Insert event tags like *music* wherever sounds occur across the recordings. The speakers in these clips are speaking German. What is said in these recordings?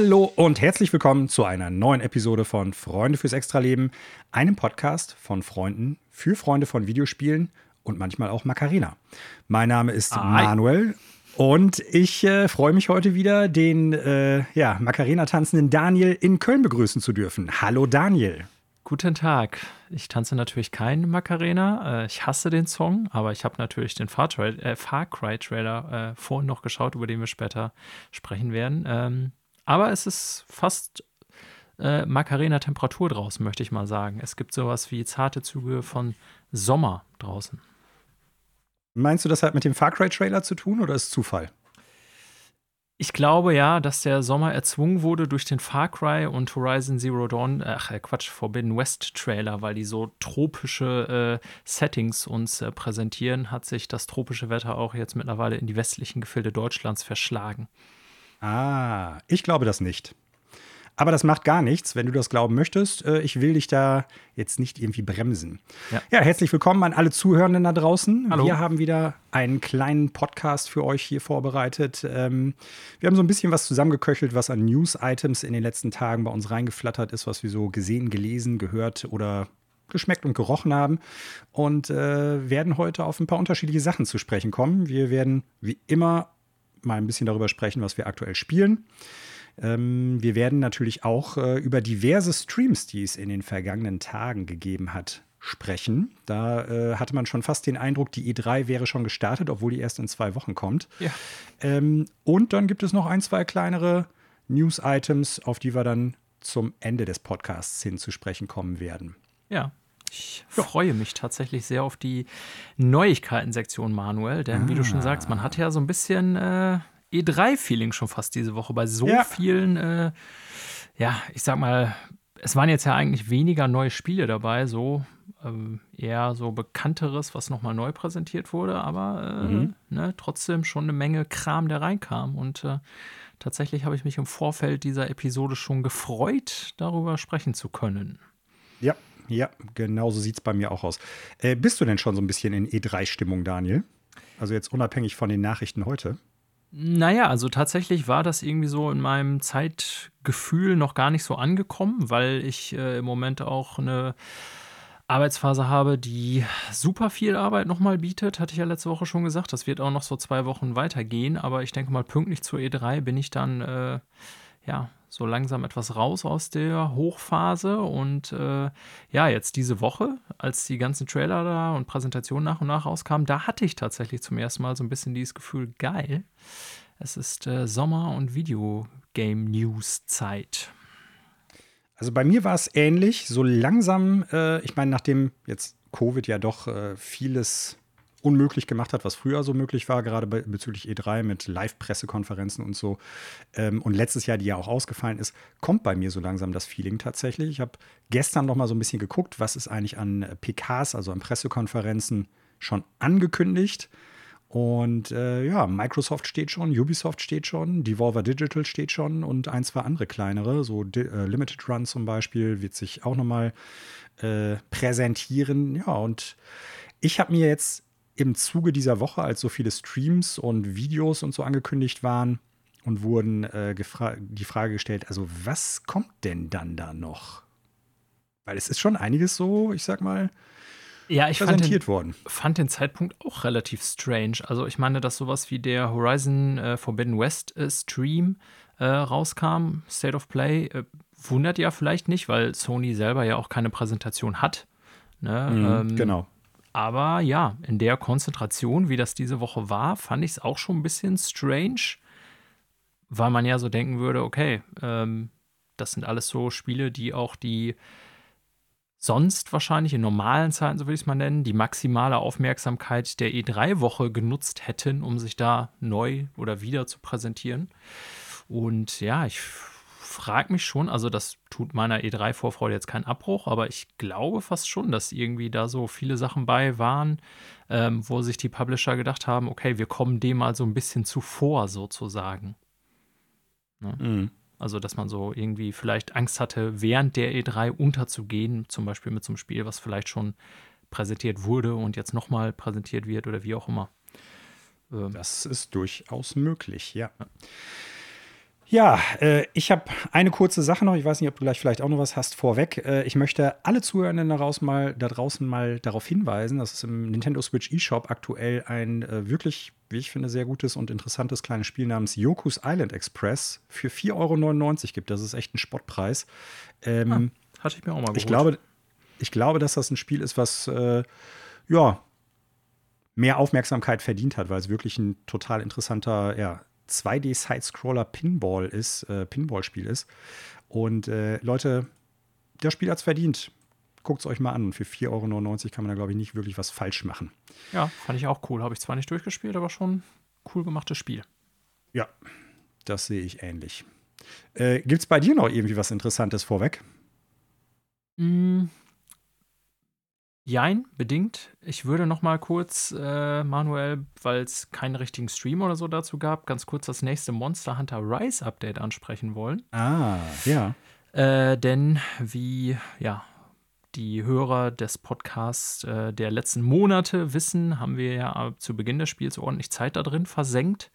Hallo und herzlich willkommen zu einer neuen Episode von Freunde fürs Extraleben, einem Podcast von Freunden für Freunde von Videospielen und manchmal auch Macarena. Mein Name ist Hi. Manuel und ich äh, freue mich heute wieder, den äh, ja, Macarena-tanzenden Daniel in Köln begrüßen zu dürfen. Hallo Daniel. Guten Tag. Ich tanze natürlich kein Macarena. Äh, ich hasse den Song, aber ich habe natürlich den Far, äh, Far Cry Trailer äh, vorhin noch geschaut, über den wir später sprechen werden. Ähm, aber es ist fast äh, Macarena-Temperatur draußen, möchte ich mal sagen. Es gibt sowas wie zarte Züge von Sommer draußen. Meinst du, das hat mit dem Far Cry Trailer zu tun oder ist Zufall? Ich glaube ja, dass der Sommer erzwungen wurde durch den Far Cry und Horizon Zero Dawn, ach äh, Quatsch, Forbidden West Trailer, weil die so tropische äh, Settings uns äh, präsentieren, hat sich das tropische Wetter auch jetzt mittlerweile in die westlichen Gefilde Deutschlands verschlagen. Ah, ich glaube das nicht. Aber das macht gar nichts, wenn du das glauben möchtest. Äh, ich will dich da jetzt nicht irgendwie bremsen. Ja, ja herzlich willkommen an alle Zuhörenden da draußen. Hallo. Wir haben wieder einen kleinen Podcast für euch hier vorbereitet. Ähm, wir haben so ein bisschen was zusammengeköchelt, was an News-Items in den letzten Tagen bei uns reingeflattert ist, was wir so gesehen, gelesen, gehört oder geschmeckt und gerochen haben und äh, werden heute auf ein paar unterschiedliche Sachen zu sprechen kommen. Wir werden wie immer mal ein bisschen darüber sprechen, was wir aktuell spielen. Ähm, wir werden natürlich auch äh, über diverse Streams, die es in den vergangenen Tagen gegeben hat, sprechen. Da äh, hatte man schon fast den Eindruck, die E3 wäre schon gestartet, obwohl die erst in zwei Wochen kommt. Ja. Ähm, und dann gibt es noch ein, zwei kleinere News-Items, auf die wir dann zum Ende des Podcasts hin zu sprechen kommen werden. Ja, ich ja. freue mich tatsächlich sehr auf die Neuigkeiten-Sektion, Manuel, denn ah. wie du schon sagst, man hat ja so ein bisschen äh, E3-Feeling schon fast diese Woche bei so ja. vielen, äh, ja, ich sag mal, es waren jetzt ja eigentlich weniger neue Spiele dabei, so ähm, eher so bekannteres, was nochmal neu präsentiert wurde, aber äh, mhm. ne, trotzdem schon eine Menge Kram, der reinkam. Und äh, tatsächlich habe ich mich im Vorfeld dieser Episode schon gefreut, darüber sprechen zu können. Ja, ja, genau so sieht es bei mir auch aus. Äh, bist du denn schon so ein bisschen in E3-Stimmung, Daniel? Also jetzt unabhängig von den Nachrichten heute? Naja, also tatsächlich war das irgendwie so in meinem Zeitgefühl noch gar nicht so angekommen, weil ich äh, im Moment auch eine Arbeitsphase habe, die super viel Arbeit nochmal bietet, hatte ich ja letzte Woche schon gesagt. Das wird auch noch so zwei Wochen weitergehen, aber ich denke mal, pünktlich zur E3 bin ich dann äh, ja so langsam etwas raus aus der Hochphase. Und äh, ja, jetzt diese Woche, als die ganzen Trailer da und Präsentationen nach und nach rauskamen, da hatte ich tatsächlich zum ersten Mal so ein bisschen dieses Gefühl, geil. Es ist äh, Sommer- und Videogame-News-Zeit. Also bei mir war es ähnlich. So langsam, äh, ich meine, nachdem jetzt Covid ja doch äh, vieles unmöglich gemacht hat, was früher so möglich war, gerade bezüglich E3 mit Live-Pressekonferenzen und so. Ähm, und letztes Jahr, die ja auch ausgefallen ist, kommt bei mir so langsam das Feeling tatsächlich. Ich habe gestern noch mal so ein bisschen geguckt, was ist eigentlich an PKs, also an Pressekonferenzen, schon angekündigt. Und äh, ja, Microsoft steht schon, Ubisoft steht schon, Devolver Digital steht schon und ein, zwei andere kleinere, so äh, Limited Run zum Beispiel, wird sich auch noch mal äh, präsentieren. Ja, und ich habe mir jetzt im Zuge dieser Woche, als so viele Streams und Videos und so angekündigt waren und wurden äh, die Frage gestellt, also was kommt denn dann da noch? Weil es ist schon einiges so, ich sag mal, ja, ich präsentiert fand den, worden. fand den Zeitpunkt auch relativ strange. Also ich meine, dass sowas wie der Horizon äh, Forbidden West äh, Stream äh, rauskam, State of Play, äh, wundert ja vielleicht nicht, weil Sony selber ja auch keine Präsentation hat. Ne? Mhm, ähm, genau. Aber ja, in der Konzentration, wie das diese Woche war, fand ich es auch schon ein bisschen strange, weil man ja so denken würde, okay, ähm, das sind alles so Spiele, die auch die sonst wahrscheinlich in normalen Zeiten, so würde ich es mal nennen, die maximale Aufmerksamkeit der E3-Woche genutzt hätten, um sich da neu oder wieder zu präsentieren. Und ja, ich frage mich schon, also das tut meiner E3-Vorfreude jetzt keinen Abbruch, aber ich glaube fast schon, dass irgendwie da so viele Sachen bei waren, ähm, wo sich die Publisher gedacht haben, okay, wir kommen dem mal so ein bisschen zuvor sozusagen. Ne? Mhm. Also, dass man so irgendwie vielleicht Angst hatte, während der E3 unterzugehen, zum Beispiel mit so einem Spiel, was vielleicht schon präsentiert wurde und jetzt nochmal präsentiert wird oder wie auch immer. Ähm. Das ist durchaus möglich, ja. ja. Ja, äh, ich habe eine kurze Sache noch. Ich weiß nicht, ob du gleich vielleicht auch noch was hast vorweg. Äh, ich möchte alle Zuhörenden daraus mal, da draußen mal darauf hinweisen, dass es im Nintendo Switch eShop aktuell ein äh, wirklich, wie ich finde, sehr gutes und interessantes kleines Spiel namens Yoku's Island Express für 4,99 Euro gibt. Das ist echt ein Spottpreis. Ähm, ah, hatte ich mir auch mal geholt. Ich glaube, ich glaube, dass das ein Spiel ist, was äh, ja mehr Aufmerksamkeit verdient hat, weil es wirklich ein total interessanter ja, 2D-Side-Scroller Pinball ist, äh, Pinball-Spiel ist. Und äh, Leute, das Spiel hat es verdient. Guckt es euch mal an. Für 4,99 Euro kann man da, glaube ich, nicht wirklich was falsch machen. Ja, fand ich auch cool. Habe ich zwar nicht durchgespielt, aber schon cool gemachtes Spiel. Ja, das sehe ich ähnlich. Äh, Gibt es bei dir noch irgendwie was Interessantes vorweg? Mm, Jein, bedingt. Ich würde noch mal kurz, äh, Manuel, weil es keinen richtigen Stream oder so dazu gab, ganz kurz das nächste Monster Hunter Rise Update ansprechen wollen. Ah, ja. Äh, denn wie, ja, die Hörer des Podcasts äh, der letzten Monate wissen, haben wir ja zu Beginn des Spiels ordentlich Zeit da drin versenkt.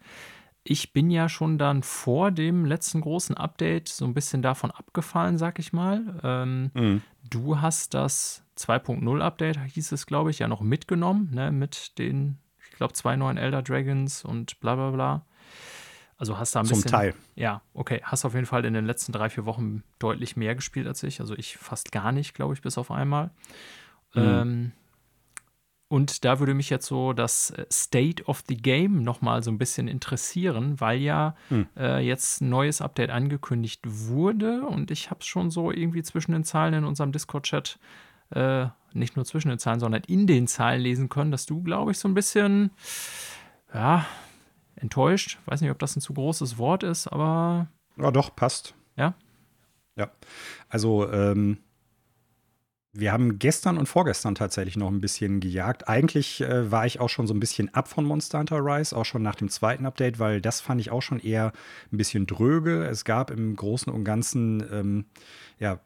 Ich bin ja schon dann vor dem letzten großen Update so ein bisschen davon abgefallen, sag ich mal. Ähm, mhm. Du hast das 2.0 Update hieß es, glaube ich, ja noch mitgenommen, ne, mit den, ich glaube, zwei neuen Elder Dragons und bla bla bla. Also hast du ein Zum bisschen. Zum Teil. Ja, okay. Hast auf jeden Fall in den letzten drei, vier Wochen deutlich mehr gespielt als ich. Also ich fast gar nicht, glaube ich, bis auf einmal. Mhm. Ähm, und da würde mich jetzt so das State of the Game nochmal so ein bisschen interessieren, weil ja hm. äh, jetzt ein neues Update angekündigt wurde und ich habe es schon so irgendwie zwischen den Zeilen in unserem Discord-Chat äh, nicht nur zwischen den Zahlen, sondern in den Zahlen lesen können, dass du, glaube ich, so ein bisschen, ja, enttäuscht. Weiß nicht, ob das ein zu großes Wort ist, aber. Ja, doch, passt. Ja? Ja. Also, ähm, wir haben gestern und vorgestern tatsächlich noch ein bisschen gejagt. Eigentlich äh, war ich auch schon so ein bisschen ab von Monster Hunter Rise, auch schon nach dem zweiten Update, weil das fand ich auch schon eher ein bisschen dröge. Es gab im Großen und Ganzen ähm, ja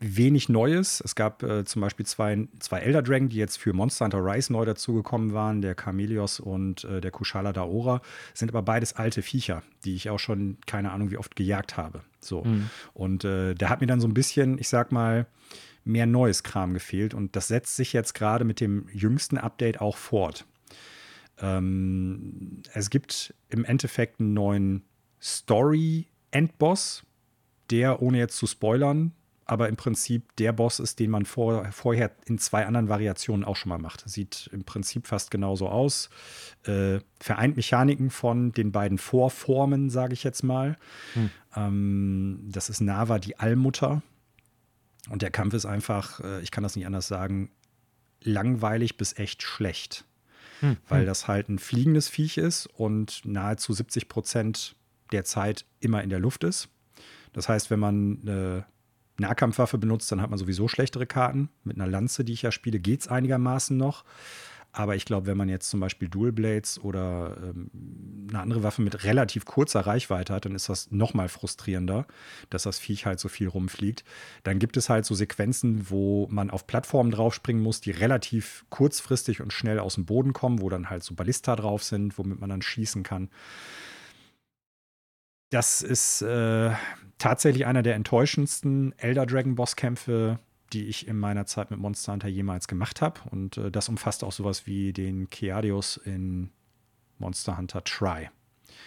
wenig Neues. Es gab äh, zum Beispiel zwei, zwei Elder Dragon, die jetzt für Monster Hunter Rise neu dazugekommen waren, der Chameleos und äh, der Kushala Daora, sind aber beides alte Viecher, die ich auch schon keine Ahnung wie oft gejagt habe. So. Mhm. Und äh, da hat mir dann so ein bisschen, ich sag mal, mehr neues Kram gefehlt. Und das setzt sich jetzt gerade mit dem jüngsten Update auch fort. Ähm, es gibt im Endeffekt einen neuen Story-Endboss, der, ohne jetzt zu spoilern, aber im Prinzip der Boss ist, den man vor, vorher in zwei anderen Variationen auch schon mal macht. Sieht im Prinzip fast genauso aus. Äh, vereint Mechaniken von den beiden Vorformen, sage ich jetzt mal. Hm. Ähm, das ist Nava, die Allmutter. Und der Kampf ist einfach, äh, ich kann das nicht anders sagen, langweilig bis echt schlecht. Hm. Weil hm. das halt ein fliegendes Viech ist und nahezu 70 Prozent der Zeit immer in der Luft ist. Das heißt, wenn man eine Nahkampfwaffe benutzt, dann hat man sowieso schlechtere Karten. Mit einer Lanze, die ich ja spiele, geht es einigermaßen noch. Aber ich glaube, wenn man jetzt zum Beispiel Dual Blades oder ähm, eine andere Waffe mit relativ kurzer Reichweite hat, dann ist das noch mal frustrierender, dass das Viech halt so viel rumfliegt. Dann gibt es halt so Sequenzen, wo man auf Plattformen draufspringen muss, die relativ kurzfristig und schnell aus dem Boden kommen, wo dann halt so Ballista drauf sind, womit man dann schießen kann. Das ist äh, tatsächlich einer der enttäuschendsten Elder Dragon Bosskämpfe, die ich in meiner Zeit mit Monster Hunter jemals gemacht habe. Und äh, das umfasst auch sowas wie den Keadios in Monster Hunter Try.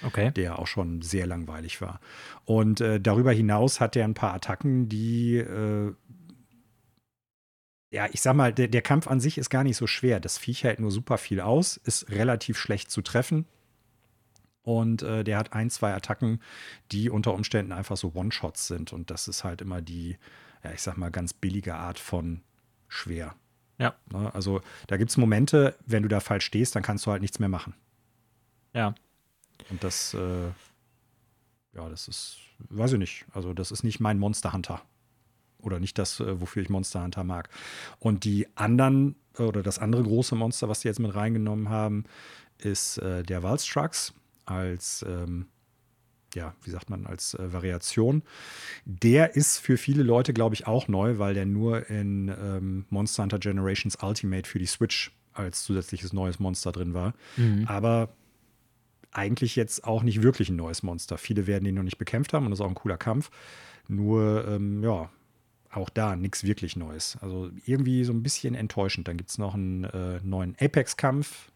Okay. Der auch schon sehr langweilig war. Und äh, darüber hinaus hat er ein paar Attacken, die äh, ja, ich sag mal, der, der, Kampf an sich ist gar nicht so schwer. Das Viech hält nur super viel aus, ist relativ schlecht zu treffen. Und äh, der hat ein, zwei Attacken, die unter Umständen einfach so One-Shots sind. Und das ist halt immer die, ja, ich sag mal, ganz billige Art von schwer. Ja. Ne? Also da gibt es Momente, wenn du da falsch stehst, dann kannst du halt nichts mehr machen. Ja. Und das, äh, ja, das ist, weiß ich nicht. Also das ist nicht mein Monster Hunter. Oder nicht das, äh, wofür ich Monster Hunter mag. Und die anderen, oder das andere große Monster, was die jetzt mit reingenommen haben, ist äh, der Valstrucks als, ähm, ja, wie sagt man, als äh, Variation. Der ist für viele Leute, glaube ich, auch neu, weil der nur in ähm, Monster Hunter Generations Ultimate für die Switch als zusätzliches neues Monster drin war. Mhm. Aber eigentlich jetzt auch nicht wirklich ein neues Monster. Viele werden ihn noch nicht bekämpft haben und das ist auch ein cooler Kampf. Nur, ähm, ja, auch da nichts wirklich Neues. Also irgendwie so ein bisschen enttäuschend. Dann gibt es noch einen äh, neuen Apex-Kampf.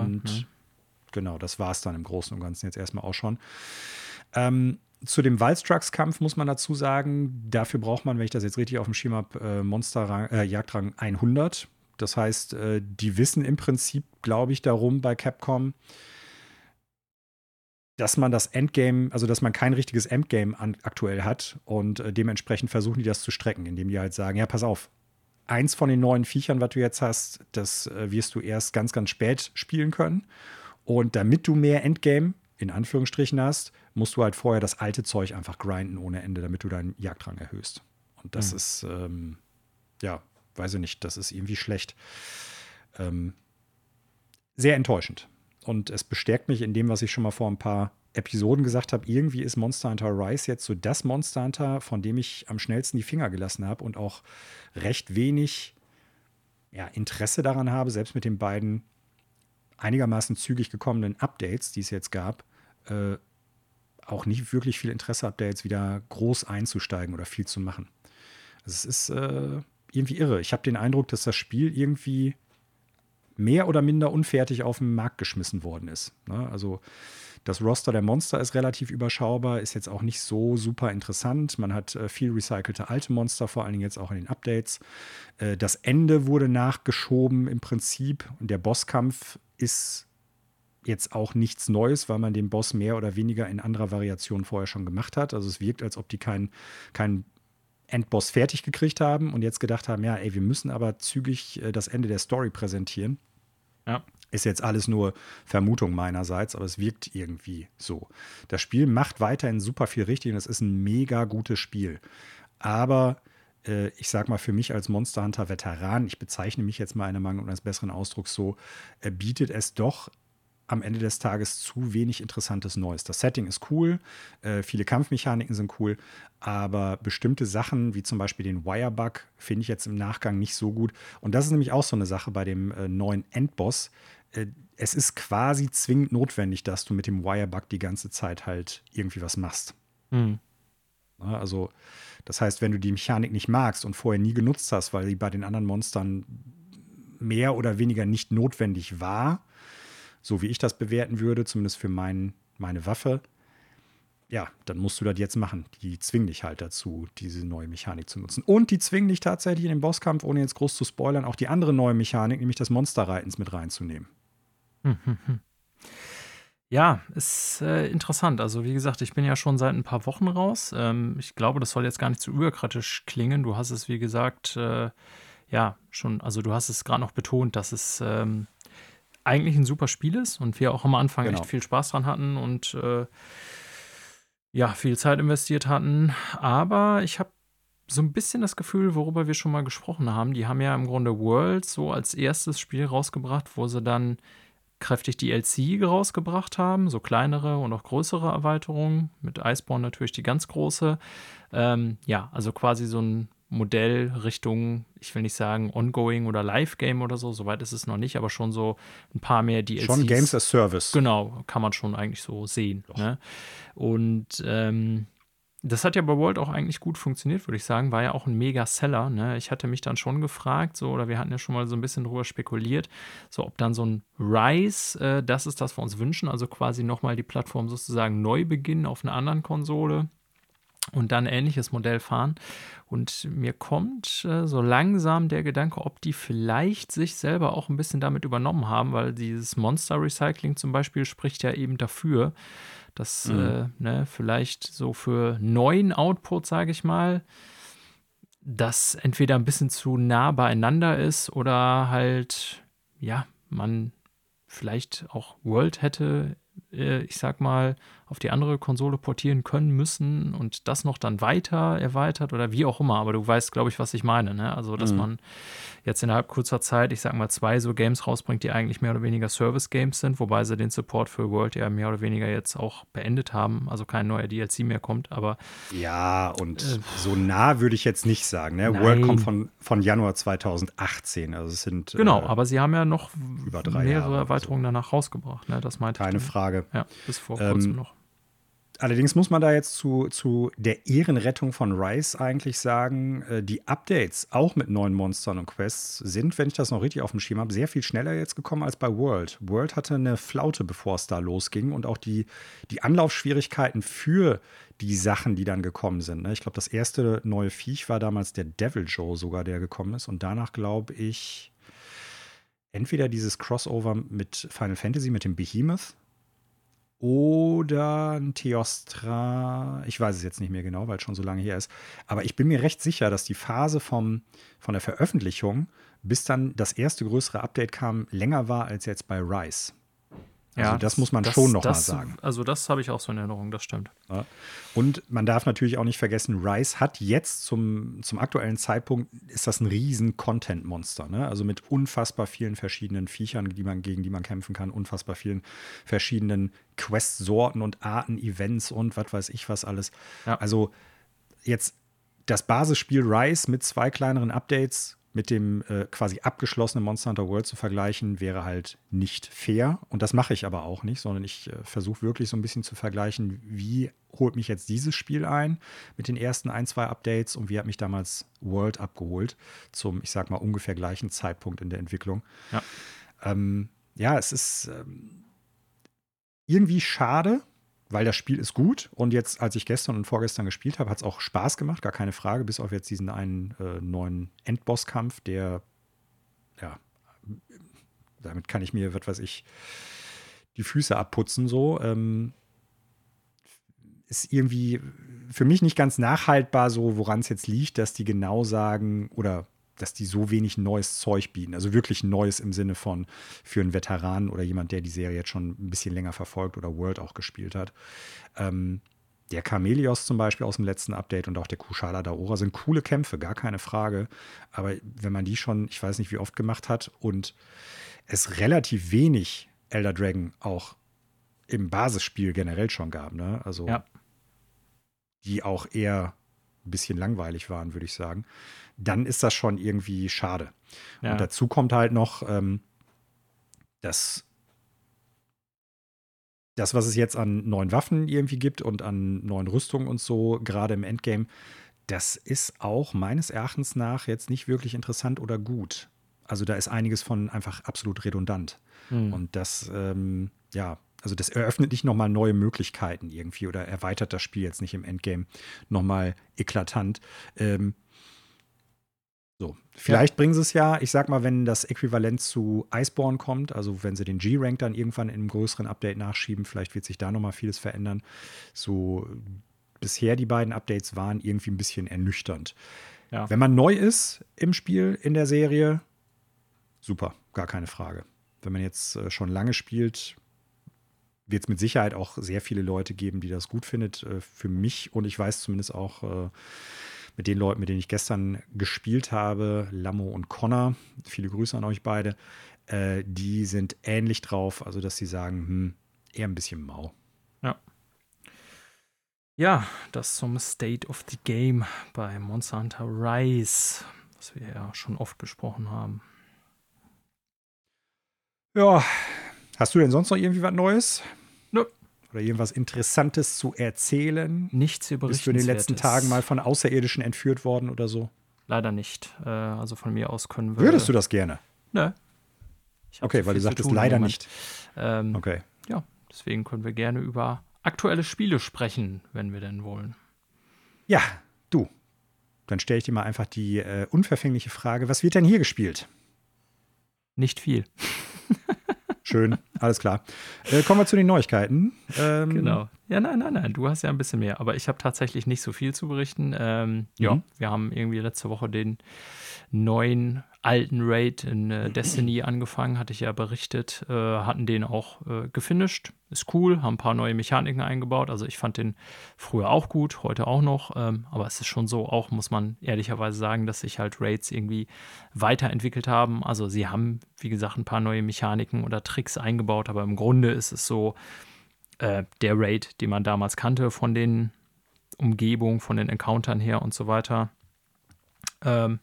Und ne? Genau, das war es dann im Großen und Ganzen jetzt erstmal auch schon. Ähm, zu dem Wildstrucks-Kampf muss man dazu sagen, dafür braucht man, wenn ich das jetzt richtig auf dem Schirm habe, äh, Monster äh, Jagdrang 100. Das heißt, äh, die wissen im Prinzip, glaube ich, darum bei Capcom, dass man das Endgame, also dass man kein richtiges Endgame an, aktuell hat und äh, dementsprechend versuchen die das zu strecken, indem die halt sagen, ja, pass auf, eins von den neuen Viechern, was du jetzt hast, das äh, wirst du erst ganz, ganz spät spielen können. Und damit du mehr Endgame in Anführungsstrichen hast, musst du halt vorher das alte Zeug einfach grinden ohne Ende, damit du deinen Jagdrang erhöhst. Und das mhm. ist, ähm, ja, weiß ich nicht, das ist irgendwie schlecht. Ähm, sehr enttäuschend. Und es bestärkt mich in dem, was ich schon mal vor ein paar Episoden gesagt habe. Irgendwie ist Monster Hunter Rise jetzt so das Monster Hunter, von dem ich am schnellsten die Finger gelassen habe und auch recht wenig ja, Interesse daran habe, selbst mit den beiden einigermaßen zügig gekommenen Updates, die es jetzt gab, äh, auch nicht wirklich viel Interesse habe, da jetzt wieder groß einzusteigen oder viel zu machen. Also es ist äh, irgendwie irre. Ich habe den Eindruck, dass das Spiel irgendwie mehr oder minder unfertig auf den Markt geschmissen worden ist. Ne? Also das Roster der Monster ist relativ überschaubar, ist jetzt auch nicht so super interessant. Man hat äh, viel recycelte alte Monster, vor allen Dingen jetzt auch in den Updates. Äh, das Ende wurde nachgeschoben im Prinzip und der Bosskampf ist jetzt auch nichts Neues, weil man den Boss mehr oder weniger in anderer Variation vorher schon gemacht hat. Also es wirkt, als ob die keinen kein Endboss fertig gekriegt haben und jetzt gedacht haben, ja, ey, wir müssen aber zügig äh, das Ende der Story präsentieren. Ja. Ist jetzt alles nur Vermutung meinerseits, aber es wirkt irgendwie so. Das Spiel macht weiterhin super viel richtig und es ist ein mega gutes Spiel. Aber äh, ich sag mal, für mich als Monster Hunter Veteran, ich bezeichne mich jetzt mal einer Mangel eines besseren Ausdrucks so, äh, bietet es doch am Ende des Tages zu wenig interessantes Neues. Das Setting ist cool, äh, viele Kampfmechaniken sind cool, aber bestimmte Sachen, wie zum Beispiel den Wirebug, finde ich jetzt im Nachgang nicht so gut. Und das ist nämlich auch so eine Sache bei dem äh, neuen Endboss. Äh, es ist quasi zwingend notwendig, dass du mit dem Wirebug die ganze Zeit halt irgendwie was machst. Mhm. Also, das heißt, wenn du die Mechanik nicht magst und vorher nie genutzt hast, weil sie bei den anderen Monstern mehr oder weniger nicht notwendig war, so wie ich das bewerten würde, zumindest für mein, meine Waffe, ja, dann musst du das jetzt machen. Die zwingen dich halt dazu, diese neue Mechanik zu nutzen. Und die zwingen dich tatsächlich in den Bosskampf, ohne jetzt groß zu spoilern, auch die andere neue Mechanik, nämlich das Monsterreitens mit reinzunehmen. Ja, ist äh, interessant. Also, wie gesagt, ich bin ja schon seit ein paar Wochen raus. Ähm, ich glaube, das soll jetzt gar nicht zu überkritisch klingen. Du hast es, wie gesagt, äh, ja, schon, also du hast es gerade noch betont, dass es ähm, eigentlich ein super Spiel ist und wir auch am Anfang genau. echt viel Spaß dran hatten und äh, ja, viel Zeit investiert hatten. Aber ich habe so ein bisschen das Gefühl, worüber wir schon mal gesprochen haben. Die haben ja im Grunde World so als erstes Spiel rausgebracht, wo sie dann kräftig DLC rausgebracht haben, so kleinere und auch größere Erweiterungen. Mit Iceborne natürlich die ganz große. Ähm, ja, also quasi so ein Modell Richtung, ich will nicht sagen Ongoing oder Live-Game oder so, soweit ist es noch nicht, aber schon so ein paar mehr DLCs. Schon Games as Service. Genau, kann man schon eigentlich so sehen. Ne? Und ähm, das hat ja bei World auch eigentlich gut funktioniert, würde ich sagen. War ja auch ein Mega-Seller. Ne? Ich hatte mich dann schon gefragt, so, oder wir hatten ja schon mal so ein bisschen drüber spekuliert, so ob dann so ein Rise, äh, das ist das, was wir uns wünschen, also quasi nochmal die Plattform sozusagen neu beginnen auf einer anderen Konsole und dann ähnliches Modell fahren. Und mir kommt äh, so langsam der Gedanke, ob die vielleicht sich selber auch ein bisschen damit übernommen haben, weil dieses Monster Recycling zum Beispiel spricht ja eben dafür, dass mhm. äh, ne, vielleicht so für neuen Output, sage ich mal, das entweder ein bisschen zu nah beieinander ist oder halt, ja, man vielleicht auch World hätte, äh, ich sag mal, auf die andere Konsole portieren können müssen und das noch dann weiter erweitert oder wie auch immer. Aber du weißt, glaube ich, was ich meine. Ne? Also, dass mhm. man jetzt innerhalb kurzer Zeit, ich sag mal, zwei so Games rausbringt, die eigentlich mehr oder weniger Service-Games sind, wobei sie den Support für World ja mehr oder weniger jetzt auch beendet haben. Also kein neuer DLC mehr kommt, aber. Ja, und äh, so nah würde ich jetzt nicht sagen. Ne? World kommt von, von Januar 2018. Also es sind. Genau, äh, aber sie haben ja noch mehrere Jahre Erweiterungen so. danach rausgebracht. Ne? Das meinte Keine Frage. Ja, bis vor kurzem ähm, noch. Allerdings muss man da jetzt zu, zu der Ehrenrettung von Rice eigentlich sagen, äh, die Updates auch mit neuen Monstern und Quests sind, wenn ich das noch richtig auf dem Schirm habe, sehr viel schneller jetzt gekommen als bei World. World hatte eine Flaute, bevor es da losging und auch die, die Anlaufschwierigkeiten für die Sachen, die dann gekommen sind. Ne? Ich glaube, das erste neue Viech war damals der Devil Joe sogar, der gekommen ist und danach glaube ich entweder dieses Crossover mit Final Fantasy, mit dem Behemoth, oder ein Theostra. Ich weiß es jetzt nicht mehr genau, weil es schon so lange her ist. Aber ich bin mir recht sicher, dass die Phase vom, von der Veröffentlichung, bis dann das erste größere Update kam, länger war als jetzt bei Rise. Also ja, das muss man das, schon noch das, mal sagen. Also das habe ich auch so in Erinnerung, das stimmt. Ja. Und man darf natürlich auch nicht vergessen, Rise hat jetzt zum, zum aktuellen Zeitpunkt, ist das ein riesen Content-Monster. Ne? Also mit unfassbar vielen verschiedenen Viechern, die man, gegen die man kämpfen kann, unfassbar vielen verschiedenen Quest-Sorten und Arten, Events und was weiß ich was alles. Ja. Also jetzt das Basisspiel Rise mit zwei kleineren Updates mit dem äh, quasi abgeschlossenen Monster Hunter World zu vergleichen, wäre halt nicht fair. Und das mache ich aber auch nicht, sondern ich äh, versuche wirklich so ein bisschen zu vergleichen, wie holt mich jetzt dieses Spiel ein mit den ersten ein, zwei Updates und wie hat mich damals World abgeholt zum, ich sag mal, ungefähr gleichen Zeitpunkt in der Entwicklung. Ja, ähm, ja es ist ähm, irgendwie schade, weil das Spiel ist gut und jetzt, als ich gestern und vorgestern gespielt habe, hat es auch Spaß gemacht, gar keine Frage, bis auf jetzt diesen einen äh, neuen Endbosskampf, der, ja, damit kann ich mir, was weiß ich, die Füße abputzen, so. Ähm, ist irgendwie für mich nicht ganz nachhaltbar, so woran es jetzt liegt, dass die genau sagen, oder dass die so wenig neues Zeug bieten. Also wirklich neues im Sinne von für einen Veteranen oder jemand, der die Serie jetzt schon ein bisschen länger verfolgt oder World auch gespielt hat. Ähm, der Chameleos zum Beispiel aus dem letzten Update und auch der Kushala Daora sind coole Kämpfe, gar keine Frage. Aber wenn man die schon, ich weiß nicht wie oft gemacht hat und es relativ wenig Elder Dragon auch im Basisspiel generell schon gab, ne? Also ja. die auch eher ein bisschen langweilig waren, würde ich sagen dann ist das schon irgendwie schade. Ja. Und dazu kommt halt noch, ähm, dass das, was es jetzt an neuen Waffen irgendwie gibt und an neuen Rüstungen und so, gerade im Endgame, das ist auch meines Erachtens nach jetzt nicht wirklich interessant oder gut. Also da ist einiges von einfach absolut redundant. Mhm. Und das, ähm, ja, also das eröffnet nicht nochmal neue Möglichkeiten irgendwie oder erweitert das Spiel jetzt nicht im Endgame nochmal eklatant. Ähm, so, vielleicht ja. bringen sie es ja, ich sag mal, wenn das Äquivalent zu Iceborne kommt, also wenn sie den G-Rank dann irgendwann in einem größeren Update nachschieben, vielleicht wird sich da nochmal vieles verändern. So, bisher die beiden Updates waren irgendwie ein bisschen ernüchternd. Ja. Wenn man neu ist im Spiel, in der Serie, super, gar keine Frage. Wenn man jetzt äh, schon lange spielt, wird es mit Sicherheit auch sehr viele Leute geben, die das gut findet. Äh, für mich und ich weiß zumindest auch, äh, mit den Leuten, mit denen ich gestern gespielt habe, Lammo und Connor, viele Grüße an euch beide, äh, die sind ähnlich drauf, also dass sie sagen, hm, eher ein bisschen mau. Ja. Ja, das zum State of the Game bei Monster Hunter Rise, was wir ja schon oft besprochen haben. Ja, hast du denn sonst noch irgendwie was Neues? Oder irgendwas Interessantes zu erzählen? Nichts überrichten. Bist du in den letzten Tagen mal von Außerirdischen entführt worden oder so? Leider nicht. Äh, also von mir aus können wir. Würdest du das gerne? Nö. Okay, weil du sagtest leider nicht. Ähm, okay. Ja, deswegen können wir gerne über aktuelle Spiele sprechen, wenn wir denn wollen. Ja, du. Dann stelle ich dir mal einfach die äh, unverfängliche Frage: Was wird denn hier gespielt? Nicht viel. *laughs* Schön. alles klar. Äh, kommen wir zu den Neuigkeiten. Ähm, genau. Ja, nein, nein, nein. Du hast ja ein bisschen mehr. Aber ich habe tatsächlich nicht so viel zu berichten. Ähm, mhm. Ja, wir haben irgendwie letzte Woche den neuen alten Raid in äh, Destiny angefangen, hatte ich ja berichtet, äh, hatten den auch äh, gefinisht. Ist cool, haben ein paar neue Mechaniken eingebaut. Also ich fand den früher auch gut, heute auch noch. Ähm, aber es ist schon so, auch muss man ehrlicherweise sagen, dass sich halt Raids irgendwie weiterentwickelt haben. Also sie haben, wie gesagt, ein paar neue Mechaniken oder Tricks eingebaut, aber im Grunde ist es so, äh, der Raid, den man damals kannte von den Umgebungen, von den Encountern her und so weiter. Ähm,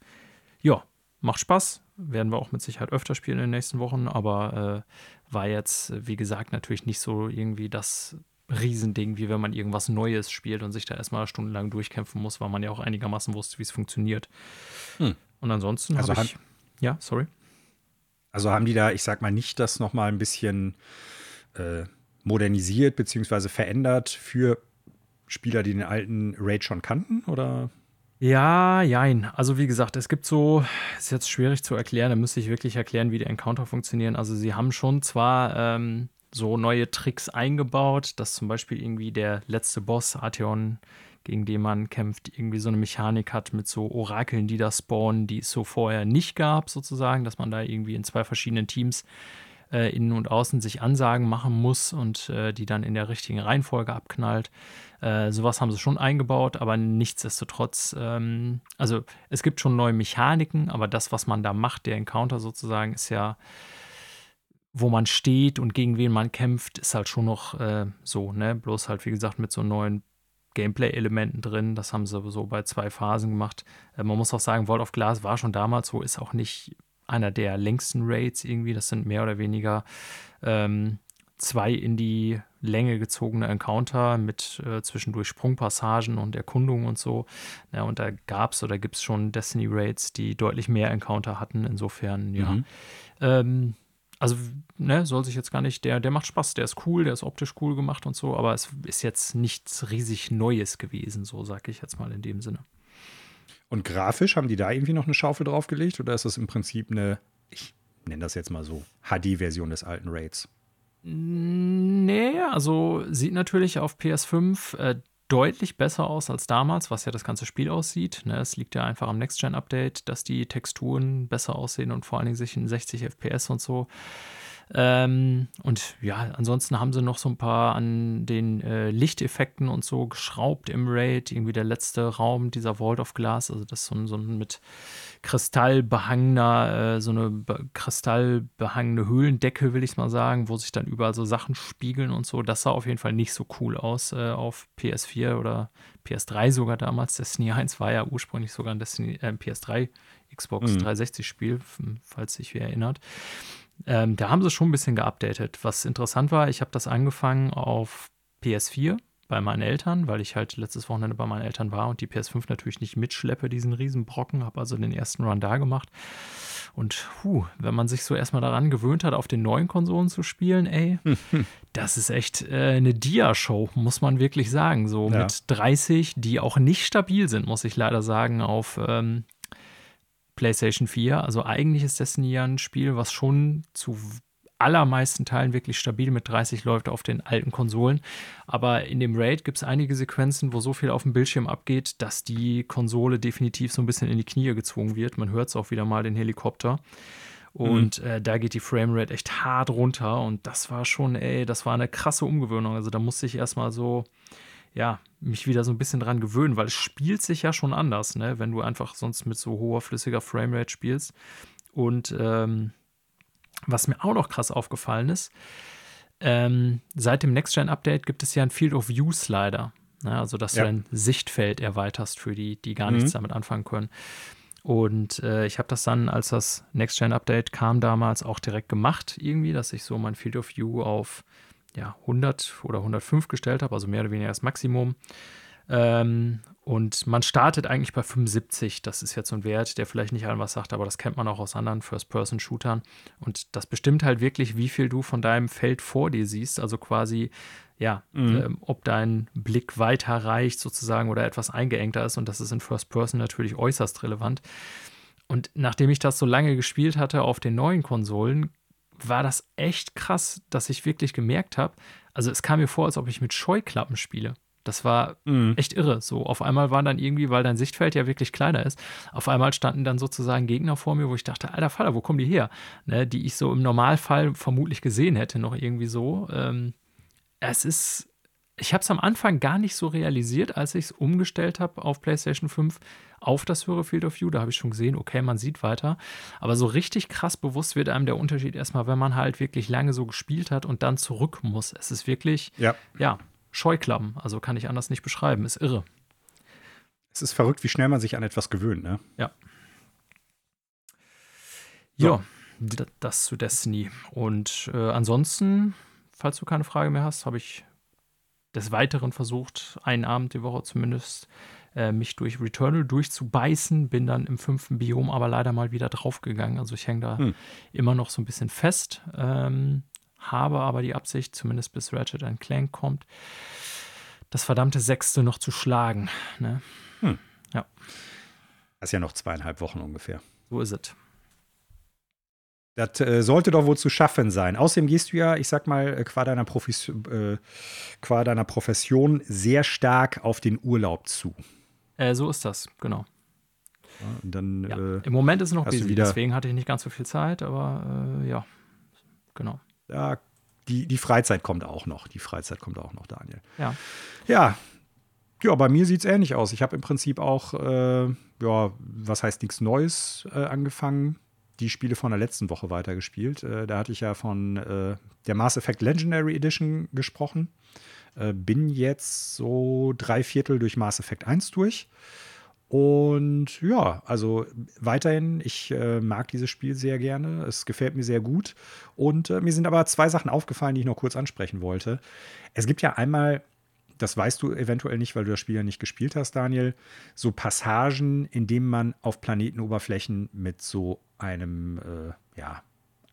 ja, macht Spaß. Werden wir auch mit Sicherheit öfter spielen in den nächsten Wochen, aber äh, war jetzt, wie gesagt, natürlich nicht so irgendwie das Riesending, wie wenn man irgendwas Neues spielt und sich da erstmal stundenlang durchkämpfen muss, weil man ja auch einigermaßen wusste, wie es funktioniert. Hm. Und ansonsten also habe ich. Ja, sorry. Also haben die da, ich sag mal, nicht das nochmal ein bisschen äh, modernisiert bzw. verändert für Spieler, die den alten Raid schon kannten? Oder? Ja, jein. Also wie gesagt, es gibt so, ist jetzt schwierig zu erklären, da müsste ich wirklich erklären, wie die Encounter funktionieren. Also sie haben schon zwar ähm, so neue Tricks eingebaut, dass zum Beispiel irgendwie der letzte Boss, Arteon, gegen den man kämpft, irgendwie so eine Mechanik hat mit so Orakeln, die da spawnen, die es so vorher nicht gab, sozusagen, dass man da irgendwie in zwei verschiedenen Teams äh, innen und außen sich Ansagen machen muss und äh, die dann in der richtigen Reihenfolge abknallt. Äh, sowas haben sie schon eingebaut, aber nichtsdestotrotz, ähm, also es gibt schon neue Mechaniken, aber das, was man da macht, der Encounter sozusagen, ist ja, wo man steht und gegen wen man kämpft, ist halt schon noch äh, so, ne? Bloß halt, wie gesagt, mit so neuen Gameplay-Elementen drin. Das haben sie so bei zwei Phasen gemacht. Äh, man muss auch sagen, World of Glass war schon damals so, ist auch nicht einer der längsten Raids irgendwie. Das sind mehr oder weniger ähm, zwei in die Länge gezogene Encounter mit äh, zwischendurch Sprungpassagen und Erkundungen und so. Ja, und da gab es oder gibt es schon Destiny Raids, die deutlich mehr Encounter hatten. Insofern, ja. Mhm. Ähm, also, ne, soll sich jetzt gar nicht, der, der macht Spaß, der ist cool, der ist optisch cool gemacht und so, aber es ist jetzt nichts riesig Neues gewesen, so sage ich jetzt mal in dem Sinne. Und grafisch haben die da irgendwie noch eine Schaufel draufgelegt oder ist das im Prinzip eine, ich nenne das jetzt mal so, HD-Version des alten Raids? Nee, also sieht natürlich auf PS5 äh, deutlich besser aus als damals, was ja das ganze Spiel aussieht. Ne? Es liegt ja einfach am Next-Gen-Update, dass die Texturen besser aussehen und vor allen Dingen sich in 60 FPS und so ähm, und ja, ansonsten haben sie noch so ein paar an den äh, Lichteffekten und so geschraubt im Raid. Irgendwie der letzte Raum dieser Vault of Glass, also das ist so ein, so ein mit Kristall behangener, äh, so eine be kristallbehangene Höhlendecke, will ich mal sagen, wo sich dann überall so Sachen spiegeln und so. Das sah auf jeden Fall nicht so cool aus äh, auf PS4 oder PS3 sogar damals. Destiny 1 war ja ursprünglich sogar ein Destiny, äh, PS3 Xbox mhm. 360 Spiel, falls sich wer erinnert. Ähm, da haben sie schon ein bisschen geupdatet. Was interessant war, ich habe das angefangen auf PS4 bei meinen Eltern, weil ich halt letztes Wochenende bei meinen Eltern war und die PS5 natürlich nicht mitschleppe, diesen Riesenbrocken, habe also den ersten Run da gemacht. Und puh, wenn man sich so erstmal daran gewöhnt hat, auf den neuen Konsolen zu spielen, ey, *laughs* das ist echt äh, eine Dia-Show, muss man wirklich sagen. So ja. mit 30, die auch nicht stabil sind, muss ich leider sagen, auf ähm, PlayStation 4. Also eigentlich ist Destiny ja ein Spiel, was schon zu allermeisten Teilen wirklich stabil mit 30 läuft auf den alten Konsolen. Aber in dem Raid gibt es einige Sequenzen, wo so viel auf dem Bildschirm abgeht, dass die Konsole definitiv so ein bisschen in die Knie gezwungen wird. Man hört es auch wieder mal, den Helikopter. Und mhm. äh, da geht die Framerate echt hart runter. Und das war schon, ey, das war eine krasse Umgewöhnung. Also da musste ich erstmal so ja, mich wieder so ein bisschen dran gewöhnen, weil es spielt sich ja schon anders, ne? wenn du einfach sonst mit so hoher flüssiger Framerate spielst. Und ähm, was mir auch noch krass aufgefallen ist, ähm, seit dem Next-Gen-Update gibt es ja ein Field of View Slider. Ne? Also, dass ja. du dein Sichtfeld erweiterst für die, die gar mhm. nichts damit anfangen können. Und äh, ich habe das dann, als das Next-Gen-Update kam, damals auch direkt gemacht, irgendwie, dass ich so mein Field of View auf ja, 100 oder 105 gestellt habe, also mehr oder weniger das Maximum. Ähm, und man startet eigentlich bei 75. Das ist jetzt so ein Wert, der vielleicht nicht allen was sagt, aber das kennt man auch aus anderen First-Person-Shootern. Und das bestimmt halt wirklich, wie viel du von deinem Feld vor dir siehst. Also quasi, ja, mhm. ähm, ob dein Blick weiter reicht sozusagen oder etwas eingeengter ist. Und das ist in First-Person natürlich äußerst relevant. Und nachdem ich das so lange gespielt hatte auf den neuen Konsolen, war das echt krass, dass ich wirklich gemerkt habe, also es kam mir vor, als ob ich mit Scheuklappen spiele. Das war mhm. echt irre. So, auf einmal waren dann irgendwie, weil dein Sichtfeld ja wirklich kleiner ist, auf einmal standen dann sozusagen Gegner vor mir, wo ich dachte, alter Vater, wo kommen die her? Ne, die ich so im Normalfall vermutlich gesehen hätte, noch irgendwie so. Ähm, es ist, ich habe es am Anfang gar nicht so realisiert, als ich es umgestellt habe auf PlayStation 5 auf das höhere Field of View. Da habe ich schon gesehen, okay, man sieht weiter. Aber so richtig krass bewusst wird einem der Unterschied erstmal, wenn man halt wirklich lange so gespielt hat und dann zurück muss. Es ist wirklich, ja, ja Scheuklappen. Also kann ich anders nicht beschreiben. Ist irre. Es ist verrückt, wie schnell man sich an etwas gewöhnt, ne? Ja. So. Ja, das zu Destiny. Und äh, ansonsten, falls du keine Frage mehr hast, habe ich des Weiteren versucht, einen Abend die Woche zumindest äh, mich durch Returnal durchzubeißen. Bin dann im fünften Biom aber leider mal wieder draufgegangen. Also ich hänge da hm. immer noch so ein bisschen fest. Ähm, habe aber die Absicht, zumindest bis Ratchet Clank kommt, das verdammte Sechste noch zu schlagen. Ne? Hm. Ja. Das ist ja noch zweieinhalb Wochen ungefähr. So ist es. Das äh, sollte doch wohl zu schaffen sein. Außerdem gehst du ja, ich sag mal, äh, qua deiner, Profis äh, qua deiner Profession sehr stark auf den Urlaub zu. Äh, so ist das, genau. Ja, dann, ja. Äh, Im Moment ist es noch busy, deswegen hatte ich nicht ganz so viel Zeit, aber äh, ja, genau. Ja, die, die Freizeit kommt auch noch. Die Freizeit kommt auch noch, Daniel. Ja. Ja. Ja, bei mir sieht es ähnlich aus. Ich habe im Prinzip auch, äh, ja, was heißt nichts Neues äh, angefangen. Die Spiele von der letzten Woche weitergespielt. Äh, da hatte ich ja von äh, der Mass Effect Legendary Edition gesprochen. Äh, bin jetzt so drei Viertel durch Mass Effect 1 durch. Und ja, also weiterhin, ich äh, mag dieses Spiel sehr gerne. Es gefällt mir sehr gut. Und äh, mir sind aber zwei Sachen aufgefallen, die ich noch kurz ansprechen wollte. Es gibt ja einmal, das weißt du eventuell nicht, weil du das Spiel ja nicht gespielt hast, Daniel, so Passagen, in denen man auf Planetenoberflächen mit so einem, äh, ja,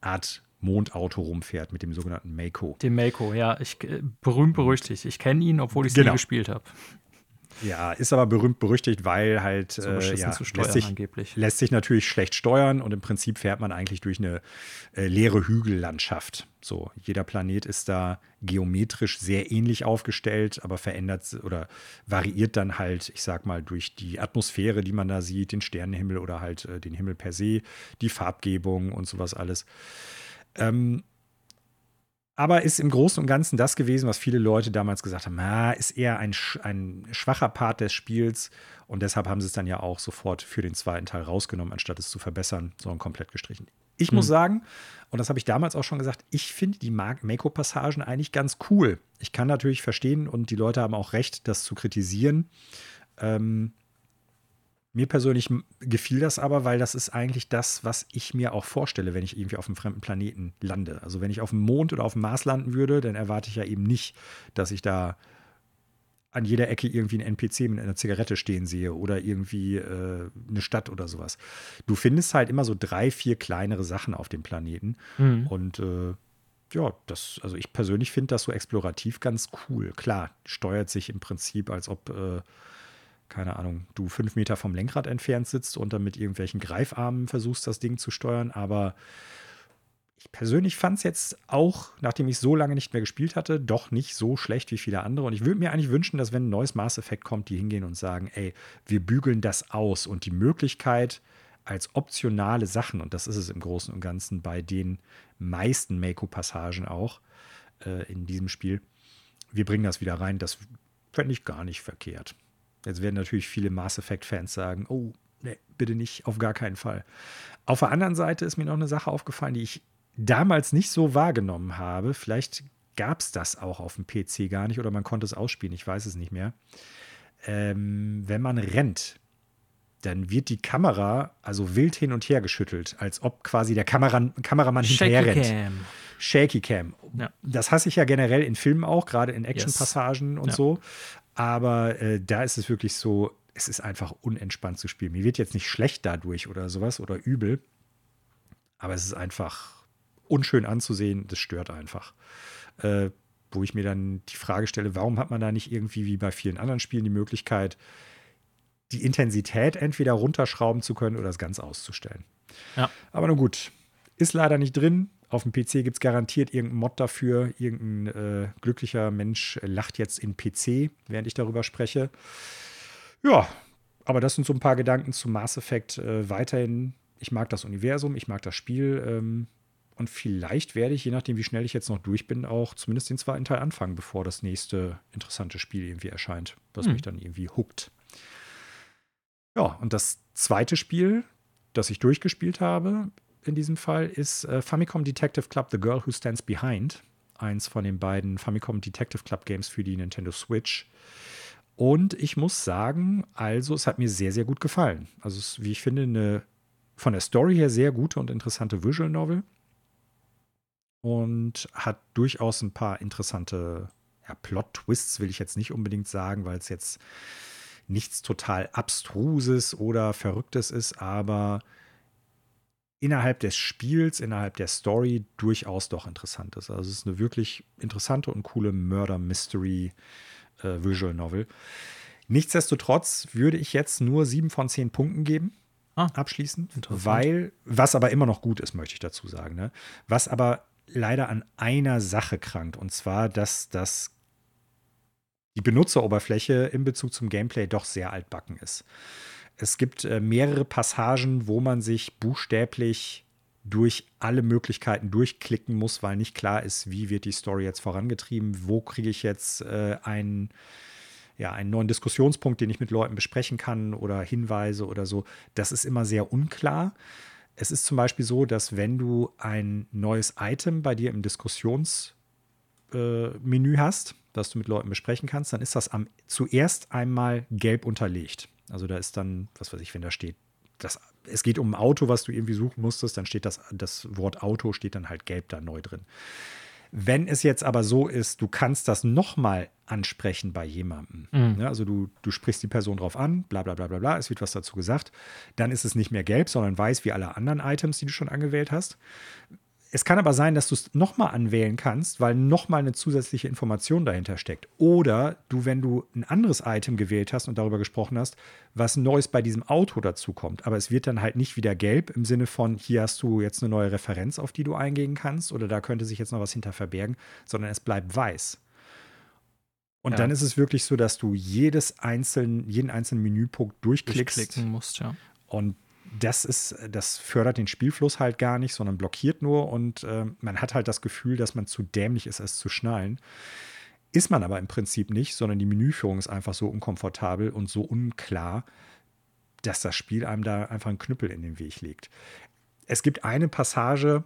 Art Mondauto rumfährt mit dem sogenannten Mako. Dem Mako, ja. Ich, äh, berühmt berüchtigt. Ich kenne ihn, obwohl ich es genau. nie gespielt habe. Ja, ist aber berühmt berüchtigt, weil halt so äh, ja, lässt, sich, lässt sich natürlich schlecht steuern und im Prinzip fährt man eigentlich durch eine äh, leere Hügellandschaft. So, jeder Planet ist da geometrisch sehr ähnlich aufgestellt, aber verändert oder variiert dann halt, ich sag mal, durch die Atmosphäre, die man da sieht, den Sternenhimmel oder halt äh, den Himmel per se, die Farbgebung und sowas alles. Ähm, aber ist im Großen und Ganzen das gewesen, was viele Leute damals gesagt haben, ah, ist eher ein, ein schwacher Part des Spiels und deshalb haben sie es dann ja auch sofort für den zweiten Teil rausgenommen, anstatt es zu verbessern, sondern komplett gestrichen. Ich mhm. muss sagen, und das habe ich damals auch schon gesagt, ich finde die Mako-Passagen eigentlich ganz cool. Ich kann natürlich verstehen und die Leute haben auch recht, das zu kritisieren. Ähm, mir persönlich gefiel das aber, weil das ist eigentlich das, was ich mir auch vorstelle, wenn ich irgendwie auf einem fremden Planeten lande. Also wenn ich auf dem Mond oder auf dem Mars landen würde, dann erwarte ich ja eben nicht, dass ich da an jeder Ecke irgendwie einen NPC mit einer Zigarette stehen sehe oder irgendwie äh, eine Stadt oder sowas. Du findest halt immer so drei, vier kleinere Sachen auf dem Planeten. Mhm. Und äh, ja, das, also ich persönlich finde das so explorativ ganz cool. Klar, steuert sich im Prinzip, als ob äh, keine Ahnung, du fünf Meter vom Lenkrad entfernt sitzt und dann mit irgendwelchen Greifarmen versuchst, das Ding zu steuern. Aber ich persönlich fand es jetzt auch, nachdem ich so lange nicht mehr gespielt hatte, doch nicht so schlecht wie viele andere. Und ich würde mir eigentlich wünschen, dass wenn ein neues Mass Effect kommt, die hingehen und sagen, ey, wir bügeln das aus und die Möglichkeit als optionale Sachen, und das ist es im Großen und Ganzen bei den meisten Mako-Passagen auch äh, in diesem Spiel, wir bringen das wieder rein, das fände ich gar nicht verkehrt. Jetzt werden natürlich viele Mass Effect-Fans sagen, oh, nee, bitte nicht, auf gar keinen Fall. Auf der anderen Seite ist mir noch eine Sache aufgefallen, die ich damals nicht so wahrgenommen habe. Vielleicht gab es das auch auf dem PC gar nicht oder man konnte es ausspielen, ich weiß es nicht mehr. Ähm, wenn man rennt, dann wird die Kamera also wild hin und her geschüttelt, als ob quasi der Kamera Kameramann hinterher rennt. Cam. Shaky Cam. Ja. Das hasse ich ja generell in Filmen auch, gerade in Action-Passagen yes. und ja. so. Aber äh, da ist es wirklich so, es ist einfach unentspannt zu spielen. Mir wird jetzt nicht schlecht dadurch oder sowas oder übel. Aber es ist einfach unschön anzusehen. Das stört einfach. Äh, wo ich mir dann die Frage stelle, warum hat man da nicht irgendwie wie bei vielen anderen Spielen die Möglichkeit, die Intensität entweder runterschrauben zu können oder das ganz auszustellen. Ja. Aber nun gut, ist leider nicht drin. Auf dem PC gibt es garantiert irgendeinen Mod dafür. Irgendein äh, glücklicher Mensch lacht jetzt in PC, während ich darüber spreche. Ja, aber das sind so ein paar Gedanken zu Mass Effect. Äh, weiterhin, ich mag das Universum, ich mag das Spiel. Ähm, und vielleicht werde ich, je nachdem, wie schnell ich jetzt noch durch bin, auch zumindest den zweiten Teil anfangen, bevor das nächste interessante Spiel irgendwie erscheint, was hm. mich dann irgendwie huckt. Ja, und das zweite Spiel, das ich durchgespielt habe, in diesem Fall, ist äh, Famicom Detective Club The Girl Who Stands Behind. Eins von den beiden Famicom Detective Club Games für die Nintendo Switch. Und ich muss sagen, also es hat mir sehr, sehr gut gefallen. Also es ist, wie ich finde, eine von der Story her sehr gute und interessante Visual Novel und hat durchaus ein paar interessante ja, Plot-Twists, will ich jetzt nicht unbedingt sagen, weil es jetzt nichts total Abstruses oder Verrücktes ist, aber innerhalb des Spiels, innerhalb der Story durchaus doch interessant ist. Also es ist eine wirklich interessante und coole Murder-Mystery äh, Visual Novel. Nichtsdestotrotz würde ich jetzt nur sieben von zehn Punkten geben. Ah, abschließend, weil, was aber immer noch gut ist, möchte ich dazu sagen. Ne? Was aber leider an einer Sache krankt. Und zwar, dass das die Benutzeroberfläche in Bezug zum Gameplay doch sehr altbacken ist. Es gibt äh, mehrere Passagen, wo man sich buchstäblich durch alle Möglichkeiten durchklicken muss, weil nicht klar ist, wie wird die Story jetzt vorangetrieben, wo kriege ich jetzt äh, einen, ja, einen neuen Diskussionspunkt, den ich mit Leuten besprechen kann oder Hinweise oder so. Das ist immer sehr unklar. Es ist zum Beispiel so, dass wenn du ein neues Item bei dir im Diskussionsmenü äh, hast, das du mit Leuten besprechen kannst, dann ist das am, zuerst einmal gelb unterlegt. Also da ist dann, was weiß ich, wenn da steht, das, es geht um ein Auto, was du irgendwie suchen musstest, dann steht das, das Wort Auto steht dann halt gelb da neu drin. Wenn es jetzt aber so ist, du kannst das nochmal ansprechen bei jemandem, mhm. ja, also du, du sprichst die Person drauf an, bla bla bla bla bla, es wird was dazu gesagt, dann ist es nicht mehr gelb, sondern weiß wie alle anderen Items, die du schon angewählt hast. Es kann aber sein, dass du es nochmal anwählen kannst, weil nochmal eine zusätzliche Information dahinter steckt. Oder du, wenn du ein anderes Item gewählt hast und darüber gesprochen hast, was Neues bei diesem Auto dazu kommt. Aber es wird dann halt nicht wieder gelb im Sinne von, hier hast du jetzt eine neue Referenz, auf die du eingehen kannst, oder da könnte sich jetzt noch was hinter verbergen, sondern es bleibt weiß. Und ja. dann ist es wirklich so, dass du jedes einzelnen, jeden einzelnen Menüpunkt durchklickst. Durchklicken musst, ja. Und das ist, das fördert den Spielfluss halt gar nicht, sondern blockiert nur und äh, man hat halt das Gefühl, dass man zu dämlich ist, es zu schnallen. Ist man aber im Prinzip nicht, sondern die Menüführung ist einfach so unkomfortabel und so unklar, dass das Spiel einem da einfach einen Knüppel in den Weg legt. Es gibt eine Passage,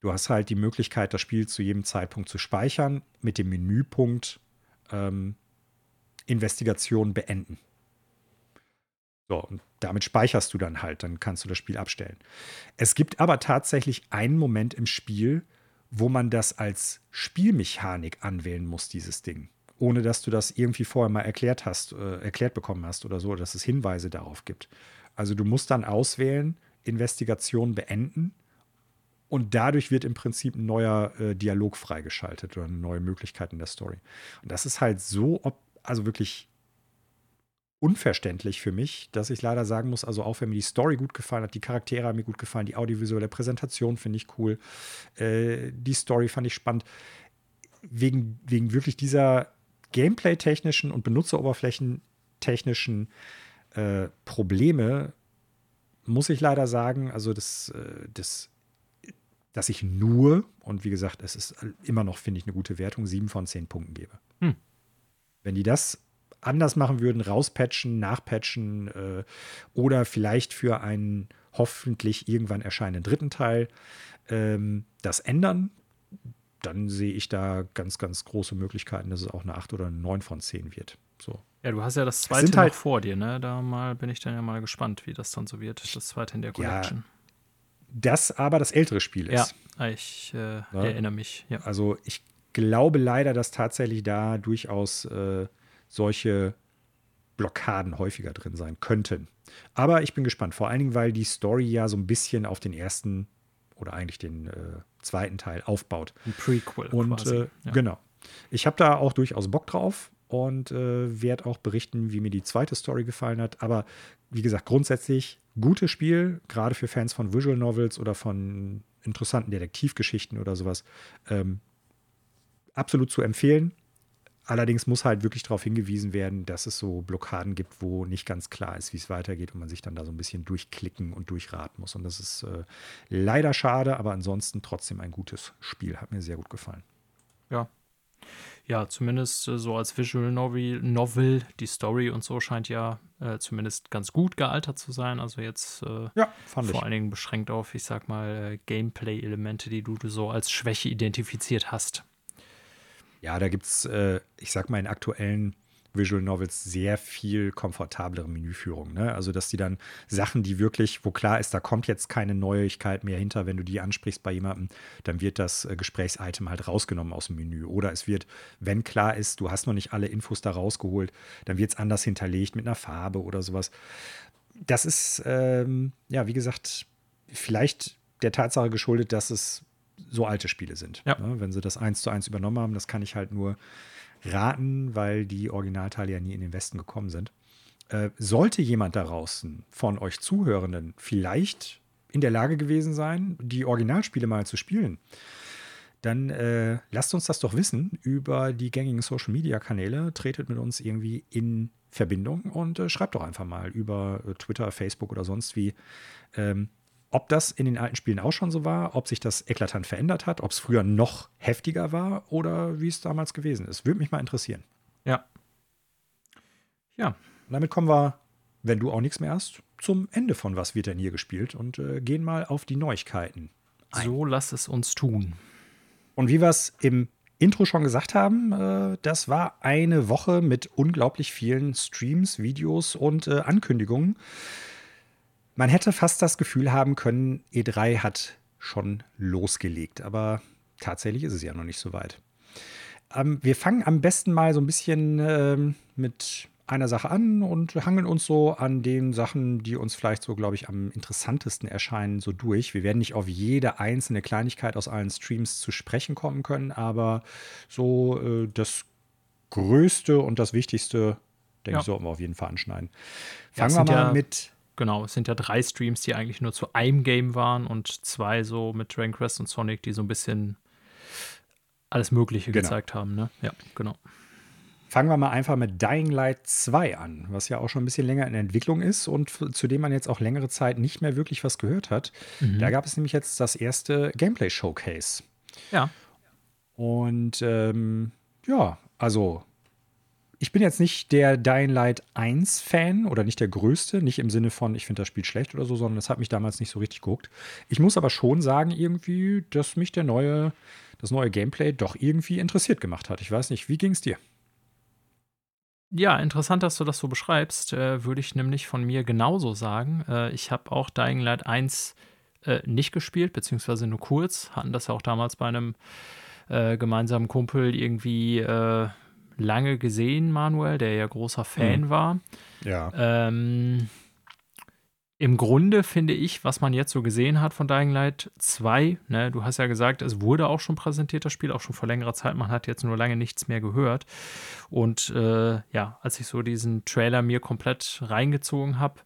du hast halt die Möglichkeit, das Spiel zu jedem Zeitpunkt zu speichern, mit dem Menüpunkt ähm, Investigation beenden. So, und damit speicherst du dann halt, dann kannst du das Spiel abstellen. Es gibt aber tatsächlich einen Moment im Spiel, wo man das als Spielmechanik anwählen muss, dieses Ding. Ohne dass du das irgendwie vorher mal erklärt hast, äh, erklärt bekommen hast oder so, dass es Hinweise darauf gibt. Also du musst dann auswählen, Investigation beenden und dadurch wird im Prinzip ein neuer äh, Dialog freigeschaltet oder eine neue Möglichkeit in der Story. Und das ist halt so, also wirklich unverständlich für mich, dass ich leider sagen muss, also auch wenn mir die Story gut gefallen hat, die Charaktere haben mir gut gefallen, die audiovisuelle Präsentation finde ich cool, äh, die Story fand ich spannend, wegen, wegen wirklich dieser Gameplay-technischen und Benutzeroberflächentechnischen äh, Probleme muss ich leider sagen, also das, äh, das, dass ich nur, und wie gesagt, es ist immer noch, finde ich, eine gute Wertung, sieben von zehn Punkten gebe. Hm. Wenn die das anders machen würden, rauspatchen, nachpatchen äh, oder vielleicht für einen hoffentlich irgendwann erscheinenden dritten Teil ähm, das ändern, dann sehe ich da ganz, ganz große Möglichkeiten, dass es auch eine 8 oder eine 9 von 10 wird. So. Ja, du hast ja das zweite halt, vor dir, ne? Da mal bin ich dann ja mal gespannt, wie das dann so wird, das zweite in der Collection. Ja, das aber das ältere Spiel ist. Ja, ich äh, ja. erinnere mich. Ja. Also ich glaube leider, dass tatsächlich da durchaus äh, solche Blockaden häufiger drin sein könnten. Aber ich bin gespannt, vor allen Dingen, weil die Story ja so ein bisschen auf den ersten oder eigentlich den äh, zweiten Teil aufbaut. Ein Prequel. Und quasi, äh, ja. genau. Ich habe da auch durchaus Bock drauf und äh, werde auch berichten, wie mir die zweite Story gefallen hat. Aber wie gesagt, grundsätzlich gutes Spiel, gerade für Fans von Visual Novels oder von interessanten Detektivgeschichten oder sowas. Ähm, absolut zu empfehlen. Allerdings muss halt wirklich darauf hingewiesen werden, dass es so Blockaden gibt, wo nicht ganz klar ist, wie es weitergeht und man sich dann da so ein bisschen durchklicken und durchraten muss. Und das ist äh, leider schade, aber ansonsten trotzdem ein gutes Spiel. Hat mir sehr gut gefallen. Ja. Ja, zumindest äh, so als Visual Novel, Novel, die Story und so scheint ja äh, zumindest ganz gut gealtert zu sein. Also jetzt äh, ja, vor ich. allen Dingen beschränkt auf, ich sag mal, äh, Gameplay-Elemente, die du so als Schwäche identifiziert hast. Ja, da gibt es, äh, ich sag mal, in aktuellen Visual Novels sehr viel komfortablere Menüführung. Ne? Also, dass die dann Sachen, die wirklich, wo klar ist, da kommt jetzt keine Neuigkeit mehr hinter, wenn du die ansprichst bei jemandem, dann wird das äh, Gesprächsitem halt rausgenommen aus dem Menü. Oder es wird, wenn klar ist, du hast noch nicht alle Infos da rausgeholt, dann wird es anders hinterlegt mit einer Farbe oder sowas. Das ist, ähm, ja, wie gesagt, vielleicht der Tatsache geschuldet, dass es so alte Spiele sind. Ja. Ne? Wenn sie das eins zu eins übernommen haben, das kann ich halt nur raten, weil die Originalteile ja nie in den Westen gekommen sind. Äh, sollte jemand da draußen von euch Zuhörenden vielleicht in der Lage gewesen sein, die Originalspiele mal zu spielen, dann äh, lasst uns das doch wissen über die gängigen Social Media Kanäle. Tretet mit uns irgendwie in Verbindung und äh, schreibt doch einfach mal über äh, Twitter, Facebook oder sonst wie, ähm, ob das in den alten Spielen auch schon so war, ob sich das eklatant verändert hat, ob es früher noch heftiger war oder wie es damals gewesen ist. Würde mich mal interessieren. Ja. Ja. Und damit kommen wir, wenn du auch nichts mehr hast, zum Ende von Was wird denn hier gespielt und äh, gehen mal auf die Neuigkeiten. Ein. So lass es uns tun. Und wie wir es im Intro schon gesagt haben, äh, das war eine Woche mit unglaublich vielen Streams, Videos und äh, Ankündigungen. Man hätte fast das Gefühl haben können, E3 hat schon losgelegt, aber tatsächlich ist es ja noch nicht so weit. Ähm, wir fangen am besten mal so ein bisschen ähm, mit einer Sache an und hangeln uns so an den Sachen, die uns vielleicht so, glaube ich, am interessantesten erscheinen, so durch. Wir werden nicht auf jede einzelne Kleinigkeit aus allen Streams zu sprechen kommen können, aber so äh, das Größte und das Wichtigste, denke ja. ich, sollten wir auf jeden Fall anschneiden. Fangen wir mal ja mit Genau, es sind ja drei Streams, die eigentlich nur zu einem Game waren und zwei so mit Dragon Quest und Sonic, die so ein bisschen alles Mögliche genau. gezeigt haben. Ne? Ja, genau. Fangen wir mal einfach mit Dying Light 2 an, was ja auch schon ein bisschen länger in Entwicklung ist und zu dem man jetzt auch längere Zeit nicht mehr wirklich was gehört hat. Mhm. Da gab es nämlich jetzt das erste Gameplay-Showcase. Ja. Und ähm, ja, also ich bin jetzt nicht der Dying Light 1 Fan oder nicht der größte, nicht im Sinne von, ich finde das Spiel schlecht oder so, sondern das hat mich damals nicht so richtig geguckt. Ich muss aber schon sagen, irgendwie, dass mich der neue, das neue Gameplay doch irgendwie interessiert gemacht hat. Ich weiß nicht, wie ging es dir? Ja, interessant, dass du das so beschreibst. Äh, würde ich nämlich von mir genauso sagen. Äh, ich habe auch Dying Light 1 äh, nicht gespielt, beziehungsweise nur kurz. Hatten das ja auch damals bei einem äh, gemeinsamen Kumpel irgendwie äh, lange gesehen, Manuel, der ja großer Fan mhm. war. Ja. Ähm, Im Grunde finde ich, was man jetzt so gesehen hat von Dying Light 2, ne, du hast ja gesagt, es wurde auch schon präsentiert, das Spiel, auch schon vor längerer Zeit, man hat jetzt nur lange nichts mehr gehört. Und äh, ja, als ich so diesen Trailer mir komplett reingezogen habe,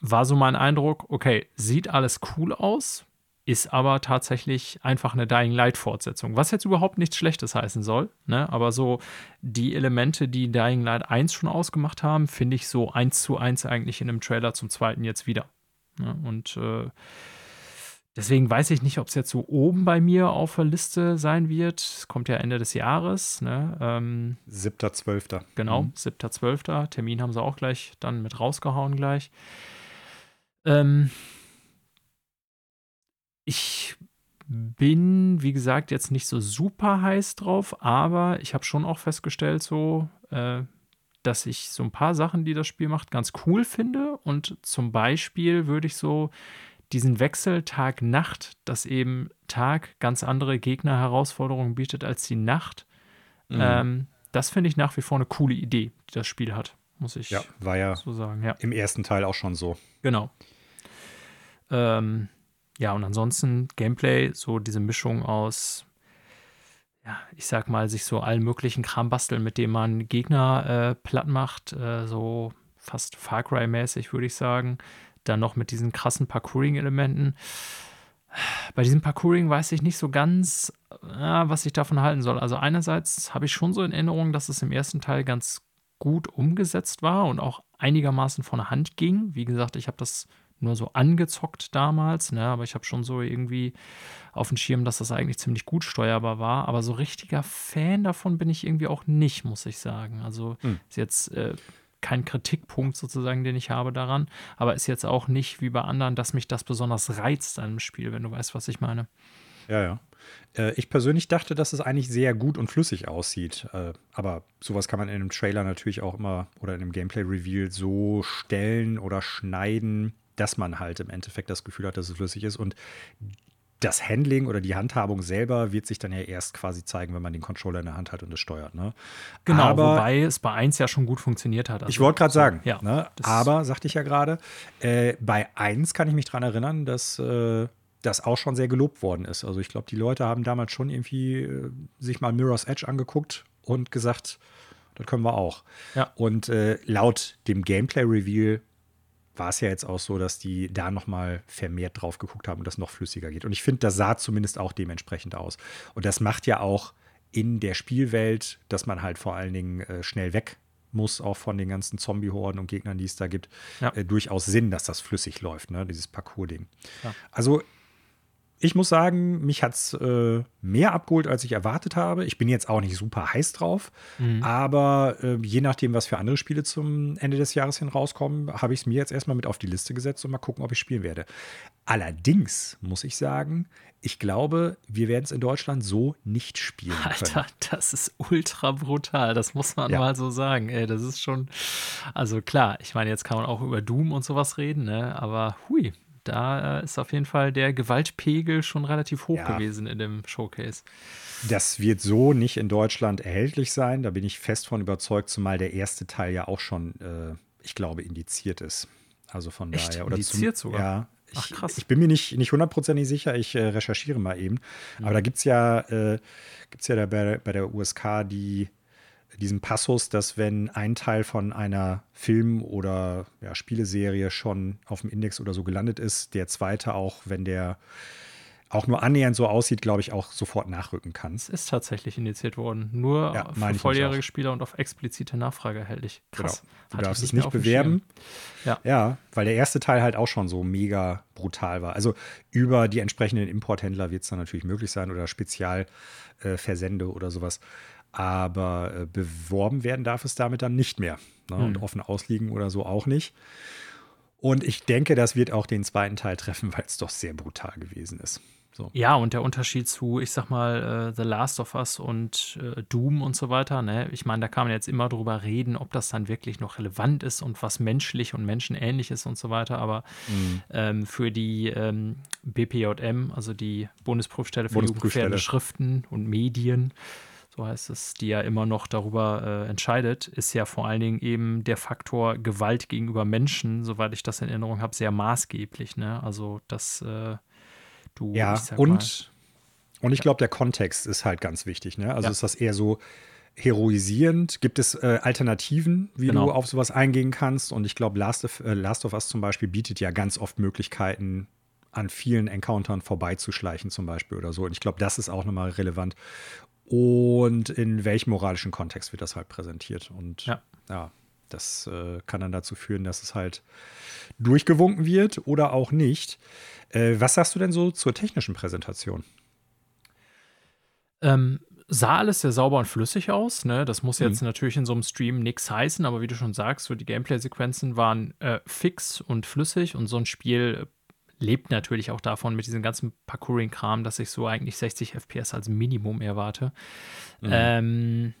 war so mein Eindruck, okay, sieht alles cool aus, ist aber tatsächlich einfach eine Dying Light Fortsetzung, was jetzt überhaupt nichts Schlechtes heißen soll, ne? aber so die Elemente, die Dying Light 1 schon ausgemacht haben, finde ich so eins zu eins eigentlich in einem Trailer zum zweiten jetzt wieder. Ne? Und äh, deswegen weiß ich nicht, ob es jetzt so oben bei mir auf der Liste sein wird. Es kommt ja Ende des Jahres. Ne? Ähm, 7.12. Genau, mhm. 7.12. Termin haben sie auch gleich dann mit rausgehauen gleich. Ähm, ich bin, wie gesagt, jetzt nicht so super heiß drauf, aber ich habe schon auch festgestellt, so, äh, dass ich so ein paar Sachen, die das Spiel macht, ganz cool finde. Und zum Beispiel würde ich so diesen Wechsel Tag-Nacht, dass eben Tag ganz andere Gegner-Herausforderungen bietet als die Nacht. Mhm. Ähm, das finde ich nach wie vor eine coole Idee, die das Spiel hat, muss ich ja, war ja so sagen. Ja. Im ersten Teil auch schon so. Genau. Ähm, ja, und ansonsten Gameplay, so diese Mischung aus, ja, ich sag mal, sich so allen möglichen Kram basteln, mit dem man Gegner äh, platt macht, äh, so fast Far Cry-mäßig, würde ich sagen. Dann noch mit diesen krassen Parkouring-Elementen. bei diesem Parkouring weiß ich nicht so ganz, äh, was ich davon halten soll. Also einerseits habe ich schon so in Erinnerung, dass es im ersten Teil ganz gut umgesetzt war und auch einigermaßen von der Hand ging. Wie gesagt, ich habe das nur so angezockt damals, ne? aber ich habe schon so irgendwie auf dem Schirm, dass das eigentlich ziemlich gut steuerbar war. Aber so richtiger Fan davon bin ich irgendwie auch nicht, muss ich sagen. Also hm. ist jetzt äh, kein Kritikpunkt sozusagen, den ich habe daran, aber ist jetzt auch nicht wie bei anderen, dass mich das besonders reizt an einem Spiel, wenn du weißt, was ich meine. Ja, ja. Äh, ich persönlich dachte, dass es eigentlich sehr gut und flüssig aussieht. Äh, aber sowas kann man in einem Trailer natürlich auch immer oder in einem Gameplay-Reveal so stellen oder schneiden, dass man halt im Endeffekt das Gefühl hat, dass es flüssig ist. Und das Handling oder die Handhabung selber wird sich dann ja erst quasi zeigen, wenn man den Controller in der Hand hat und es steuert. Ne? Genau, aber, wobei es bei 1 ja schon gut funktioniert hat. Also, ich wollte gerade sagen, ja, ne? aber, sagte ich ja gerade, äh, bei 1 kann ich mich daran erinnern, dass äh, das auch schon sehr gelobt worden ist. Also ich glaube, die Leute haben damals schon irgendwie äh, sich mal Mirror's Edge angeguckt und gesagt, das können wir auch. Ja. Und äh, laut dem Gameplay-Reveal war es ja jetzt auch so, dass die da noch mal vermehrt drauf geguckt haben und das noch flüssiger geht. Und ich finde, das sah zumindest auch dementsprechend aus. Und das macht ja auch in der Spielwelt, dass man halt vor allen Dingen äh, schnell weg muss, auch von den ganzen Zombie-Horden und Gegnern, die es da gibt, ja. äh, durchaus Sinn, dass das flüssig läuft, ne? dieses Parcours-Ding. Ja. Also ich muss sagen, mich hat es äh, mehr abgeholt, als ich erwartet habe. Ich bin jetzt auch nicht super heiß drauf, mhm. aber äh, je nachdem, was für andere Spiele zum Ende des Jahres hin rauskommen, habe ich es mir jetzt erstmal mit auf die Liste gesetzt und mal gucken, ob ich spielen werde. Allerdings muss ich sagen, ich glaube, wir werden es in Deutschland so nicht spielen können. Alter, das ist ultra brutal. Das muss man ja. mal so sagen. Ey, das ist schon, also klar, ich meine, jetzt kann man auch über Doom und sowas reden, ne? aber hui, da äh, ist auf jeden Fall der Gewaltpegel schon relativ hoch ja. gewesen in dem Showcase. Das wird so nicht in Deutschland erhältlich sein. Da bin ich fest von überzeugt, zumal der erste Teil ja auch schon, äh, ich glaube, indiziert ist. Also von Echt? daher. Oder indiziert zum, sogar? Ja. Ich, Ach, krass. Ich bin mir nicht, nicht hundertprozentig sicher, ich äh, recherchiere mal eben. Mhm. Aber da gibt es ja, äh, gibt's ja da bei, bei der USK die diesen Passus, dass wenn ein Teil von einer Film- oder ja, Spieleserie schon auf dem Index oder so gelandet ist, der zweite auch, wenn der auch nur annähernd so aussieht, glaube ich, auch sofort nachrücken kann. Es ist tatsächlich indiziert worden. Nur ja, für volljährige Spieler und auf explizite Nachfrage erhältlich. Krass. Genau. Du Hatte darfst es nicht bewerben. Ja. ja, weil der erste Teil halt auch schon so mega brutal war. Also über die entsprechenden Importhändler wird es dann natürlich möglich sein oder Spezialversände äh, oder sowas aber äh, beworben werden darf es damit dann nicht mehr. Ne? Mhm. Und hm. offen ausliegen oder so auch nicht. Und ich denke, das wird auch den zweiten Teil treffen, weil es doch sehr brutal gewesen ist. So. Ja, und der Unterschied zu, ich sag mal, uh, The Last of Us und uh, Doom und so weiter, ne? Ich meine, da kann man jetzt immer drüber reden, ob das dann wirklich noch relevant ist und was menschlich und menschenähnlich ist und so weiter. Aber mhm. ähm, für die ähm, BPJM, also die Bundesprüfstelle für jugendgefährdende Schriften und Medien, so heißt es, die ja immer noch darüber äh, entscheidet, ist ja vor allen Dingen eben der Faktor Gewalt gegenüber Menschen, soweit ich das in Erinnerung habe, sehr maßgeblich. Ne? Also, dass äh, du. Ja, und, und ich glaube, der Kontext ist halt ganz wichtig. Ne? Also, ja. ist das eher so heroisierend? Gibt es äh, Alternativen, wie genau. du auf sowas eingehen kannst? Und ich glaube, Last, of, äh, Last of Us zum Beispiel bietet ja ganz oft Möglichkeiten, an vielen Encountern vorbeizuschleichen, zum Beispiel oder so. Und ich glaube, das ist auch nochmal relevant und in welchem moralischen Kontext wird das halt präsentiert. Und ja, ja das äh, kann dann dazu führen, dass es halt durchgewunken wird oder auch nicht. Äh, was sagst du denn so zur technischen Präsentation? Ähm, sah alles sehr sauber und flüssig aus. Ne? Das muss jetzt mhm. natürlich in so einem Stream nichts heißen, aber wie du schon sagst, so die Gameplay-Sequenzen waren äh, fix und flüssig und so ein Spiel lebt natürlich auch davon mit diesem ganzen Parkouring-Kram, dass ich so eigentlich 60 FPS als Minimum erwarte. Mhm. Ähm,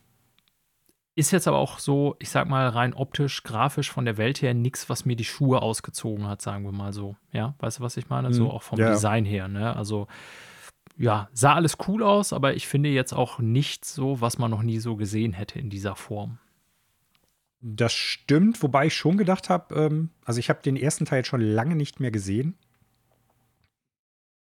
ist jetzt aber auch so, ich sag mal, rein optisch, grafisch von der Welt her nichts, was mir die Schuhe ausgezogen hat, sagen wir mal so. Ja, weißt du, was ich meine? Mhm. So auch vom ja. Design her, ne? Also, ja, sah alles cool aus, aber ich finde jetzt auch nicht so, was man noch nie so gesehen hätte in dieser Form. Das stimmt, wobei ich schon gedacht habe, ähm, also ich habe den ersten Teil schon lange nicht mehr gesehen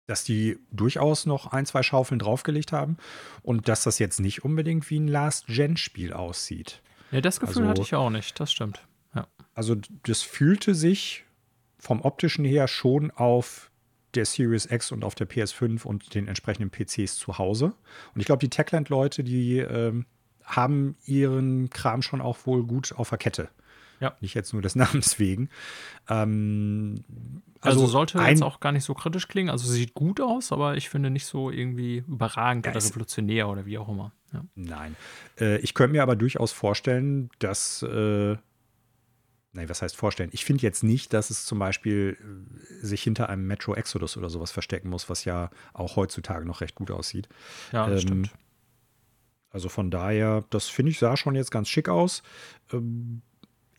dass die durchaus noch ein, zwei Schaufeln draufgelegt haben und dass das jetzt nicht unbedingt wie ein Last-Gen-Spiel aussieht. Ja, das Gefühl also, hatte ich auch nicht, das stimmt. Ja. Also das fühlte sich vom optischen her schon auf der Series X und auf der PS5 und den entsprechenden PCs zu Hause. Und ich glaube, die Techland-Leute, die ähm, haben ihren Kram schon auch wohl gut auf der Kette. Ja. Nicht jetzt nur des *laughs* Namens wegen. Ähm, also, also, sollte jetzt auch gar nicht so kritisch klingen. Also sieht gut aus, aber ich finde nicht so irgendwie überragend oder revolutionär oder wie auch immer. Ja. Nein. Äh, ich könnte mir aber durchaus vorstellen, dass äh, Nein, was heißt vorstellen? Ich finde jetzt nicht, dass es zum Beispiel äh, sich hinter einem Metro Exodus oder sowas verstecken muss, was ja auch heutzutage noch recht gut aussieht. Ja, das ähm, stimmt. Also von daher, das finde ich sah schon jetzt ganz schick aus. Ähm,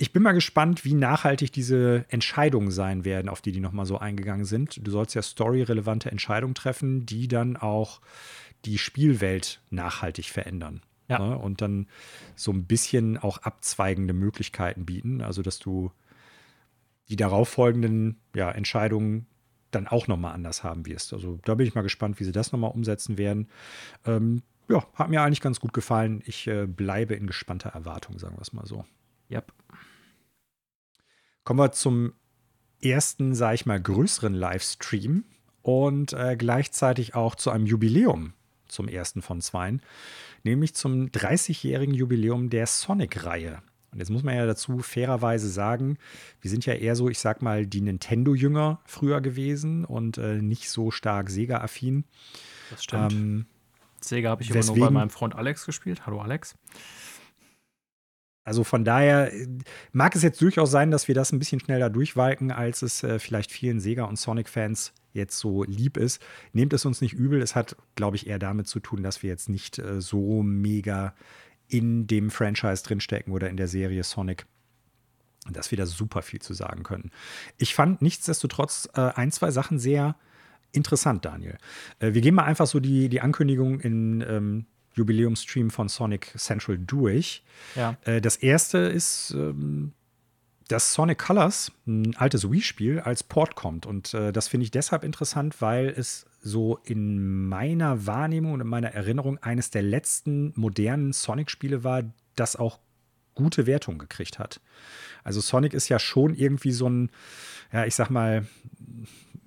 ich bin mal gespannt, wie nachhaltig diese Entscheidungen sein werden, auf die die nochmal so eingegangen sind. Du sollst ja storyrelevante Entscheidungen treffen, die dann auch die Spielwelt nachhaltig verändern. Ja. Ne? Und dann so ein bisschen auch abzweigende Möglichkeiten bieten. Also, dass du die darauffolgenden ja, Entscheidungen dann auch nochmal anders haben wirst. Also da bin ich mal gespannt, wie sie das nochmal umsetzen werden. Ähm, ja, hat mir eigentlich ganz gut gefallen. Ich äh, bleibe in gespannter Erwartung, sagen wir es mal so. Yep. Kommen wir zum ersten, sage ich mal, größeren Livestream und äh, gleichzeitig auch zu einem Jubiläum zum ersten von zweien, nämlich zum 30-jährigen Jubiläum der Sonic-Reihe. Und jetzt muss man ja dazu fairerweise sagen, wir sind ja eher so, ich sag mal, die Nintendo-Jünger früher gewesen und äh, nicht so stark Sega-affin. Das stimmt. Ähm, Sega habe ich immer nur bei meinem Freund Alex gespielt. Hallo Alex. Also von daher äh, mag es jetzt durchaus sein, dass wir das ein bisschen schneller durchwalken, als es äh, vielleicht vielen Sega- und Sonic-Fans jetzt so lieb ist. Nehmt es uns nicht übel. Es hat, glaube ich, eher damit zu tun, dass wir jetzt nicht äh, so mega in dem Franchise drinstecken oder in der Serie Sonic, dass wir da super viel zu sagen können. Ich fand nichtsdestotrotz äh, ein, zwei Sachen sehr interessant, Daniel. Äh, wir gehen mal einfach so die, die Ankündigung in ähm, Jubiläumstream von Sonic Central durch. Ja. Äh, das erste ist, ähm, dass Sonic Colors, ein altes Wii-Spiel, als Port kommt. Und äh, das finde ich deshalb interessant, weil es so in meiner Wahrnehmung und in meiner Erinnerung eines der letzten modernen Sonic-Spiele war, das auch gute Wertung gekriegt hat. Also Sonic ist ja schon irgendwie so ein, ja, ich sag mal,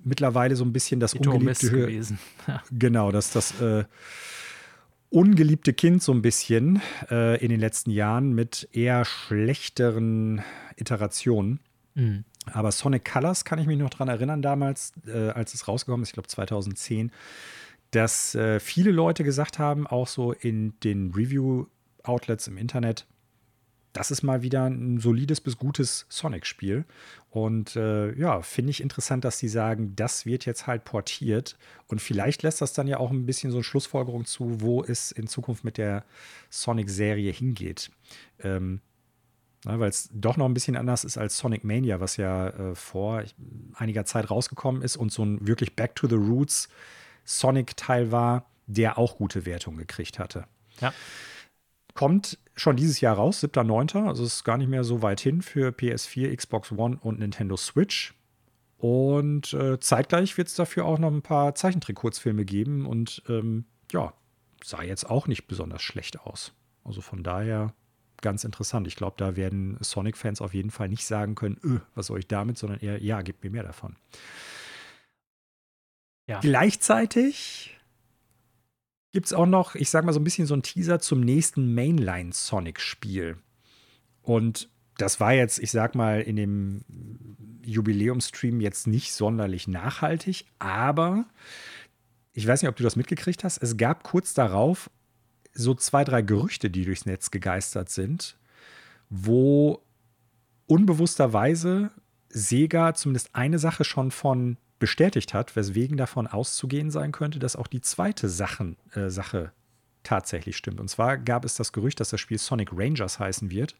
mittlerweile so ein bisschen das ungeliebte gewesen. Ja. *laughs* Genau, dass das äh, ungeliebte Kind so ein bisschen äh, in den letzten Jahren mit eher schlechteren Iterationen. Mhm. Aber Sonic Colors kann ich mich noch daran erinnern, damals, äh, als es rausgekommen ist, ich glaube 2010, dass äh, viele Leute gesagt haben, auch so in den Review-Outlets im Internet, das ist mal wieder ein solides bis gutes Sonic-Spiel. Und äh, ja, finde ich interessant, dass sie sagen, das wird jetzt halt portiert. Und vielleicht lässt das dann ja auch ein bisschen so eine Schlussfolgerung zu, wo es in Zukunft mit der Sonic-Serie hingeht. Ähm, weil es doch noch ein bisschen anders ist als Sonic Mania, was ja äh, vor einiger Zeit rausgekommen ist und so ein wirklich Back to the Roots Sonic-Teil war, der auch gute Wertungen gekriegt hatte. Ja. Kommt schon dieses Jahr raus, 7.9., also ist gar nicht mehr so weit hin für PS4, Xbox One und Nintendo Switch. Und äh, zeitgleich wird es dafür auch noch ein paar Zeichentrick-Kurzfilme geben und ähm, ja, sah jetzt auch nicht besonders schlecht aus. Also von daher ganz interessant. Ich glaube, da werden Sonic-Fans auf jeden Fall nicht sagen können, öh, was soll ich damit, sondern eher, ja, gib mir mehr davon. Ja. Gleichzeitig gibt es auch noch, ich sag mal so ein bisschen so ein Teaser zum nächsten Mainline-Sonic-Spiel. Und das war jetzt, ich sag mal, in dem Jubiläumstream jetzt nicht sonderlich nachhaltig, aber ich weiß nicht, ob du das mitgekriegt hast. Es gab kurz darauf so zwei, drei Gerüchte, die durchs Netz gegeistert sind, wo unbewussterweise Sega zumindest eine Sache schon von bestätigt hat, weswegen davon auszugehen sein könnte, dass auch die zweite Sachen, äh, Sache tatsächlich stimmt. Und zwar gab es das Gerücht, dass das Spiel Sonic Rangers heißen wird.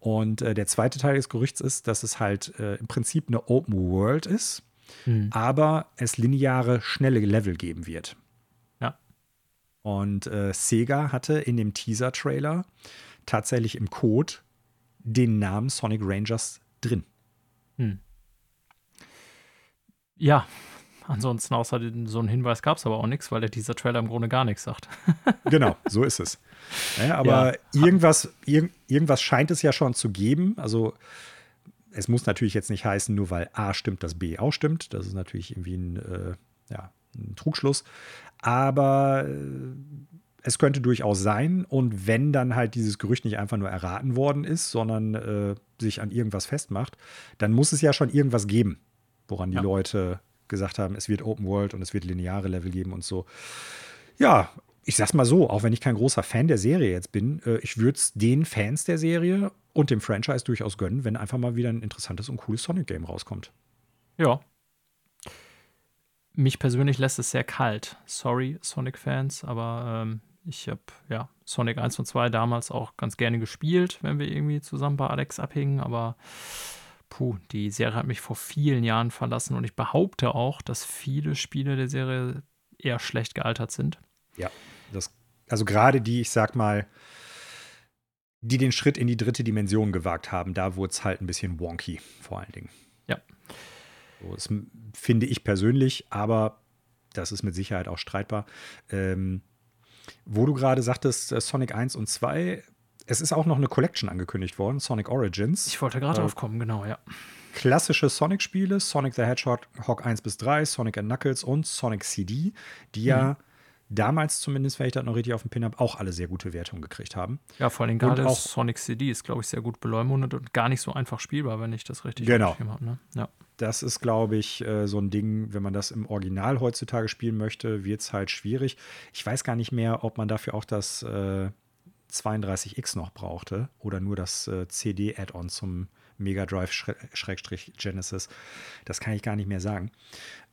Und äh, der zweite Teil des Gerüchts ist, dass es halt äh, im Prinzip eine Open World ist, hm. aber es lineare, schnelle Level geben wird. Ja. Und äh, Sega hatte in dem Teaser-Trailer tatsächlich im Code den Namen Sonic Rangers drin. Hm. Ja, ansonsten außer so einen Hinweis gab es aber auch nichts, weil der dieser Trailer im Grunde gar nichts sagt. *laughs* genau, so ist es. Ja, aber ja. Irgendwas, irg irgendwas scheint es ja schon zu geben. Also es muss natürlich jetzt nicht heißen, nur weil A stimmt, dass B auch stimmt. Das ist natürlich irgendwie ein, äh, ja, ein Trugschluss. Aber äh, es könnte durchaus sein. Und wenn dann halt dieses Gerücht nicht einfach nur erraten worden ist, sondern äh, sich an irgendwas festmacht, dann muss es ja schon irgendwas geben, woran die ja. Leute gesagt haben, es wird Open World und es wird lineare Level geben und so. Ja, ich sag's mal so, auch wenn ich kein großer Fan der Serie jetzt bin, äh, ich würde es den Fans der Serie und dem Franchise durchaus gönnen, wenn einfach mal wieder ein interessantes und cooles Sonic-Game rauskommt. Ja. Mich persönlich lässt es sehr kalt. Sorry, Sonic-Fans, aber ähm, ich habe ja Sonic 1 und 2 damals auch ganz gerne gespielt, wenn wir irgendwie zusammen bei Alex abhingen, aber puh, die Serie hat mich vor vielen Jahren verlassen und ich behaupte auch, dass viele Spiele der Serie eher schlecht gealtert sind. Ja, das, also gerade die, ich sag mal, die den Schritt in die dritte Dimension gewagt haben, da wurde es halt ein bisschen wonky, vor allen Dingen. Ja. Das finde ich persönlich, aber das ist mit Sicherheit auch streitbar. Ähm, wo du gerade sagtest, äh, Sonic 1 und 2, es ist auch noch eine Collection angekündigt worden, Sonic Origins. Ich wollte gerade äh, drauf kommen, genau, ja. Klassische Sonic-Spiele, Sonic the Hedgehog 1 bis 3, Sonic and Knuckles und Sonic CD, die mhm. ja damals zumindest, wenn ich das noch richtig auf dem Pin habe, auch alle sehr gute Wertungen gekriegt haben. Ja, vor allem gerade auch Sonic CD ist, glaube ich, sehr gut beleumundet und gar nicht so einfach spielbar, wenn ich das richtig genau. habe. Ne? Ja. Das ist, glaube ich, äh, so ein Ding, wenn man das im Original heutzutage spielen möchte, wird es halt schwierig. Ich weiß gar nicht mehr, ob man dafür auch das äh, 32X noch brauchte oder nur das äh, CD-Add-on zum Mega Drive-Genesis. Das kann ich gar nicht mehr sagen.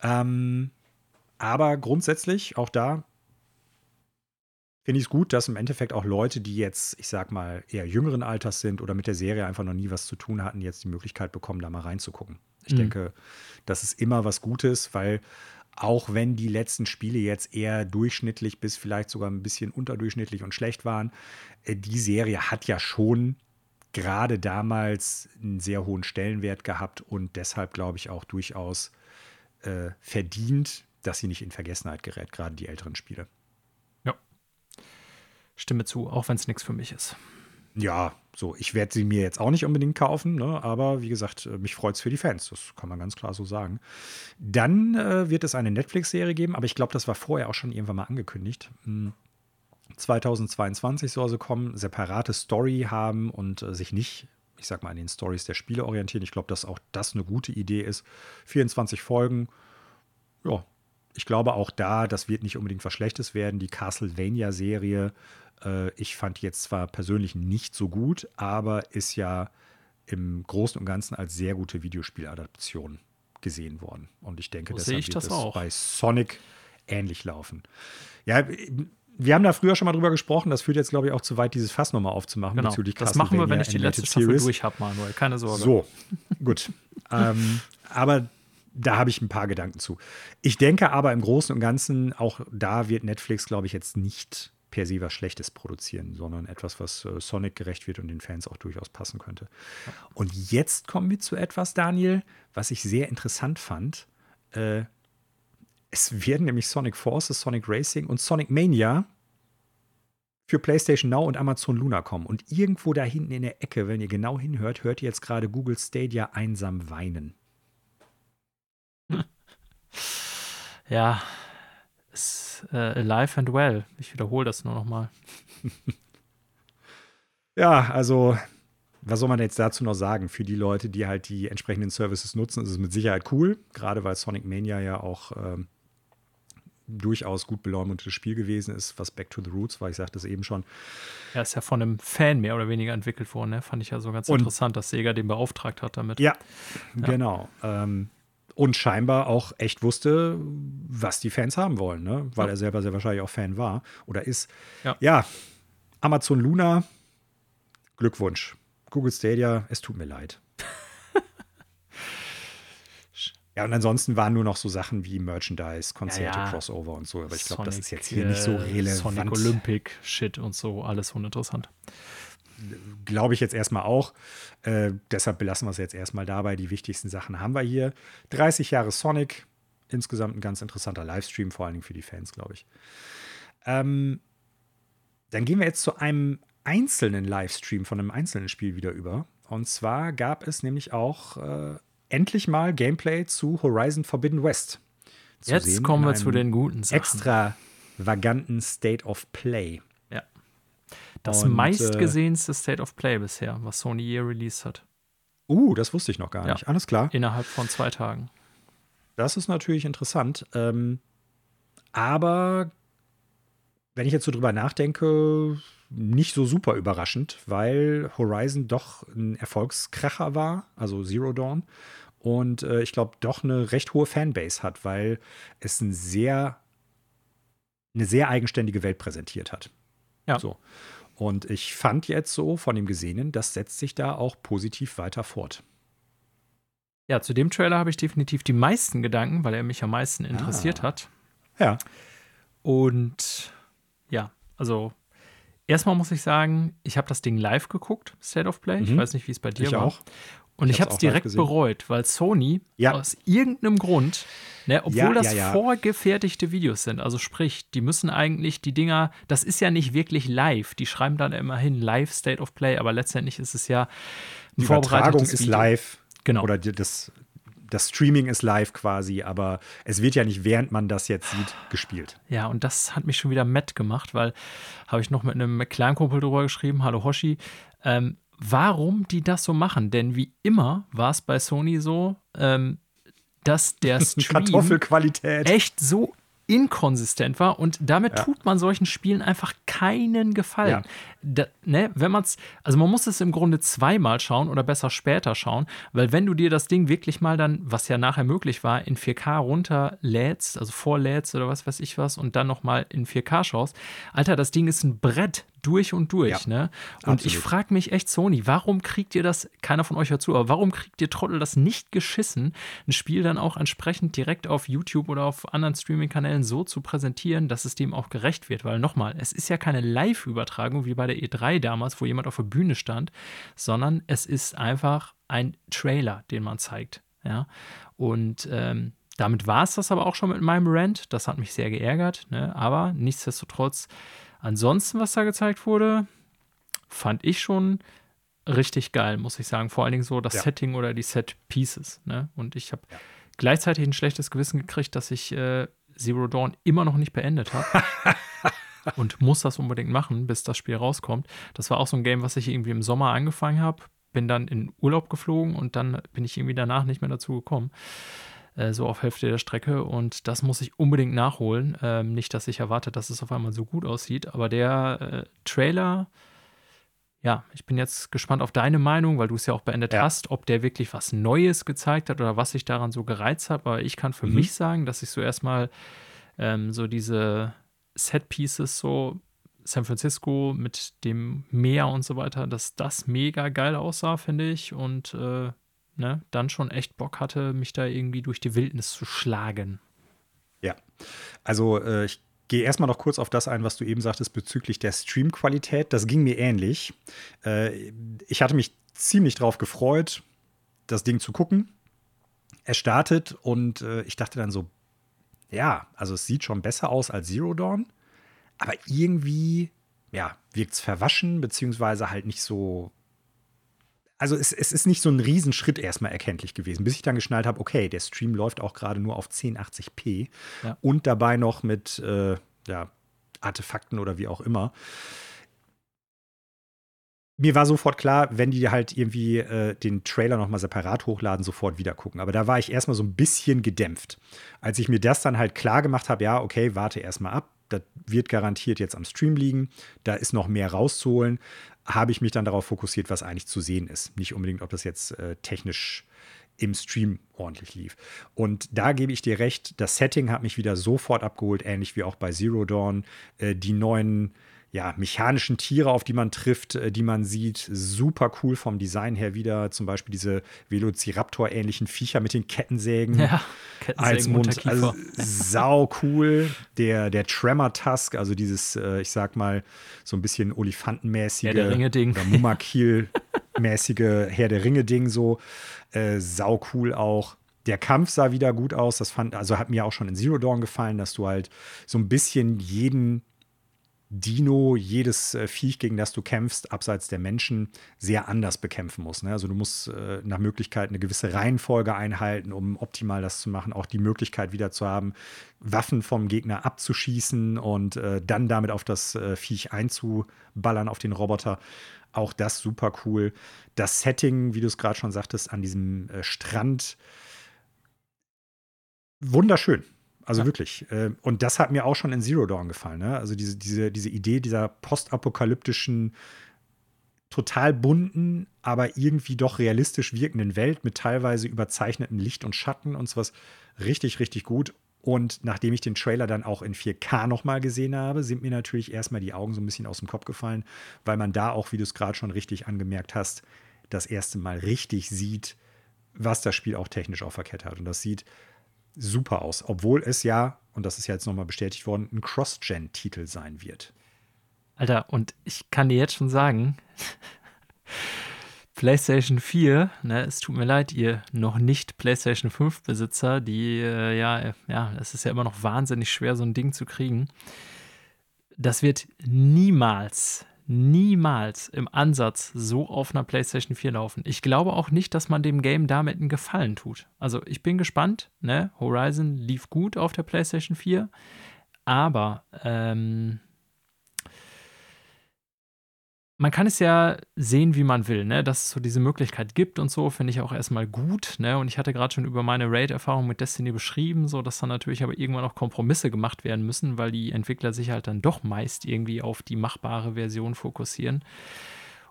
Ähm, aber grundsätzlich, auch da finde ich es gut, dass im Endeffekt auch Leute, die jetzt, ich sag mal, eher jüngeren Alters sind oder mit der Serie einfach noch nie was zu tun hatten, jetzt die Möglichkeit bekommen, da mal reinzugucken. Ich mhm. denke, das ist immer was Gutes, weil auch wenn die letzten Spiele jetzt eher durchschnittlich bis vielleicht sogar ein bisschen unterdurchschnittlich und schlecht waren, äh, die Serie hat ja schon gerade damals einen sehr hohen Stellenwert gehabt und deshalb glaube ich auch durchaus äh, verdient, dass sie nicht in Vergessenheit gerät, gerade die älteren Spiele stimme zu, auch wenn es nichts für mich ist. Ja, so, ich werde sie mir jetzt auch nicht unbedingt kaufen, ne? aber wie gesagt, äh, mich freut es für die Fans, das kann man ganz klar so sagen. Dann äh, wird es eine Netflix-Serie geben, aber ich glaube, das war vorher auch schon irgendwann mal angekündigt. Hm. 2022 soll sie kommen, separate Story haben und äh, sich nicht, ich sag mal, an den Stories der Spiele orientieren. Ich glaube, dass auch das eine gute Idee ist. 24 Folgen, ja, ich glaube auch da, das wird nicht unbedingt was Schlechtes werden. Die Castlevania-Serie ich fand jetzt zwar persönlich nicht so gut, aber ist ja im Großen und Ganzen als sehr gute Videospieladaption gesehen worden. Und ich denke, so deshalb ich wird es bei Sonic ähnlich laufen. Ja, wir haben da früher schon mal drüber gesprochen. Das führt jetzt, glaube ich, auch zu weit, dieses Fass nochmal aufzumachen. Genau. Bezüglich das machen wir, wenn ich die letzte Staffel Series. durch habe, Manuel. Keine Sorge. So, gut. *laughs* ähm, aber da habe ich ein paar Gedanken zu. Ich denke aber im Großen und Ganzen, auch da wird Netflix, glaube ich, jetzt nicht per se was Schlechtes produzieren, sondern etwas, was äh, Sonic gerecht wird und den Fans auch durchaus passen könnte. Und jetzt kommen wir zu etwas, Daniel, was ich sehr interessant fand. Äh, es werden nämlich Sonic Forces, Sonic Racing und Sonic Mania für PlayStation Now und Amazon Luna kommen. Und irgendwo da hinten in der Ecke, wenn ihr genau hinhört, hört ihr jetzt gerade Google Stadia einsam weinen. *laughs* Ja, äh, alive and well. Ich wiederhole das nur nochmal. *laughs* ja, also, was soll man jetzt dazu noch sagen? Für die Leute, die halt die entsprechenden Services nutzen, ist es mit Sicherheit cool. Gerade weil Sonic Mania ja auch ähm, durchaus gut beleumundetes Spiel gewesen ist, was Back to the Roots war. Ich sagte es eben schon. Ja, ist ja von einem Fan mehr oder weniger entwickelt worden. Ne? Fand ich ja so ganz Und, interessant, dass Sega den beauftragt hat damit. Ja, ja. genau. Ähm, und scheinbar auch echt wusste, was die Fans haben wollen, ne? weil ja. er selber sehr wahrscheinlich auch Fan war oder ist. Ja. ja, Amazon Luna, Glückwunsch. Google Stadia, es tut mir leid. *laughs* ja, und ansonsten waren nur noch so Sachen wie Merchandise, Konzerte, ja, ja. Crossover und so. Aber ich glaube, das ist jetzt hier nicht so äh, relevant. Sonic Olympic, Shit und so, alles uninteressant glaube ich jetzt erstmal auch. Äh, deshalb belassen wir es jetzt erstmal dabei. Die wichtigsten Sachen haben wir hier. 30 Jahre Sonic. Insgesamt ein ganz interessanter Livestream, vor allen Dingen für die Fans, glaube ich. Ähm, dann gehen wir jetzt zu einem einzelnen Livestream von einem einzelnen Spiel wieder über. Und zwar gab es nämlich auch äh, endlich mal Gameplay zu Horizon Forbidden West. Jetzt kommen wir zu den guten Sachen. Extravaganten State of Play. Das Und, meistgesehenste State of Play bisher, was Sony je released hat. Uh, das wusste ich noch gar nicht. Alles klar. Innerhalb von zwei Tagen. Das ist natürlich interessant. Ähm, aber wenn ich jetzt so drüber nachdenke, nicht so super überraschend, weil Horizon doch ein Erfolgskracher war, also Zero Dawn. Und äh, ich glaube, doch eine recht hohe Fanbase hat, weil es ein sehr, eine sehr eigenständige Welt präsentiert hat. Ja. So. Und ich fand jetzt so von dem Gesehenen, das setzt sich da auch positiv weiter fort. Ja, zu dem Trailer habe ich definitiv die meisten Gedanken, weil er mich am meisten interessiert ah. hat. Ja. Und ja, also erstmal muss ich sagen, ich habe das Ding live geguckt, State of Play. Mhm. Ich weiß nicht, wie es bei dir ich war. Auch. Und ich, ich habe es direkt bereut, weil Sony ja. aus irgendeinem Grund, ne, obwohl ja, das ja, vorgefertigte Videos sind, also sprich, die müssen eigentlich die Dinger, das ist ja nicht wirklich live. Die schreiben dann immerhin Live State of Play, aber letztendlich ist es ja ein die Übertragung ist Video. live. Genau. Oder das, das Streaming ist live quasi, aber es wird ja nicht, während man das jetzt sieht, gespielt. Ja, und das hat mich schon wieder matt gemacht, weil habe ich noch mit einem Kleinkumpel drüber geschrieben, hallo Hoshi, ähm, warum die das so machen. Denn wie immer war es bei Sony so, ähm, dass der *laughs* Stream Kartoffelqualität echt so inkonsistent war und damit ja. tut man solchen Spielen einfach keinen Gefallen. Ja. Da, ne, wenn man's, also man muss es im Grunde zweimal schauen oder besser später schauen, weil wenn du dir das Ding wirklich mal dann, was ja nachher möglich war, in 4K runterlädst, also vorlädst oder was weiß ich was und dann nochmal in 4K schaust, Alter, das Ding ist ein Brett durch und durch. Ja, ne? Und absolut. ich frage mich echt, Sony, warum kriegt ihr das, keiner von euch hört zu, aber warum kriegt ihr Trottel das nicht geschissen, ein Spiel dann auch entsprechend direkt auf YouTube oder auf anderen Streaming-Kanälen so zu präsentieren, dass es dem auch gerecht wird? Weil nochmal, es ist ja keine Live-Übertragung wie bei der E3 damals, wo jemand auf der Bühne stand, sondern es ist einfach ein Trailer, den man zeigt. Ja? Und ähm, damit war es das aber auch schon mit meinem Rant. Das hat mich sehr geärgert. Ne? Aber nichtsdestotrotz Ansonsten, was da gezeigt wurde, fand ich schon richtig geil, muss ich sagen. Vor allen Dingen so das ja. Setting oder die Set Pieces. Ne? Und ich habe ja. gleichzeitig ein schlechtes Gewissen gekriegt, dass ich äh, Zero Dawn immer noch nicht beendet habe. *laughs* und muss das unbedingt machen, bis das Spiel rauskommt. Das war auch so ein Game, was ich irgendwie im Sommer angefangen habe, bin dann in Urlaub geflogen und dann bin ich irgendwie danach nicht mehr dazu gekommen. Äh, so auf Hälfte der Strecke. Und das muss ich unbedingt nachholen. Ähm, nicht, dass ich erwarte, dass es auf einmal so gut aussieht, aber der äh, Trailer, ja, ich bin jetzt gespannt auf deine Meinung, weil du es ja auch beendet ja. hast, ob der wirklich was Neues gezeigt hat oder was sich daran so gereizt hat. Aber ich kann für mhm. mich sagen, dass ich so erstmal ähm, so diese Set-Pieces so San Francisco mit dem Meer und so weiter, dass das mega geil aussah, finde ich. Und äh, ne, dann schon echt Bock hatte, mich da irgendwie durch die Wildnis zu schlagen. Ja, also äh, ich gehe erstmal noch kurz auf das ein, was du eben sagtest bezüglich der Streamqualität. Das ging mir ähnlich. Äh, ich hatte mich ziemlich drauf gefreut, das Ding zu gucken. Es startet und äh, ich dachte dann so, ja, also es sieht schon besser aus als Zero Dawn, aber irgendwie, ja, wirkt es verwaschen, beziehungsweise halt nicht so also es, es, ist nicht so ein Riesenschritt erstmal erkenntlich gewesen, bis ich dann geschnallt habe, okay, der Stream läuft auch gerade nur auf 1080p ja. und dabei noch mit äh, ja, Artefakten oder wie auch immer. Mir war sofort klar, wenn die halt irgendwie äh, den Trailer nochmal separat hochladen, sofort wieder gucken. Aber da war ich erstmal so ein bisschen gedämpft. Als ich mir das dann halt klar gemacht habe, ja, okay, warte erstmal ab, das wird garantiert jetzt am Stream liegen, da ist noch mehr rauszuholen, habe ich mich dann darauf fokussiert, was eigentlich zu sehen ist. Nicht unbedingt, ob das jetzt äh, technisch im Stream ordentlich lief. Und da gebe ich dir recht, das Setting hat mich wieder sofort abgeholt, ähnlich wie auch bei Zero Dawn. Äh, die neuen ja, mechanischen Tiere, auf die man trifft, äh, die man sieht. Super cool vom Design her wieder. Zum Beispiel diese Velociraptor-ähnlichen Viecher mit den Kettensägen, *laughs* ja, Kettensägen als Mund. Also sau cool. Der, der Tremor-Tusk, also dieses, äh, ich sag mal, so ein bisschen Olifantenmäßige. Herr der Ringe-Ding. Mumakil-mäßige *laughs* Herr der Ringe-Ding so. Äh, sau cool auch. Der Kampf sah wieder gut aus. Das fand, also hat mir auch schon in Zero Dawn gefallen, dass du halt so ein bisschen jeden Dino jedes äh, Viech, gegen das du kämpfst, abseits der Menschen, sehr anders bekämpfen musst. Ne? Also du musst äh, nach Möglichkeit eine gewisse Reihenfolge einhalten, um optimal das zu machen. Auch die Möglichkeit wieder zu haben, Waffen vom Gegner abzuschießen und äh, dann damit auf das äh, Viech einzuballern, auf den Roboter. Auch das super cool. Das Setting, wie du es gerade schon sagtest, an diesem äh, Strand, wunderschön. Also ja. wirklich. Äh, und das hat mir auch schon in Zero Dawn gefallen. Ne? Also diese, diese, diese Idee dieser postapokalyptischen, total bunten, aber irgendwie doch realistisch wirkenden Welt mit teilweise überzeichneten Licht und Schatten und sowas richtig, richtig gut. Und nachdem ich den Trailer dann auch in 4K nochmal gesehen habe, sind mir natürlich erstmal die Augen so ein bisschen aus dem Kopf gefallen, weil man da auch, wie du es gerade schon richtig angemerkt hast, das erste Mal richtig sieht, was das Spiel auch technisch auf verkehrt hat. Und das sieht super aus, obwohl es ja, und das ist ja jetzt nochmal bestätigt worden, ein Cross-Gen-Titel sein wird. Alter, und ich kann dir jetzt schon sagen, *laughs* PlayStation 4, ne, es tut mir leid, ihr noch nicht PlayStation 5 Besitzer, die, äh, ja, ja, es ist ja immer noch wahnsinnig schwer, so ein Ding zu kriegen. Das wird niemals, niemals im Ansatz so auf einer PlayStation 4 laufen. Ich glaube auch nicht, dass man dem Game damit einen Gefallen tut. Also ich bin gespannt. Ne? Horizon lief gut auf der PlayStation 4, aber ähm, man kann es ja sehen, wie man will, ne? Dass es so diese Möglichkeit gibt und so, finde ich auch erstmal gut, ne? Und ich hatte gerade schon über meine Raid-Erfahrung mit Destiny beschrieben, so dass dann natürlich aber irgendwann auch Kompromisse gemacht werden müssen, weil die Entwickler sich halt dann doch meist irgendwie auf die machbare Version fokussieren.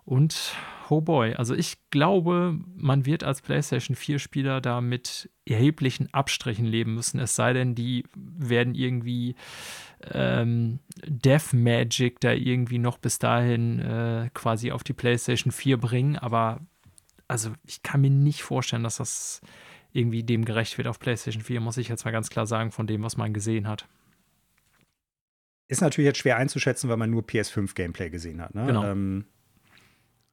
Und oh boy, also ich glaube, man wird als PlayStation 4-Spieler da mit erheblichen Abstrichen leben müssen, es sei denn, die werden irgendwie ähm, Death Magic da irgendwie noch bis dahin äh, quasi auf die PlayStation 4 bringen. Aber also ich kann mir nicht vorstellen, dass das irgendwie dem gerecht wird auf PlayStation 4, muss ich jetzt mal ganz klar sagen, von dem, was man gesehen hat. Ist natürlich jetzt schwer einzuschätzen, weil man nur PS5-Gameplay gesehen hat. Ne? Genau. Ähm,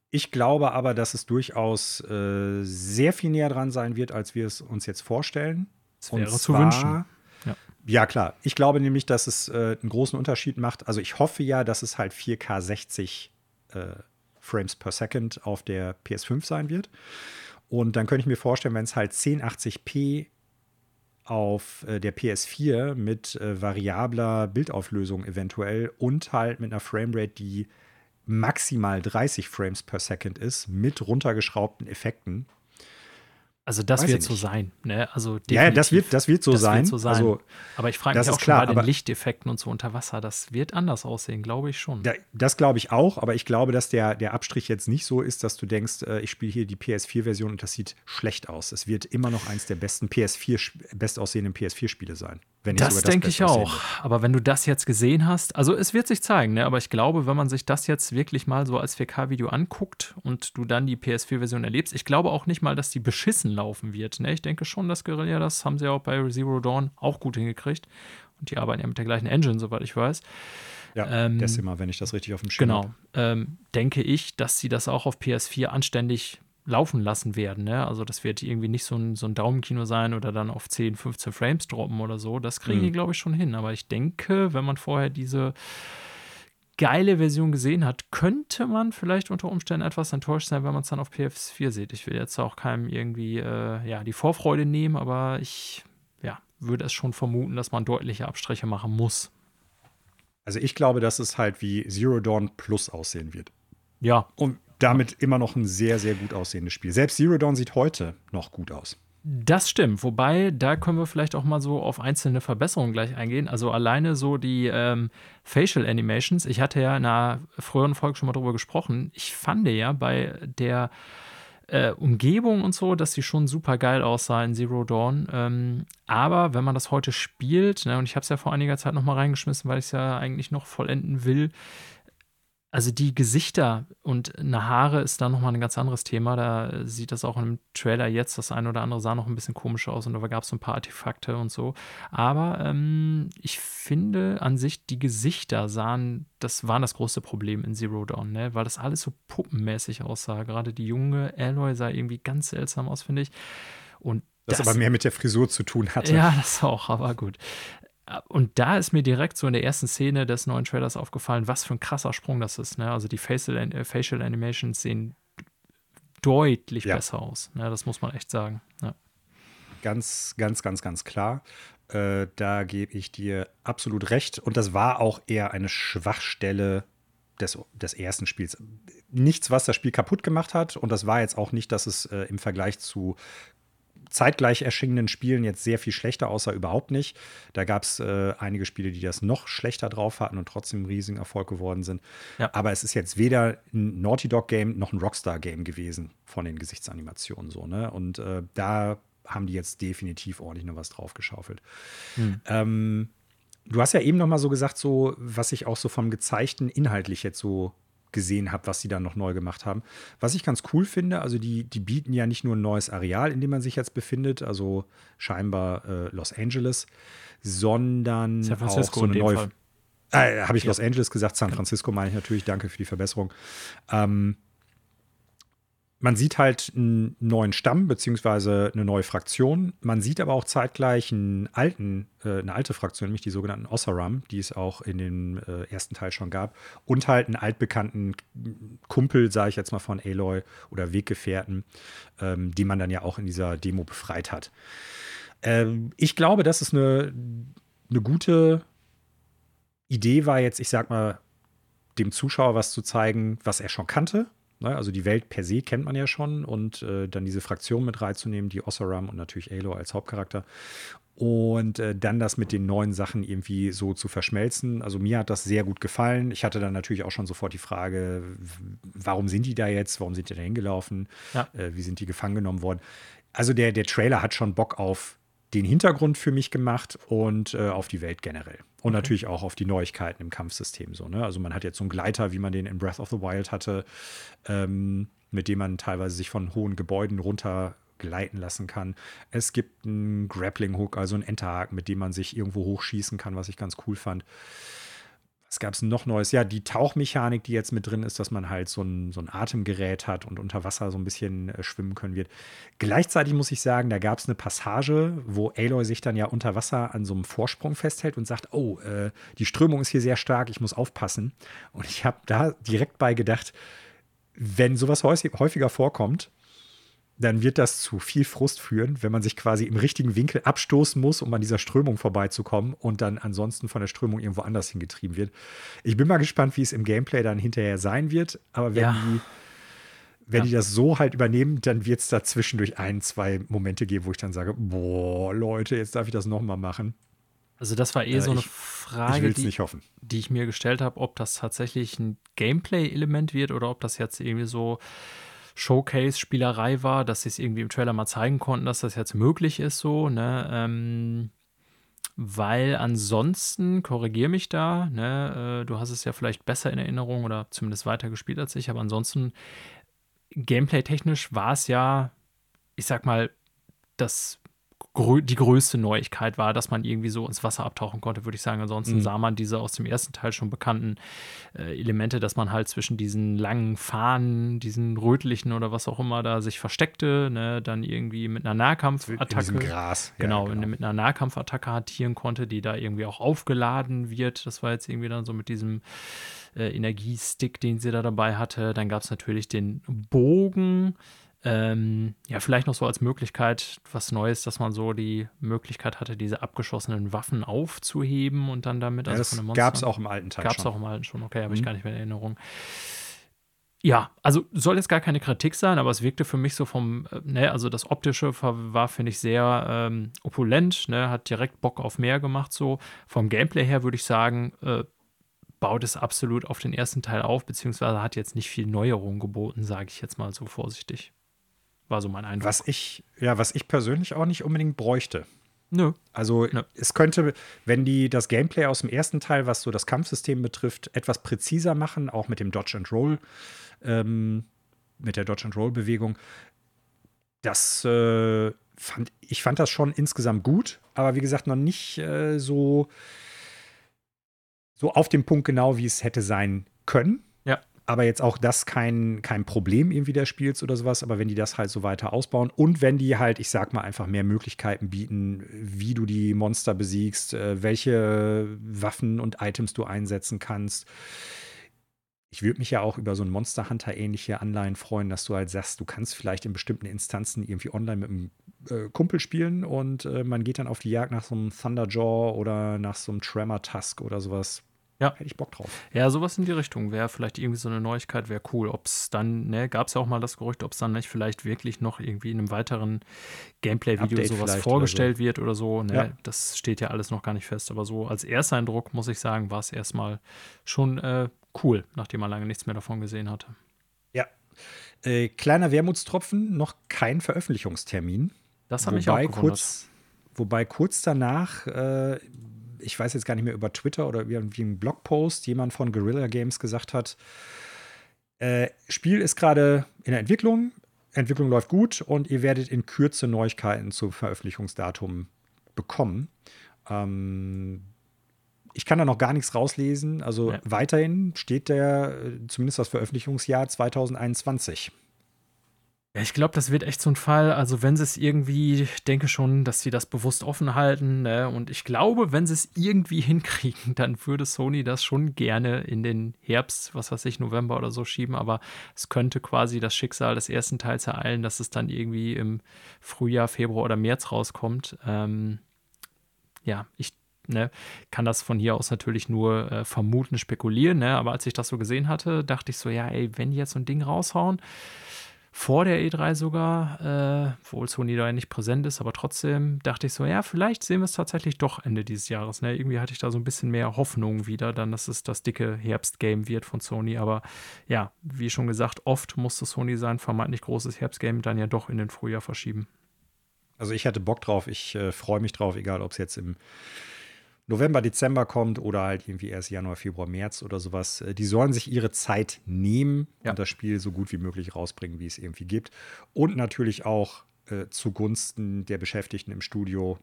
ich glaube aber, dass es durchaus äh, sehr viel näher dran sein wird, als wir es uns jetzt vorstellen. Das wäre Und zu wünschen. Ja, klar. Ich glaube nämlich, dass es äh, einen großen Unterschied macht. Also ich hoffe ja, dass es halt 4K 60 äh, Frames per Second auf der PS5 sein wird. Und dann könnte ich mir vorstellen, wenn es halt 1080p auf äh, der PS4 mit äh, variabler Bildauflösung eventuell und halt mit einer Framerate, die maximal 30 Frames per Second ist, mit runtergeschraubten Effekten, also das Weiß wird so sein. Ne? Also ja, das wird, das wird so das sein. Wird so sein. Also, aber ich frage mich auch klar, schon bei den Lichteffekten und so unter Wasser, das wird anders aussehen, glaube ich schon. Da, das glaube ich auch, aber ich glaube, dass der, der Abstrich jetzt nicht so ist, dass du denkst, äh, ich spiele hier die PS4-Version und das sieht schlecht aus. Es wird immer noch eins der besten PS4, bestaussehenden PS4-Spiele sein das denke ich auch. Aber wenn du das jetzt gesehen hast, also es wird sich zeigen, ne? aber ich glaube, wenn man sich das jetzt wirklich mal so als 4K-Video anguckt und du dann die PS4-Version erlebst, ich glaube auch nicht mal, dass die beschissen laufen wird. Ne? Ich denke schon, dass Guerilla, das haben sie auch bei Zero Dawn auch gut hingekriegt. Und die arbeiten ja mit der gleichen Engine, soweit ich weiß. Ja, ähm, Decima, wenn ich das richtig auf dem Schirm Genau. Ähm, denke ich, dass sie das auch auf PS4 anständig laufen lassen werden. Ne? Also das wird irgendwie nicht so ein, so ein Daumenkino sein oder dann auf 10, 15 Frames droppen oder so. Das kriegen mhm. die, glaube ich, schon hin. Aber ich denke, wenn man vorher diese geile Version gesehen hat, könnte man vielleicht unter Umständen etwas enttäuscht sein, wenn man es dann auf PS4 sieht. Ich will jetzt auch keinem irgendwie äh, ja, die Vorfreude nehmen, aber ich ja, würde es schon vermuten, dass man deutliche Abstriche machen muss. Also ich glaube, dass es halt wie Zero Dawn Plus aussehen wird. Ja. Und damit immer noch ein sehr, sehr gut aussehendes Spiel. Selbst Zero Dawn sieht heute noch gut aus. Das stimmt, wobei da können wir vielleicht auch mal so auf einzelne Verbesserungen gleich eingehen. Also alleine so die ähm, Facial Animations. Ich hatte ja in einer früheren Folge schon mal drüber gesprochen. Ich fand ja bei der äh, Umgebung und so, dass sie schon super geil aussah in Zero Dawn. Ähm, aber wenn man das heute spielt, ne, und ich habe es ja vor einiger Zeit noch mal reingeschmissen, weil ich es ja eigentlich noch vollenden will, also die Gesichter und Haare ist da nochmal ein ganz anderes Thema. Da sieht das auch im Trailer jetzt, das eine oder andere sah noch ein bisschen komisch aus und da gab es so ein paar Artefakte und so. Aber ähm, ich finde an sich, die Gesichter sahen, das war das große Problem in Zero Dawn, ne? weil das alles so puppenmäßig aussah. Gerade die junge Aloy sah irgendwie ganz seltsam aus, finde ich. Und das, das aber mehr mit der Frisur zu tun hatte. Ja, das auch, aber gut. Und da ist mir direkt so in der ersten Szene des neuen Trailers aufgefallen, was für ein krasser Sprung das ist. Ne? Also die Facial, äh, Facial Animations sehen deutlich ja. besser aus. Ne? Das muss man echt sagen. Ja. Ganz, ganz, ganz, ganz klar. Äh, da gebe ich dir absolut recht. Und das war auch eher eine Schwachstelle des, des ersten Spiels. Nichts, was das Spiel kaputt gemacht hat. Und das war jetzt auch nicht, dass es äh, im Vergleich zu zeitgleich erschienenen Spielen jetzt sehr viel schlechter aussah, überhaupt nicht. Da gab es äh, einige Spiele, die das noch schlechter drauf hatten und trotzdem ein riesiger Erfolg geworden sind. Ja. Aber es ist jetzt weder ein Naughty Dog Game noch ein Rockstar Game gewesen von den Gesichtsanimationen so. Ne? Und äh, da haben die jetzt definitiv ordentlich noch was draufgeschaufelt. Hm. Ähm, du hast ja eben noch mal so gesagt, so was ich auch so vom gezeigten inhaltlich jetzt so gesehen habe, was sie dann noch neu gemacht haben. Was ich ganz cool finde, also die, die bieten ja nicht nur ein neues Areal, in dem man sich jetzt befindet, also scheinbar äh, Los Angeles, sondern San Francisco auch so eine neue. Fall. Äh, Habe ich ja. Los Angeles gesagt? San Francisco meine ich natürlich. Danke für die Verbesserung. Ähm, man sieht halt einen neuen Stamm beziehungsweise eine neue Fraktion. Man sieht aber auch zeitgleich einen alten, äh, eine alte Fraktion, nämlich die sogenannten Ossaram, die es auch in dem äh, ersten Teil schon gab. Und halt einen altbekannten Kumpel, sage ich jetzt mal von Aloy oder Weggefährten, ähm, die man dann ja auch in dieser Demo befreit hat. Ähm, ich glaube, dass es eine, eine gute Idee war, jetzt, ich sag mal, dem Zuschauer was zu zeigen, was er schon kannte Ne? Also die Welt per se kennt man ja schon und äh, dann diese Fraktion mit reinzunehmen, die Ossaram und natürlich Alo als Hauptcharakter. Und äh, dann das mit den neuen Sachen irgendwie so zu verschmelzen. Also mir hat das sehr gut gefallen. Ich hatte dann natürlich auch schon sofort die Frage, warum sind die da jetzt? Warum sind die da hingelaufen? Ja. Äh, wie sind die gefangen genommen worden? Also der, der Trailer hat schon Bock auf den Hintergrund für mich gemacht und äh, auf die Welt generell. Und okay. natürlich auch auf die Neuigkeiten im Kampfsystem. So, ne? Also man hat jetzt so einen Gleiter, wie man den in Breath of the Wild hatte, ähm, mit dem man teilweise sich von hohen Gebäuden runter gleiten lassen kann. Es gibt einen Grappling Hook, also einen Enterhaken, mit dem man sich irgendwo hochschießen kann, was ich ganz cool fand was gab es noch Neues? Ja, die Tauchmechanik, die jetzt mit drin ist, dass man halt so ein, so ein Atemgerät hat und unter Wasser so ein bisschen äh, schwimmen können wird. Gleichzeitig muss ich sagen, da gab es eine Passage, wo Aloy sich dann ja unter Wasser an so einem Vorsprung festhält und sagt, oh, äh, die Strömung ist hier sehr stark, ich muss aufpassen. Und ich habe da direkt bei gedacht, wenn sowas häufiger vorkommt, dann wird das zu viel Frust führen, wenn man sich quasi im richtigen Winkel abstoßen muss, um an dieser Strömung vorbeizukommen und dann ansonsten von der Strömung irgendwo anders hingetrieben wird. Ich bin mal gespannt, wie es im Gameplay dann hinterher sein wird, aber wenn, ja. die, wenn ja. die das so halt übernehmen, dann wird es da zwischendurch ein, zwei Momente geben, wo ich dann sage, boah, Leute, jetzt darf ich das nochmal machen. Also das war eh äh, so eine ich, Frage, ich die, die, ich mir gestellt habe, ob das tatsächlich ein Gameplay-Element wird oder ob das jetzt irgendwie so Showcase-Spielerei war, dass sie es irgendwie im Trailer mal zeigen konnten, dass das jetzt möglich ist, so, ne? Ähm, weil ansonsten, korrigier mich da, ne, äh, du hast es ja vielleicht besser in Erinnerung oder zumindest weiter gespielt als ich, aber ansonsten, gameplay-technisch war es ja, ich sag mal, das die größte Neuigkeit war, dass man irgendwie so ins Wasser abtauchen konnte, würde ich sagen. Ansonsten mhm. sah man diese aus dem ersten Teil schon bekannten äh, Elemente, dass man halt zwischen diesen langen Fahnen, diesen rötlichen oder was auch immer da sich versteckte, ne, dann irgendwie mit einer Nahkampfattacke. In Gras. Genau, ja, genau. mit einer Nahkampfattacke hantieren konnte, die da irgendwie auch aufgeladen wird. Das war jetzt irgendwie dann so mit diesem äh, Energiestick, den sie da dabei hatte. Dann gab es natürlich den Bogen ähm, ja, vielleicht noch so als Möglichkeit was Neues, dass man so die Möglichkeit hatte, diese abgeschossenen Waffen aufzuheben und dann damit. Ja, also das gab es auch im alten Teil. Gab es auch im alten schon, okay, habe mhm. ich gar nicht mehr in Erinnerung. Ja, also soll jetzt gar keine Kritik sein, aber es wirkte für mich so vom, äh, ne, also das Optische war, finde ich, sehr ähm, opulent, ne, hat direkt Bock auf mehr gemacht, so. Vom Gameplay her würde ich sagen, äh, baut es absolut auf den ersten Teil auf, beziehungsweise hat jetzt nicht viel Neuerung geboten, sage ich jetzt mal so vorsichtig. War so mein Eindruck. Was ich, ja, was ich persönlich auch nicht unbedingt bräuchte. Nö. Also Nö. es könnte, wenn die das Gameplay aus dem ersten Teil, was so das Kampfsystem betrifft, etwas präziser machen, auch mit dem Dodge and Roll, ähm, mit der Dodge and Roll Bewegung, das äh, fand ich fand das schon insgesamt gut, aber wie gesagt noch nicht äh, so so auf dem Punkt genau, wie es hätte sein können. Aber jetzt auch das kein, kein Problem irgendwie des Spiels oder sowas, aber wenn die das halt so weiter ausbauen und wenn die halt, ich sag mal, einfach mehr Möglichkeiten bieten, wie du die Monster besiegst, äh, welche Waffen und Items du einsetzen kannst. Ich würde mich ja auch über so ein Monster Hunter ähnliche Anleihen freuen, dass du halt sagst, du kannst vielleicht in bestimmten Instanzen irgendwie online mit einem äh, Kumpel spielen und äh, man geht dann auf die Jagd nach so einem Thunderjaw oder nach so einem Tremor Tusk oder sowas ja. Hätte ich Bock drauf. Ja, sowas in die Richtung wäre vielleicht irgendwie so eine Neuigkeit, wäre cool. Ob es dann, ne, gab es ja auch mal das Gerücht, ob es dann nicht vielleicht wirklich noch irgendwie in einem weiteren Gameplay-Video sowas vorgestellt oder so. wird oder so. Ne, ja. Das steht ja alles noch gar nicht fest. Aber so als Ersteindruck, muss ich sagen, war es erstmal schon äh, cool, nachdem man lange nichts mehr davon gesehen hatte. Ja. Äh, kleiner Wermutstropfen, noch kein Veröffentlichungstermin. Das hat mich auch gewundert. Kurz, wobei kurz danach äh, ich weiß jetzt gar nicht mehr über Twitter oder irgendwie einen Blogpost, jemand von Guerrilla Games gesagt hat, äh, Spiel ist gerade in der Entwicklung, Entwicklung läuft gut und ihr werdet in Kürze Neuigkeiten zum Veröffentlichungsdatum bekommen. Ähm, ich kann da noch gar nichts rauslesen. Also ja. weiterhin steht der, äh, zumindest das Veröffentlichungsjahr 2021. Ja, ich glaube, das wird echt so ein Fall. Also, wenn sie es irgendwie, ich denke schon, dass sie das bewusst offen halten. Ne? Und ich glaube, wenn sie es irgendwie hinkriegen, dann würde Sony das schon gerne in den Herbst, was weiß ich, November oder so schieben. Aber es könnte quasi das Schicksal des ersten Teils ereilen, dass es dann irgendwie im Frühjahr, Februar oder März rauskommt. Ähm, ja, ich Ne, kann das von hier aus natürlich nur äh, vermuten, spekulieren, ne? aber als ich das so gesehen hatte, dachte ich so, ja, ey, wenn die jetzt so ein Ding raushauen, vor der E3 sogar, äh, obwohl Sony da ja nicht präsent ist, aber trotzdem dachte ich so, ja, vielleicht sehen wir es tatsächlich doch Ende dieses Jahres. Ne? Irgendwie hatte ich da so ein bisschen mehr Hoffnung wieder, dann, dass es das dicke Herbstgame wird von Sony. Aber ja, wie schon gesagt, oft musste Sony sein vermeintlich großes Herbstgame dann ja doch in den Frühjahr verschieben. Also ich hatte Bock drauf, ich äh, freue mich drauf, egal ob es jetzt im November, Dezember kommt oder halt irgendwie erst Januar, Februar, März oder sowas. Äh, die sollen sich ihre Zeit nehmen ja. und das Spiel so gut wie möglich rausbringen, wie es irgendwie gibt. Und natürlich auch äh, zugunsten der Beschäftigten im Studio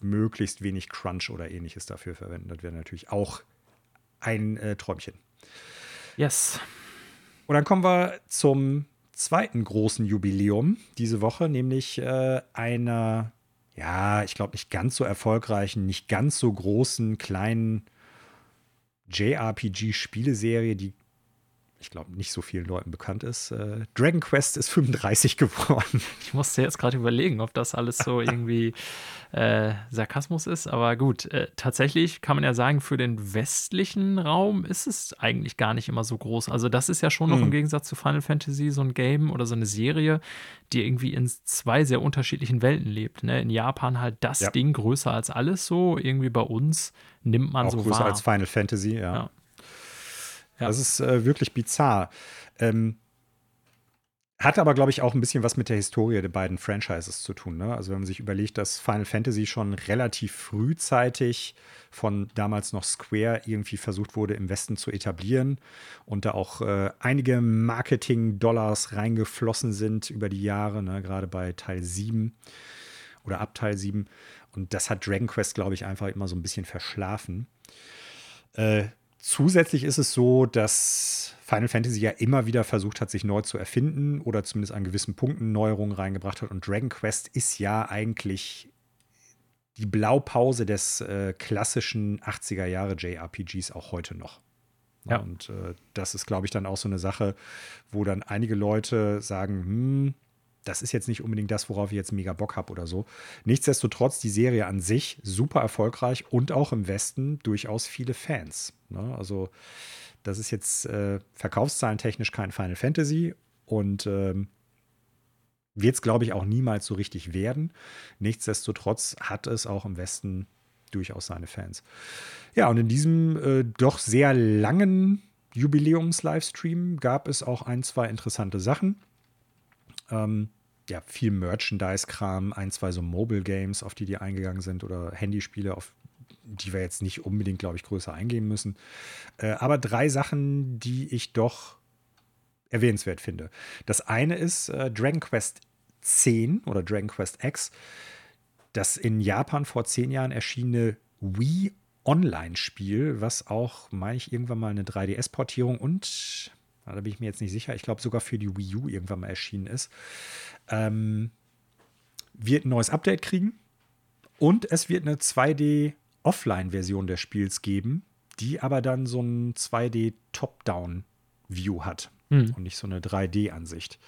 möglichst wenig Crunch oder ähnliches dafür verwenden. Das wäre natürlich auch ein äh, Träumchen. Yes. Und dann kommen wir zum zweiten großen Jubiläum diese Woche, nämlich äh, einer ja, ich glaube, nicht ganz so erfolgreichen, nicht ganz so großen, kleinen JRPG-Spieleserie, die ich glaube, nicht so vielen Leuten bekannt ist. Äh, Dragon Quest ist 35 *laughs* geworden. Ich musste jetzt gerade überlegen, ob das alles so *laughs* irgendwie äh, Sarkasmus ist. Aber gut, äh, tatsächlich kann man ja sagen, für den westlichen Raum ist es eigentlich gar nicht immer so groß. Also, das ist ja schon noch mhm. im Gegensatz zu Final Fantasy so ein Game oder so eine Serie, die irgendwie in zwei sehr unterschiedlichen Welten lebt. Ne? In Japan halt das ja. Ding größer als alles so. Irgendwie bei uns nimmt man Auch so größer wahr. als Final Fantasy, ja. ja. Ja. Das ist äh, wirklich bizarr. Ähm, hat aber, glaube ich, auch ein bisschen was mit der Historie der beiden Franchises zu tun. Ne? Also, wenn man sich überlegt, dass Final Fantasy schon relativ frühzeitig von damals noch Square irgendwie versucht wurde, im Westen zu etablieren und da auch äh, einige Marketing-Dollars reingeflossen sind über die Jahre, ne? gerade bei Teil 7 oder ab Teil 7. Und das hat Dragon Quest, glaube ich, einfach immer so ein bisschen verschlafen. Äh, Zusätzlich ist es so, dass Final Fantasy ja immer wieder versucht hat, sich neu zu erfinden oder zumindest an gewissen Punkten Neuerungen reingebracht hat. Und Dragon Quest ist ja eigentlich die Blaupause des äh, klassischen 80er Jahre JRPGs auch heute noch. Ja. Und äh, das ist, glaube ich, dann auch so eine Sache, wo dann einige Leute sagen, hm, das ist jetzt nicht unbedingt das, worauf ich jetzt mega Bock habe oder so. Nichtsdestotrotz, die Serie an sich super erfolgreich und auch im Westen durchaus viele Fans. Ne? Also, das ist jetzt äh, verkaufszahlentechnisch kein Final Fantasy und ähm, wird es, glaube ich, auch niemals so richtig werden. Nichtsdestotrotz hat es auch im Westen durchaus seine Fans. Ja, und in diesem äh, doch sehr langen Jubiläums-Livestream gab es auch ein, zwei interessante Sachen. Ähm, ja, viel Merchandise-Kram, ein, zwei so Mobile Games, auf die die eingegangen sind oder Handyspiele, auf die wir jetzt nicht unbedingt, glaube ich, größer eingehen müssen. Äh, aber drei Sachen, die ich doch erwähnenswert finde. Das eine ist äh, Dragon Quest 10 oder Dragon Quest X, das in Japan vor zehn Jahren erschienene Wii Online-Spiel, was auch, meine ich, irgendwann mal eine 3DS-Portierung und da bin ich mir jetzt nicht sicher, ich glaube sogar für die Wii U irgendwann mal erschienen ist, ähm, wird ein neues Update kriegen und es wird eine 2D Offline-Version des Spiels geben, die aber dann so ein 2D Top-Down-View hat hm. und nicht so eine 3D-Ansicht.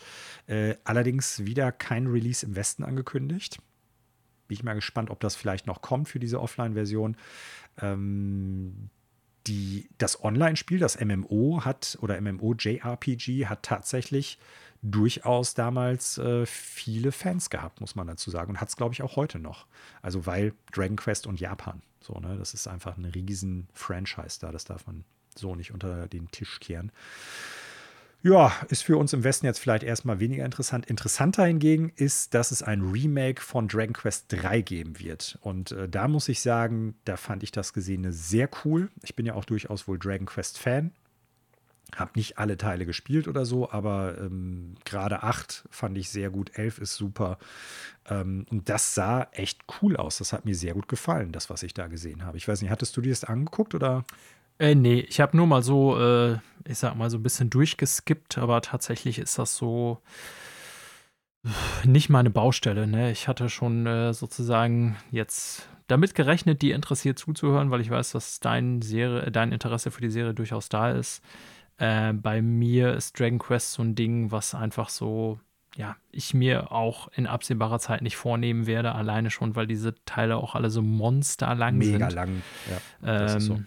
Äh, allerdings wieder kein Release im Westen angekündigt. Bin ich mal gespannt, ob das vielleicht noch kommt für diese Offline-Version. Ähm, die, das Online-Spiel, das MMO hat oder MMO-JRPG hat tatsächlich durchaus damals äh, viele Fans gehabt, muss man dazu sagen. Und hat es, glaube ich, auch heute noch. Also weil Dragon Quest und Japan. So, ne, das ist einfach ein riesen Franchise da. Das darf man so nicht unter den Tisch kehren. Ja, ist für uns im Westen jetzt vielleicht erstmal weniger interessant. Interessanter hingegen ist, dass es ein Remake von Dragon Quest 3 geben wird. Und äh, da muss ich sagen, da fand ich das Gesehene sehr cool. Ich bin ja auch durchaus wohl Dragon Quest Fan. Hab nicht alle Teile gespielt oder so, aber ähm, gerade 8 fand ich sehr gut, 11 ist super. Ähm, und das sah echt cool aus. Das hat mir sehr gut gefallen, das, was ich da gesehen habe. Ich weiß nicht, hattest du dir das angeguckt oder? Äh, nee, ich habe nur mal so, äh, ich sag mal, so ein bisschen durchgeskippt, aber tatsächlich ist das so nicht meine Baustelle. Ne? Ich hatte schon äh, sozusagen jetzt damit gerechnet, die interessiert zuzuhören, weil ich weiß, dass dein, Serie, dein Interesse für die Serie durchaus da ist. Äh, bei mir ist Dragon Quest so ein Ding, was einfach so, ja, ich mir auch in absehbarer Zeit nicht vornehmen werde, alleine schon, weil diese Teile auch alle so monsterlang Mega sind. Mega lang, ja. Ähm, so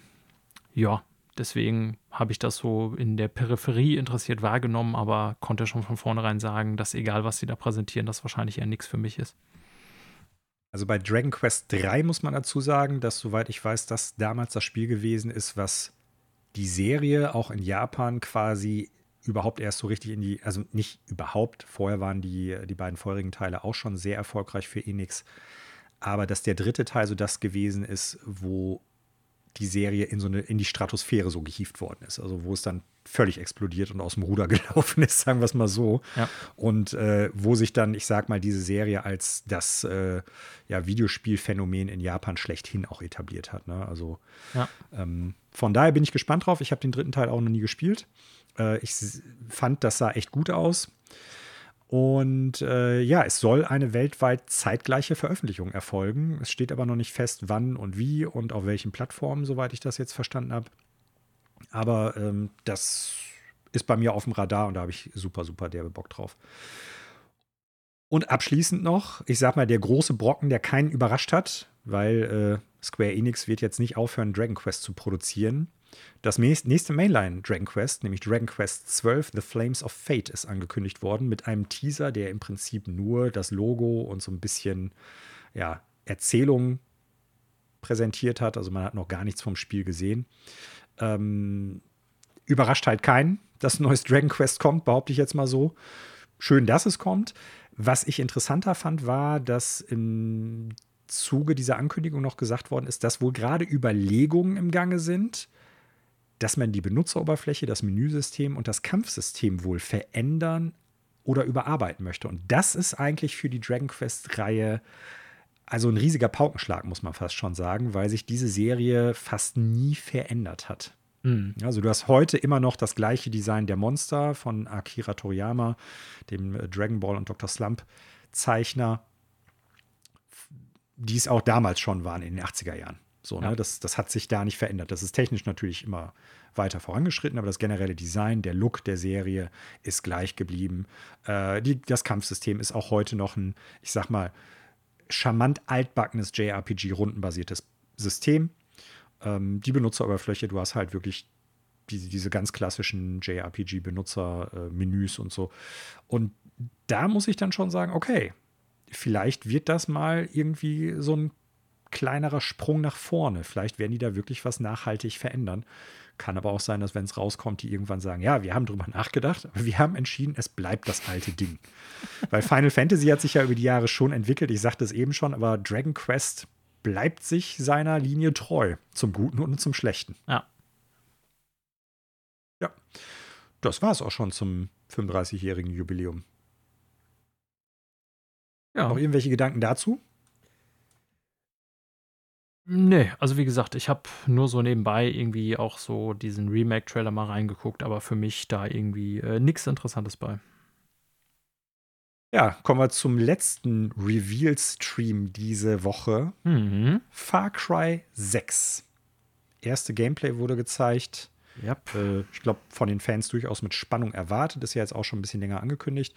ja, deswegen habe ich das so in der Peripherie interessiert wahrgenommen, aber konnte schon von vornherein sagen, dass egal, was sie da präsentieren, das wahrscheinlich eher nichts für mich ist. Also bei Dragon Quest 3 muss man dazu sagen, dass, soweit ich weiß, das damals das Spiel gewesen ist, was die Serie auch in Japan quasi überhaupt erst so richtig in die, also nicht überhaupt, vorher waren die, die beiden vorherigen Teile auch schon sehr erfolgreich für Enix, aber dass der dritte Teil so das gewesen ist, wo die Serie in so eine, in die Stratosphäre so gehievt worden ist. Also wo es dann völlig explodiert und aus dem Ruder *laughs* gelaufen ist, sagen wir es mal so. Ja. Und äh, wo sich dann, ich sag mal, diese Serie als das äh, ja, Videospielphänomen in Japan schlechthin auch etabliert hat. Ne? Also ja. ähm, von daher bin ich gespannt drauf. Ich habe den dritten Teil auch noch nie gespielt. Äh, ich fand, das sah echt gut aus. Und äh, ja, es soll eine weltweit zeitgleiche Veröffentlichung erfolgen. Es steht aber noch nicht fest, wann und wie und auf welchen Plattformen, soweit ich das jetzt verstanden habe. Aber ähm, das ist bei mir auf dem Radar und da habe ich super, super derbe Bock drauf. Und abschließend noch, ich sag mal, der große Brocken, der keinen überrascht hat, weil äh, Square Enix wird jetzt nicht aufhören, Dragon Quest zu produzieren. Das nächste Mainline Dragon Quest, nämlich Dragon Quest 12, The Flames of Fate, ist angekündigt worden mit einem Teaser, der im Prinzip nur das Logo und so ein bisschen ja, Erzählung präsentiert hat. Also man hat noch gar nichts vom Spiel gesehen. Ähm, überrascht halt keinen, dass ein neues Dragon Quest kommt, behaupte ich jetzt mal so. Schön, dass es kommt. Was ich interessanter fand, war, dass im Zuge dieser Ankündigung noch gesagt worden ist, dass wohl gerade Überlegungen im Gange sind, dass man die Benutzeroberfläche, das Menüsystem und das Kampfsystem wohl verändern oder überarbeiten möchte. Und das ist eigentlich für die Dragon Quest-Reihe also ein riesiger Paukenschlag, muss man fast schon sagen, weil sich diese Serie fast nie verändert hat. Mhm. Also du hast heute immer noch das gleiche Design der Monster von Akira Toriyama, dem äh, Dragon Ball und Dr. Slump Zeichner, die es auch damals schon waren in den 80er Jahren. So, ne? das, das hat sich da nicht verändert. Das ist technisch natürlich immer weiter vorangeschritten, aber das generelle Design, der Look der Serie ist gleich geblieben. Äh, die, das Kampfsystem ist auch heute noch ein, ich sag mal, charmant altbackenes JRPG-rundenbasiertes System. Ähm, die Benutzeroberfläche, du hast halt wirklich die, diese ganz klassischen JRPG-Benutzer-Menüs und so. Und da muss ich dann schon sagen, okay, vielleicht wird das mal irgendwie so ein kleinerer Sprung nach vorne. Vielleicht werden die da wirklich was nachhaltig verändern. Kann aber auch sein, dass wenn es rauskommt, die irgendwann sagen, ja, wir haben drüber nachgedacht, aber wir haben entschieden, es bleibt das alte Ding. *laughs* Weil Final Fantasy hat sich ja über die Jahre schon entwickelt. Ich sagte es eben schon, aber Dragon Quest bleibt sich seiner Linie treu. Zum Guten und zum Schlechten. Ja. Ja. Das war es auch schon zum 35-jährigen Jubiläum. Ja. Noch irgendwelche Gedanken dazu? Nee, also wie gesagt, ich habe nur so nebenbei irgendwie auch so diesen Remake-Trailer mal reingeguckt, aber für mich da irgendwie äh, nichts Interessantes bei. Ja, kommen wir zum letzten Reveal-Stream diese Woche. Mhm. Far Cry 6. Erste Gameplay wurde gezeigt. Yep. Äh, ich glaube, von den Fans durchaus mit Spannung erwartet. Ist ja jetzt auch schon ein bisschen länger angekündigt.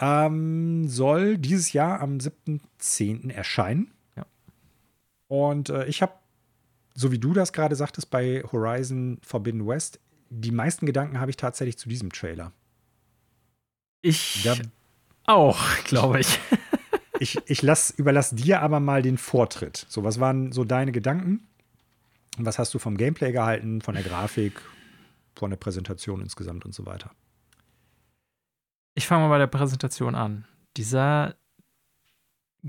Ähm, soll dieses Jahr am 7.10. erscheinen. Und äh, ich habe, so wie du das gerade sagtest, bei Horizon Forbidden West, die meisten Gedanken habe ich tatsächlich zu diesem Trailer. Ich da, auch, glaube ich. *laughs* ich ich lass, überlasse dir aber mal den Vortritt. So, was waren so deine Gedanken? Was hast du vom Gameplay gehalten, von der Grafik, von der Präsentation insgesamt und so weiter? Ich fange mal bei der Präsentation an. Dieser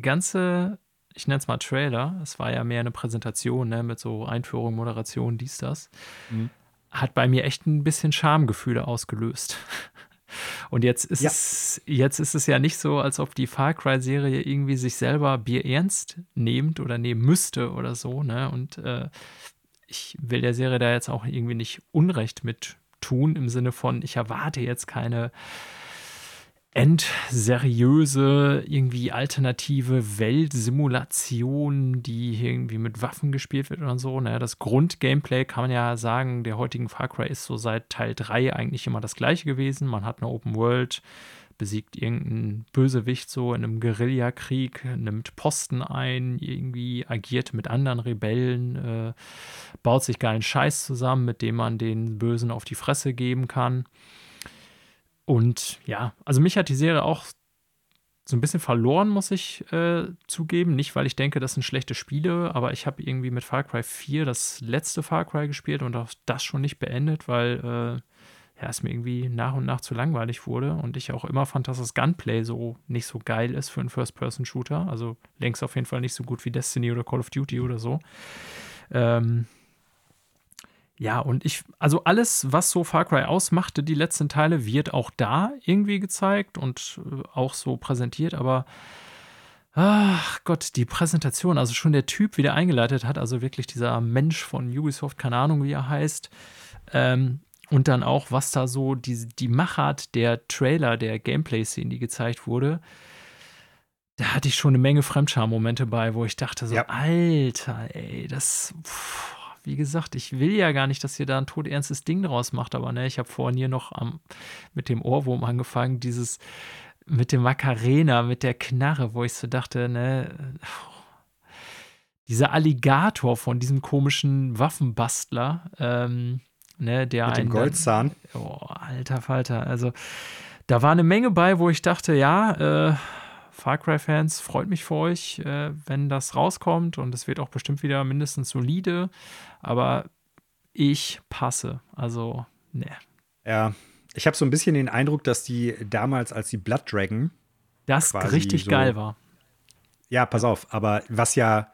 ganze ich nenne es mal Trailer, es war ja mehr eine Präsentation, ne, mit so Einführung, Moderation, dies, das, mhm. hat bei mir echt ein bisschen Schamgefühle ausgelöst. *laughs* Und jetzt ist, ja. es, jetzt ist es ja nicht so, als ob die Far Cry-Serie irgendwie sich selber bierernst nimmt oder nehmen müsste oder so. Ne? Und äh, ich will der Serie da jetzt auch irgendwie nicht Unrecht mit tun, im Sinne von, ich erwarte jetzt keine endseriöse, irgendwie alternative Weltsimulation, die irgendwie mit Waffen gespielt wird oder so. Naja, das Grundgameplay kann man ja sagen, der heutigen Far Cry ist so seit Teil 3 eigentlich immer das gleiche gewesen. Man hat eine Open World, besiegt irgendeinen Bösewicht so in einem Guerillakrieg, nimmt Posten ein, irgendwie agiert mit anderen Rebellen, äh, baut sich geilen Scheiß zusammen, mit dem man den Bösen auf die Fresse geben kann. Und ja, also mich hat die Serie auch so ein bisschen verloren, muss ich äh, zugeben. Nicht, weil ich denke, das sind schlechte Spiele, aber ich habe irgendwie mit Far Cry 4 das letzte Far Cry gespielt und auch das schon nicht beendet, weil äh, ja, es mir irgendwie nach und nach zu langweilig wurde und ich auch immer fand, dass das Gunplay so nicht so geil ist für einen First-Person-Shooter. Also längst auf jeden Fall nicht so gut wie Destiny oder Call of Duty oder so. Ähm, ja, und ich, also alles, was so Far Cry ausmachte, die letzten Teile, wird auch da irgendwie gezeigt und äh, auch so präsentiert, aber ach Gott, die Präsentation, also schon der Typ, wie der eingeleitet hat, also wirklich dieser Mensch von Ubisoft, keine Ahnung, wie er heißt, ähm, und dann auch, was da so die, die Machart der Trailer, der Gameplay-Szene, die gezeigt wurde, da hatte ich schon eine Menge Fremdscham-Momente bei, wo ich dachte so, ja. Alter, ey, das, pff, wie gesagt, ich will ja gar nicht, dass ihr da ein todernstes Ding draus macht, aber ne, ich habe vorhin hier noch am, mit dem Ohrwurm angefangen, dieses mit dem Macarena, mit der Knarre, wo ich so dachte, ne, dieser Alligator von diesem komischen Waffenbastler, ähm, ne, der mit dem Goldzahn. oh, alter Falter, also da war eine Menge bei, wo ich dachte, ja, äh, Far Cry-Fans, freut mich für euch, äh, wenn das rauskommt und es wird auch bestimmt wieder mindestens solide, aber ich passe. Also, ne. Ja, ich habe so ein bisschen den Eindruck, dass die damals, als die Blood Dragon das richtig so, geil war. Ja, pass auf, aber was ja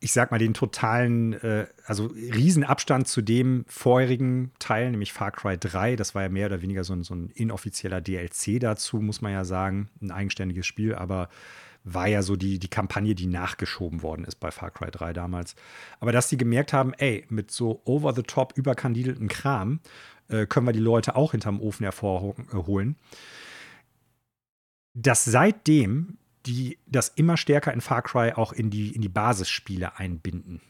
ich sag mal, den totalen, äh, also Riesenabstand zu dem vorherigen Teil, nämlich Far Cry 3. Das war ja mehr oder weniger so ein, so ein inoffizieller DLC dazu, muss man ja sagen. Ein eigenständiges Spiel, aber war ja so die, die Kampagne, die nachgeschoben worden ist bei Far Cry 3 damals. Aber dass die gemerkt haben, ey, mit so over-the-top überkandidelten Kram äh, können wir die Leute auch hinterm Ofen hervorholen. Dass seitdem die das immer stärker in Far Cry auch in die, in die Basisspiele einbinden.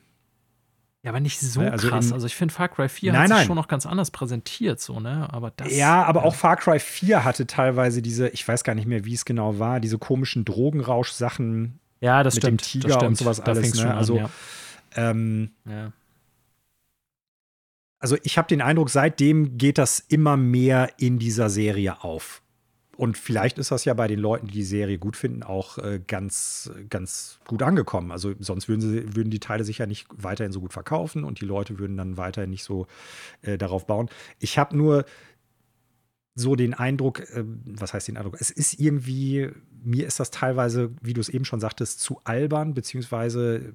Ja, aber nicht so also krass. In, also ich finde Far Cry 4 nein, hat sich nein. schon noch ganz anders präsentiert, so, ne? Aber das. Ja, aber ja. auch Far Cry 4 hatte teilweise diese, ich weiß gar nicht mehr, wie es genau war, diese komischen Drogenrausch-Sachen. Ja, das mit stimmt. dem Tiger stimmt. und sowas da alles. Ne? Also, an, ja. Ähm, ja. also ich habe den Eindruck, seitdem geht das immer mehr in dieser Serie auf. Und vielleicht ist das ja bei den Leuten, die die Serie gut finden, auch äh, ganz, ganz gut angekommen. Also sonst würden, sie, würden die Teile sich ja nicht weiterhin so gut verkaufen und die Leute würden dann weiterhin nicht so äh, darauf bauen. Ich habe nur so den Eindruck, äh, was heißt den Eindruck? Es ist irgendwie, mir ist das teilweise, wie du es eben schon sagtest, zu albern, beziehungsweise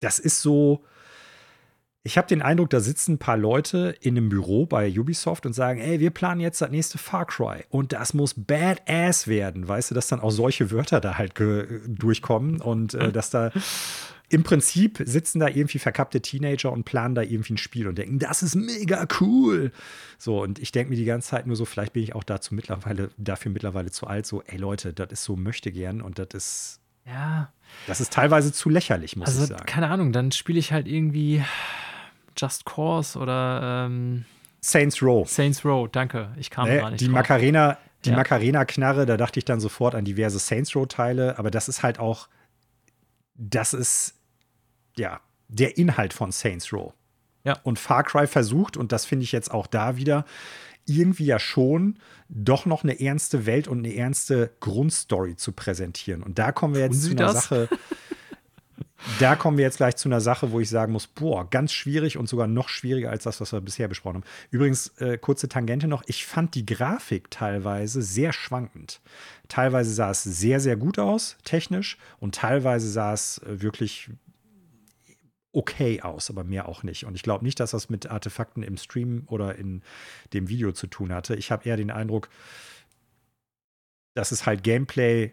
das ist so, ich habe den Eindruck, da sitzen ein paar Leute in einem Büro bei Ubisoft und sagen, ey, wir planen jetzt das nächste Far Cry und das muss badass werden. Weißt du, dass dann auch solche Wörter da halt durchkommen und äh, dass da im Prinzip sitzen da irgendwie verkappte Teenager und planen da irgendwie ein Spiel und denken, das ist mega cool. So, und ich denke mir die ganze Zeit nur so, vielleicht bin ich auch dazu mittlerweile, dafür mittlerweile zu alt, so, ey Leute, das ist so möchte gern und das ist. Ja. Das ist teilweise zu lächerlich, muss also, ich sagen. Keine Ahnung, dann spiele ich halt irgendwie Just Cause oder ähm, Saints Row. Saints Row, danke. Ich kam nee, gar nicht. Die drauf. Macarena, die ja. Macarena-Knarre, da dachte ich dann sofort an diverse Saints Row-Teile, aber das ist halt auch, das ist ja der Inhalt von Saints Row. Ja. Und Far Cry versucht, und das finde ich jetzt auch da wieder, irgendwie ja schon doch noch eine ernste Welt und eine ernste Grundstory zu präsentieren. Und da kommen wir jetzt zu einer das? Sache. *laughs* Da kommen wir jetzt gleich zu einer Sache, wo ich sagen muss, boah, ganz schwierig und sogar noch schwieriger als das, was wir bisher besprochen haben. Übrigens, äh, kurze Tangente noch, ich fand die Grafik teilweise sehr schwankend. Teilweise sah es sehr, sehr gut aus, technisch, und teilweise sah es äh, wirklich okay aus, aber mehr auch nicht. Und ich glaube nicht, dass das mit Artefakten im Stream oder in dem Video zu tun hatte. Ich habe eher den Eindruck, dass es halt Gameplay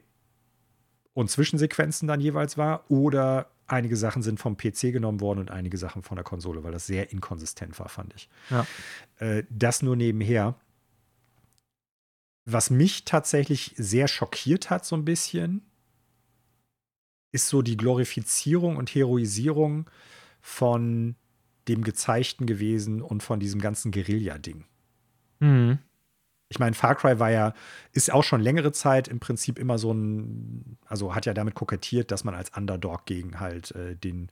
und Zwischensequenzen dann jeweils war oder einige Sachen sind vom PC genommen worden und einige Sachen von der Konsole, weil das sehr inkonsistent war, fand ich. Ja. Äh, das nur nebenher. Was mich tatsächlich sehr schockiert hat, so ein bisschen, ist so die Glorifizierung und Heroisierung von dem Gezeigten gewesen und von diesem ganzen Guerilla-Ding. Mhm. Ich meine, Far Cry war ja, ist auch schon längere Zeit im Prinzip immer so ein, also hat ja damit kokettiert, dass man als Underdog gegen halt äh, den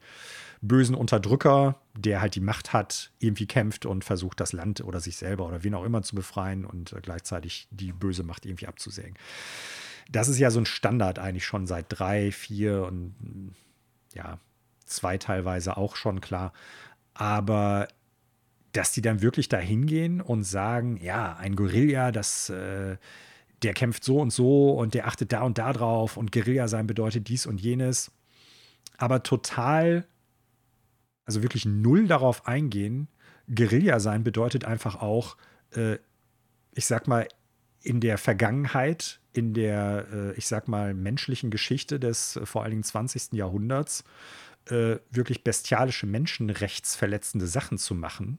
bösen Unterdrücker, der halt die Macht hat, irgendwie kämpft und versucht, das Land oder sich selber oder wen auch immer zu befreien und äh, gleichzeitig die böse Macht irgendwie abzusägen. Das ist ja so ein Standard eigentlich schon seit drei, vier und ja, zwei teilweise auch schon klar. Aber dass die dann wirklich da hingehen und sagen, ja, ein Guerilla, das, äh, der kämpft so und so und der achtet da und da drauf und Guerilla sein bedeutet dies und jenes. Aber total, also wirklich null darauf eingehen. Guerilla sein bedeutet einfach auch, äh, ich sag mal, in der Vergangenheit, in der, äh, ich sag mal, menschlichen Geschichte des äh, vor allen Dingen 20. Jahrhunderts äh, wirklich bestialische menschenrechtsverletzende Sachen zu machen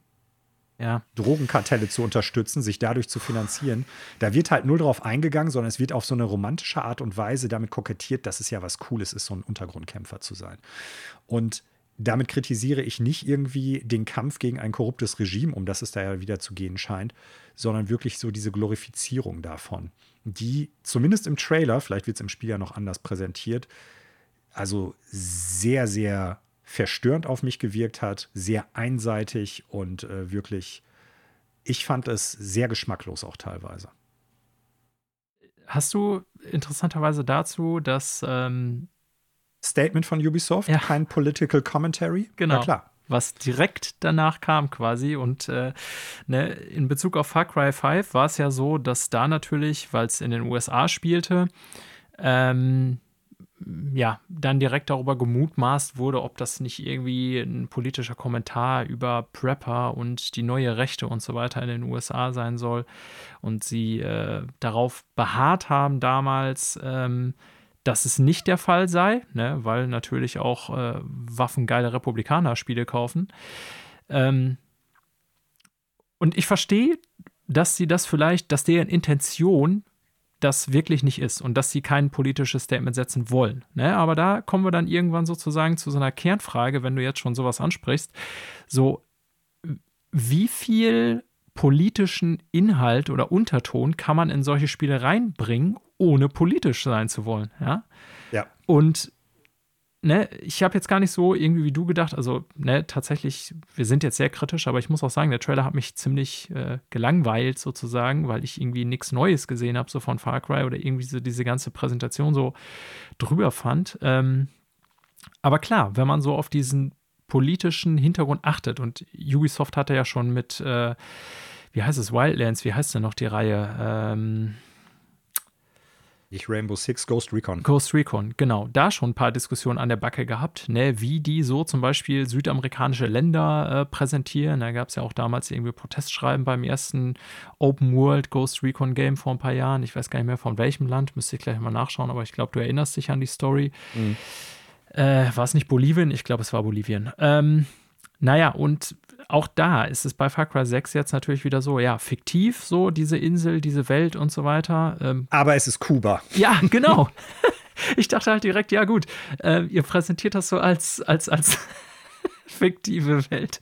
ja. Drogenkartelle zu unterstützen, sich dadurch zu finanzieren. Da wird halt null drauf eingegangen, sondern es wird auf so eine romantische Art und Weise damit kokettiert, dass es ja was Cooles ist, so ein Untergrundkämpfer zu sein. Und damit kritisiere ich nicht irgendwie den Kampf gegen ein korruptes Regime, um das es da ja wieder zu gehen scheint, sondern wirklich so diese Glorifizierung davon, die zumindest im Trailer, vielleicht wird es im Spiel ja noch anders präsentiert, also sehr, sehr verstörend auf mich gewirkt hat, sehr einseitig und äh, wirklich, ich fand es sehr geschmacklos auch teilweise. Hast du interessanterweise dazu das ähm Statement von Ubisoft, ja. kein Political Commentary? Genau. Na klar. Was direkt danach kam quasi. Und äh, ne, in Bezug auf Far Cry 5 war es ja so, dass da natürlich, weil es in den USA spielte, ähm, ja, dann direkt darüber gemutmaßt wurde, ob das nicht irgendwie ein politischer Kommentar über Prepper und die neue Rechte und so weiter in den USA sein soll. Und sie äh, darauf beharrt haben damals, ähm, dass es nicht der Fall sei, ne, weil natürlich auch äh, waffengeile Republikaner Spiele kaufen. Ähm, und ich verstehe, dass sie das vielleicht, dass deren Intention das wirklich nicht ist und dass sie kein politisches Statement setzen wollen. Ne? Aber da kommen wir dann irgendwann sozusagen zu so einer Kernfrage, wenn du jetzt schon sowas ansprichst. So, wie viel politischen Inhalt oder Unterton kann man in solche Spiele reinbringen, ohne politisch sein zu wollen? Ja. ja. Und ne, ich habe jetzt gar nicht so irgendwie wie du gedacht, also ne, tatsächlich, wir sind jetzt sehr kritisch, aber ich muss auch sagen, der Trailer hat mich ziemlich äh, gelangweilt sozusagen, weil ich irgendwie nichts Neues gesehen habe, so von Far Cry oder irgendwie so diese ganze Präsentation so drüber fand. Ähm, aber klar, wenn man so auf diesen politischen Hintergrund achtet und Ubisoft hatte ja schon mit, äh, wie heißt es, Wildlands, wie heißt denn noch die Reihe? Ähm, nicht Rainbow Six, Ghost Recon. Ghost Recon, genau. Da schon ein paar Diskussionen an der Backe gehabt, ne, wie die so zum Beispiel südamerikanische Länder äh, präsentieren. Da gab es ja auch damals irgendwie Protestschreiben beim ersten Open World Ghost Recon Game vor ein paar Jahren. Ich weiß gar nicht mehr von welchem Land, müsste ich gleich mal nachschauen, aber ich glaube, du erinnerst dich an die Story. Mhm. Äh, war es nicht Bolivien? Ich glaube, es war Bolivien. Ähm, naja, und auch da ist es bei Far Cry 6 jetzt natürlich wieder so, ja, fiktiv, so diese Insel, diese Welt und so weiter. Ähm, Aber es ist Kuba. Ja, *laughs* genau. ich dachte halt direkt, ja gut, äh, ihr präsentiert das so als, als, als *laughs* fiktive Welt.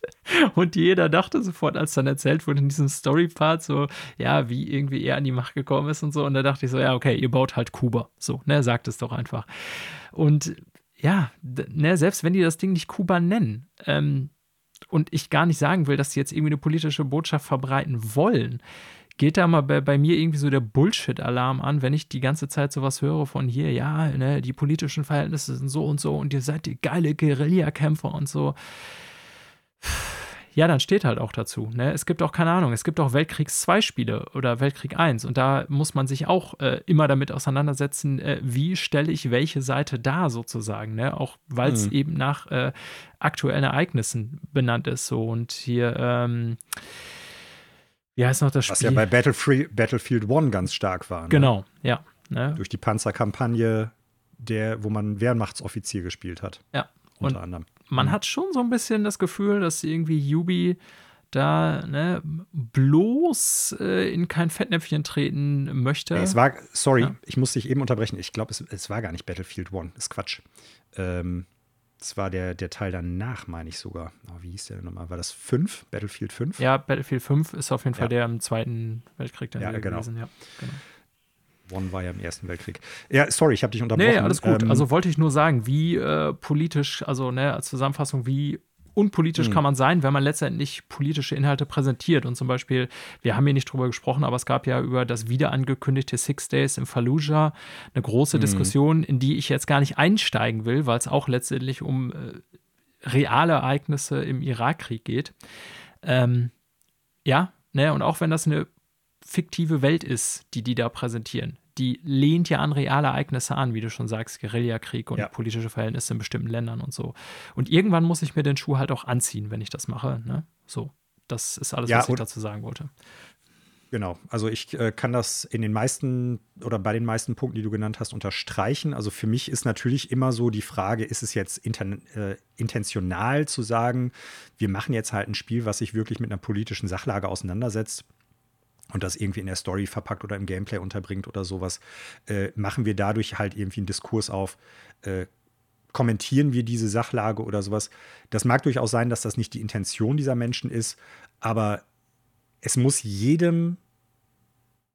Und jeder dachte sofort, als dann erzählt wurde in diesem Story-Part, so, ja, wie irgendwie er an die Macht gekommen ist und so. Und da dachte ich so, ja, okay, ihr baut halt Kuba. So, ne, sagt es doch einfach. Und ja, ne, selbst wenn die das Ding nicht Kuba nennen, ähm, und ich gar nicht sagen will, dass sie jetzt irgendwie eine politische Botschaft verbreiten wollen, geht da mal bei, bei mir irgendwie so der Bullshit-Alarm an, wenn ich die ganze Zeit sowas höre von hier, ja, ne, die politischen Verhältnisse sind so und so und ihr seid die geile Guerillakämpfer und so. Ja, dann steht halt auch dazu. Ne? Es gibt auch, keine Ahnung, es gibt auch Weltkriegs-2-Spiele oder Weltkrieg 1 und da muss man sich auch äh, immer damit auseinandersetzen, äh, wie stelle ich welche Seite dar sozusagen, ne? auch weil es mhm. eben nach äh, aktuellen Ereignissen benannt ist. So und hier, ähm, wie heißt noch das Spiel? Was ja bei Battlefield, Battlefield One ganz stark war. Ne? Genau, ja. Ne? Durch die Panzerkampagne, der, wo man Wehrmachtsoffizier gespielt hat. Ja. Unter und anderem. Man mhm. hat schon so ein bisschen das Gefühl, dass irgendwie Yubi da ne, bloß äh, in kein Fettnäpfchen treten möchte. es war, sorry, ja. ich muss dich eben unterbrechen. Ich glaube, es, es, war gar nicht Battlefield One. Das ist Quatsch. Ähm, das war der, der Teil danach, meine ich sogar. Oh, wie hieß der denn nochmal? War das 5? Battlefield 5? Ja, Battlefield 5 ist auf jeden Fall der im Zweiten Weltkrieg dann ja, genau. gewesen. Ja, genau. One war ja im Ersten Weltkrieg. Ja, sorry, ich habe dich unterbrochen. Nee, alles gut. Ähm, also wollte ich nur sagen, wie äh, politisch, also ne, als Zusammenfassung, wie unpolitisch mhm. kann man sein, wenn man letztendlich politische Inhalte präsentiert. Und zum Beispiel, wir haben hier nicht drüber gesprochen, aber es gab ja über das wiederangekündigte Six Days in Fallujah eine große mhm. Diskussion, in die ich jetzt gar nicht einsteigen will, weil es auch letztendlich um äh, reale Ereignisse im Irakkrieg geht. Ähm, ja, ne, und auch wenn das eine fiktive Welt ist, die die da präsentieren, die lehnt ja an reale Ereignisse an, wie du schon sagst, Guerillakrieg und ja. politische Verhältnisse in bestimmten Ländern und so. Und irgendwann muss ich mir den Schuh halt auch anziehen, wenn ich das mache. Ne? So, das ist alles, ja, was ich dazu sagen wollte. Genau, also ich äh, kann das in den meisten oder bei den meisten Punkten, die du genannt hast, unterstreichen. Also für mich ist natürlich immer so die Frage, ist es jetzt äh, intentional zu sagen, wir machen jetzt halt ein Spiel, was sich wirklich mit einer politischen Sachlage auseinandersetzt und das irgendwie in der Story verpackt oder im Gameplay unterbringt oder sowas, äh, machen wir dadurch halt irgendwie einen Diskurs auf, äh, kommentieren wir diese Sachlage oder sowas. Das mag durchaus sein, dass das nicht die Intention dieser Menschen ist, aber es muss jedem,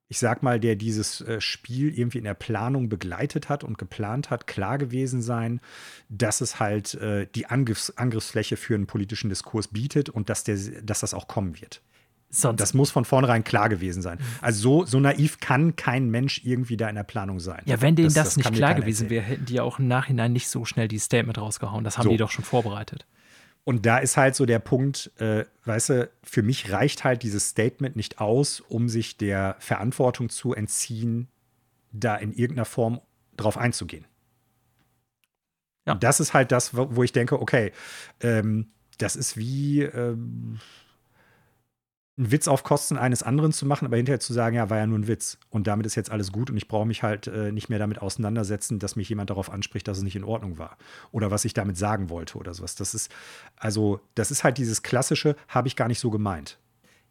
ich sag mal, der dieses äh, Spiel irgendwie in der Planung begleitet hat und geplant hat, klar gewesen sein, dass es halt äh, die Angriffs Angriffsfläche für einen politischen Diskurs bietet und dass, der, dass das auch kommen wird. Sonst. Das muss von vornherein klar gewesen sein. Also so, so naiv kann kein Mensch irgendwie da in der Planung sein. Ja, wenn denen das, das, das nicht klar gewesen wäre, hätten die ja auch im Nachhinein nicht so schnell die Statement rausgehauen. Das haben so. die doch schon vorbereitet. Und da ist halt so der Punkt, äh, weißt du, für mich reicht halt dieses Statement nicht aus, um sich der Verantwortung zu entziehen, da in irgendeiner Form drauf einzugehen. Ja. Und das ist halt das, wo ich denke, okay, ähm, das ist wie, ähm, einen Witz auf Kosten eines anderen zu machen, aber hinterher zu sagen, ja, war ja nur ein Witz und damit ist jetzt alles gut und ich brauche mich halt äh, nicht mehr damit auseinandersetzen, dass mich jemand darauf anspricht, dass es nicht in Ordnung war oder was ich damit sagen wollte oder sowas. Das ist also, das ist halt dieses klassische, habe ich gar nicht so gemeint.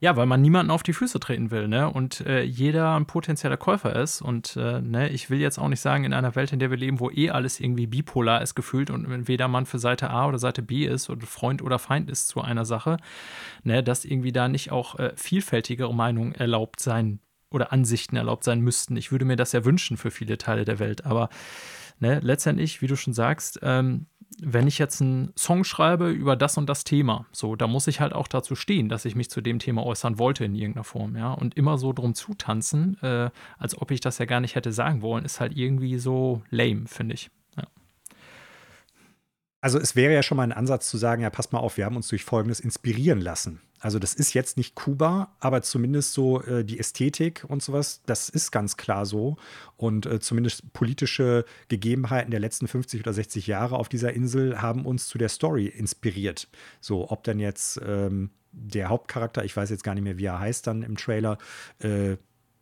Ja, weil man niemanden auf die Füße treten will, ne? Und äh, jeder ein potenzieller Käufer ist. Und äh, ne, ich will jetzt auch nicht sagen, in einer Welt, in der wir leben, wo eh alles irgendwie bipolar ist gefühlt und entweder man für Seite A oder Seite B ist und Freund oder Feind ist zu einer Sache, ne, dass irgendwie da nicht auch äh, vielfältigere Meinungen erlaubt sein oder Ansichten erlaubt sein müssten. Ich würde mir das ja wünschen für viele Teile der Welt, aber ne, letztendlich, wie du schon sagst, ähm, wenn ich jetzt einen Song schreibe über das und das Thema, so, da muss ich halt auch dazu stehen, dass ich mich zu dem Thema äußern wollte in irgendeiner Form, ja. Und immer so drum zutanzen, äh, als ob ich das ja gar nicht hätte sagen wollen, ist halt irgendwie so lame, finde ich. Also es wäre ja schon mal ein Ansatz zu sagen, ja, passt mal auf, wir haben uns durch Folgendes inspirieren lassen. Also das ist jetzt nicht Kuba, aber zumindest so äh, die Ästhetik und sowas, das ist ganz klar so. Und äh, zumindest politische Gegebenheiten der letzten 50 oder 60 Jahre auf dieser Insel haben uns zu der Story inspiriert. So, ob dann jetzt ähm, der Hauptcharakter, ich weiß jetzt gar nicht mehr, wie er heißt dann im Trailer, äh,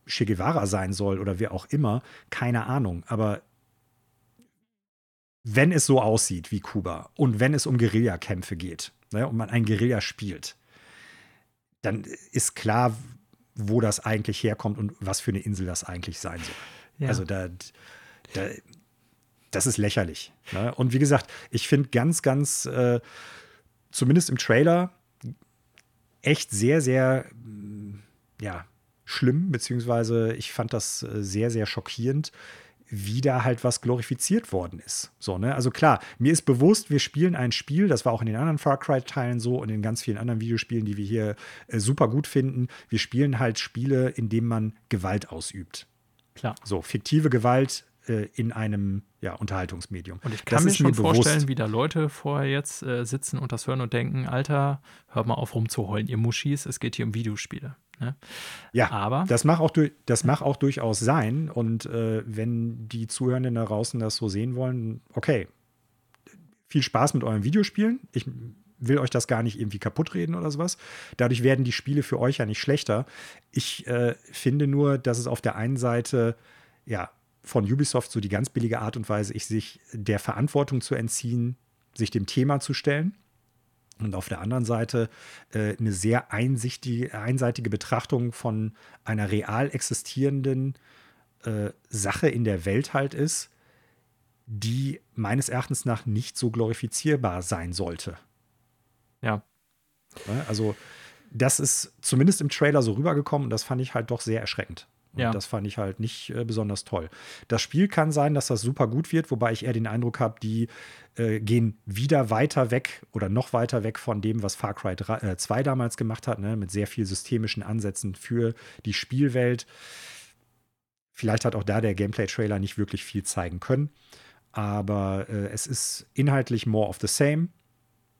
Che Guevara sein soll oder wer auch immer, keine Ahnung. Aber wenn es so aussieht wie Kuba und wenn es um Guerillakämpfe geht ne, und man ein Guerilla spielt, dann ist klar, wo das eigentlich herkommt und was für eine Insel das eigentlich sein soll. Ja. Also da, da, das ist lächerlich. Ne? Und wie gesagt, ich finde ganz, ganz, äh, zumindest im Trailer, echt sehr, sehr, ja, schlimm, beziehungsweise ich fand das äh, sehr, sehr schockierend, wie da halt was glorifiziert worden ist. So, ne? Also klar, mir ist bewusst, wir spielen ein Spiel, das war auch in den anderen Far Cry-Teilen so und in ganz vielen anderen Videospielen, die wir hier äh, super gut finden. Wir spielen halt Spiele, in denen man Gewalt ausübt. Klar. So, fiktive Gewalt äh, in einem ja, Unterhaltungsmedium. Und ich kann das mir schon mir vorstellen, wie da Leute vorher jetzt äh, sitzen und das hören und denken, Alter, hört mal auf rumzuheulen, ihr Muschis, es geht hier um Videospiele. Ne? Ja, aber das mag auch, das mag auch durchaus sein. Und äh, wenn die Zuhörenden da draußen das so sehen wollen, okay, viel Spaß mit euren Videospielen. Ich will euch das gar nicht irgendwie kaputt reden oder sowas. Dadurch werden die Spiele für euch ja nicht schlechter. Ich äh, finde nur, dass es auf der einen Seite ja von Ubisoft so die ganz billige Art und Weise ist, sich der Verantwortung zu entziehen, sich dem Thema zu stellen und auf der anderen Seite äh, eine sehr einseitige Betrachtung von einer real existierenden äh, Sache in der Welt halt ist, die meines Erachtens nach nicht so glorifizierbar sein sollte. Ja. Also, das ist zumindest im Trailer so rübergekommen und das fand ich halt doch sehr erschreckend. Und ja. das fand ich halt nicht äh, besonders toll. Das Spiel kann sein, dass das super gut wird, wobei ich eher den Eindruck habe, die äh, gehen wieder weiter weg oder noch weiter weg von dem, was Far Cry 3, äh, 2 damals gemacht hat, ne? mit sehr viel systemischen Ansätzen für die Spielwelt. Vielleicht hat auch da der Gameplay-Trailer nicht wirklich viel zeigen können, aber äh, es ist inhaltlich more of the same,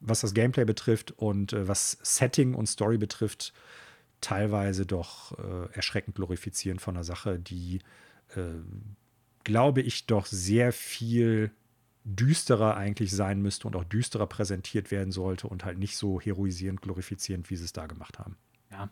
was das Gameplay betrifft und äh, was Setting und Story betrifft teilweise doch äh, erschreckend glorifizieren von einer Sache, die, äh, glaube ich, doch sehr viel düsterer eigentlich sein müsste und auch düsterer präsentiert werden sollte und halt nicht so heroisierend, glorifizierend, wie sie es da gemacht haben. Ja.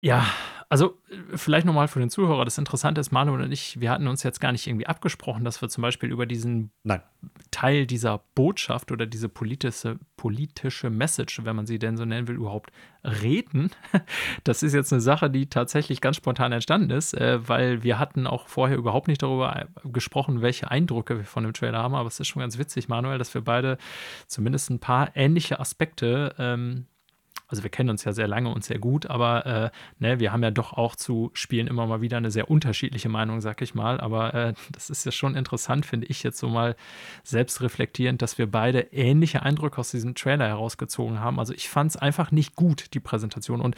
Ja, also äh, vielleicht nochmal für den Zuhörer. Das Interessante ist, Manuel und ich, wir hatten uns jetzt gar nicht irgendwie abgesprochen, dass wir zum Beispiel über diesen Nein. Teil dieser Botschaft oder diese politische, politische Message, wenn man sie denn so nennen will, überhaupt reden. *laughs* Das ist jetzt eine Sache, die tatsächlich ganz spontan entstanden ist, äh, weil wir hatten auch vorher überhaupt nicht darüber äh, gesprochen, welche Eindrücke wir von dem Trailer haben. Aber es ist schon ganz witzig, Manuel, dass wir beide zumindest ein paar ähnliche Aspekte ähm, also wir kennen uns ja sehr lange und sehr gut, aber äh, ne, wir haben ja doch auch zu Spielen immer mal wieder eine sehr unterschiedliche Meinung, sag ich mal. Aber äh, das ist ja schon interessant, finde ich jetzt so mal selbst reflektierend, dass wir beide ähnliche Eindrücke aus diesem Trailer herausgezogen haben. Also ich fand es einfach nicht gut, die Präsentation. Und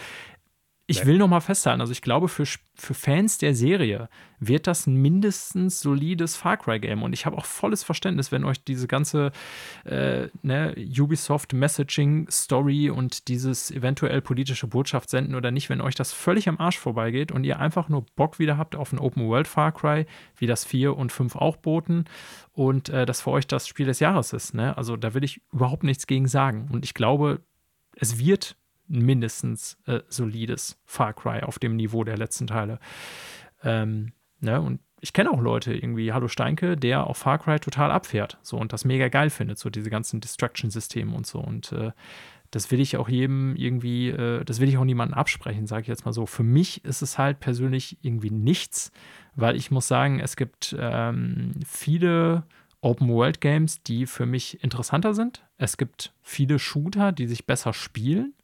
ich will noch mal festhalten, also ich glaube, für, für Fans der Serie wird das ein mindestens solides Far Cry-Game. Und ich habe auch volles Verständnis, wenn euch diese ganze äh, ne, Ubisoft-Messaging-Story und dieses eventuell politische Botschaft senden oder nicht, wenn euch das völlig am Arsch vorbeigeht und ihr einfach nur Bock wieder habt auf ein Open-World-Far Cry, wie das 4 und 5 auch boten und äh, das für euch das Spiel des Jahres ist. Ne? Also da will ich überhaupt nichts gegen sagen. Und ich glaube, es wird mindestens äh, solides Far Cry auf dem Niveau der letzten Teile. Ähm, ne? Und ich kenne auch Leute, irgendwie Hallo Steinke, der auf Far Cry total abfährt so und das mega geil findet, so diese ganzen Destruction-Systeme und so. Und äh, das will ich auch jedem irgendwie, äh, das will ich auch niemandem absprechen, sage ich jetzt mal so. Für mich ist es halt persönlich irgendwie nichts, weil ich muss sagen, es gibt ähm, viele Open-World-Games, die für mich interessanter sind. Es gibt viele Shooter, die sich besser spielen.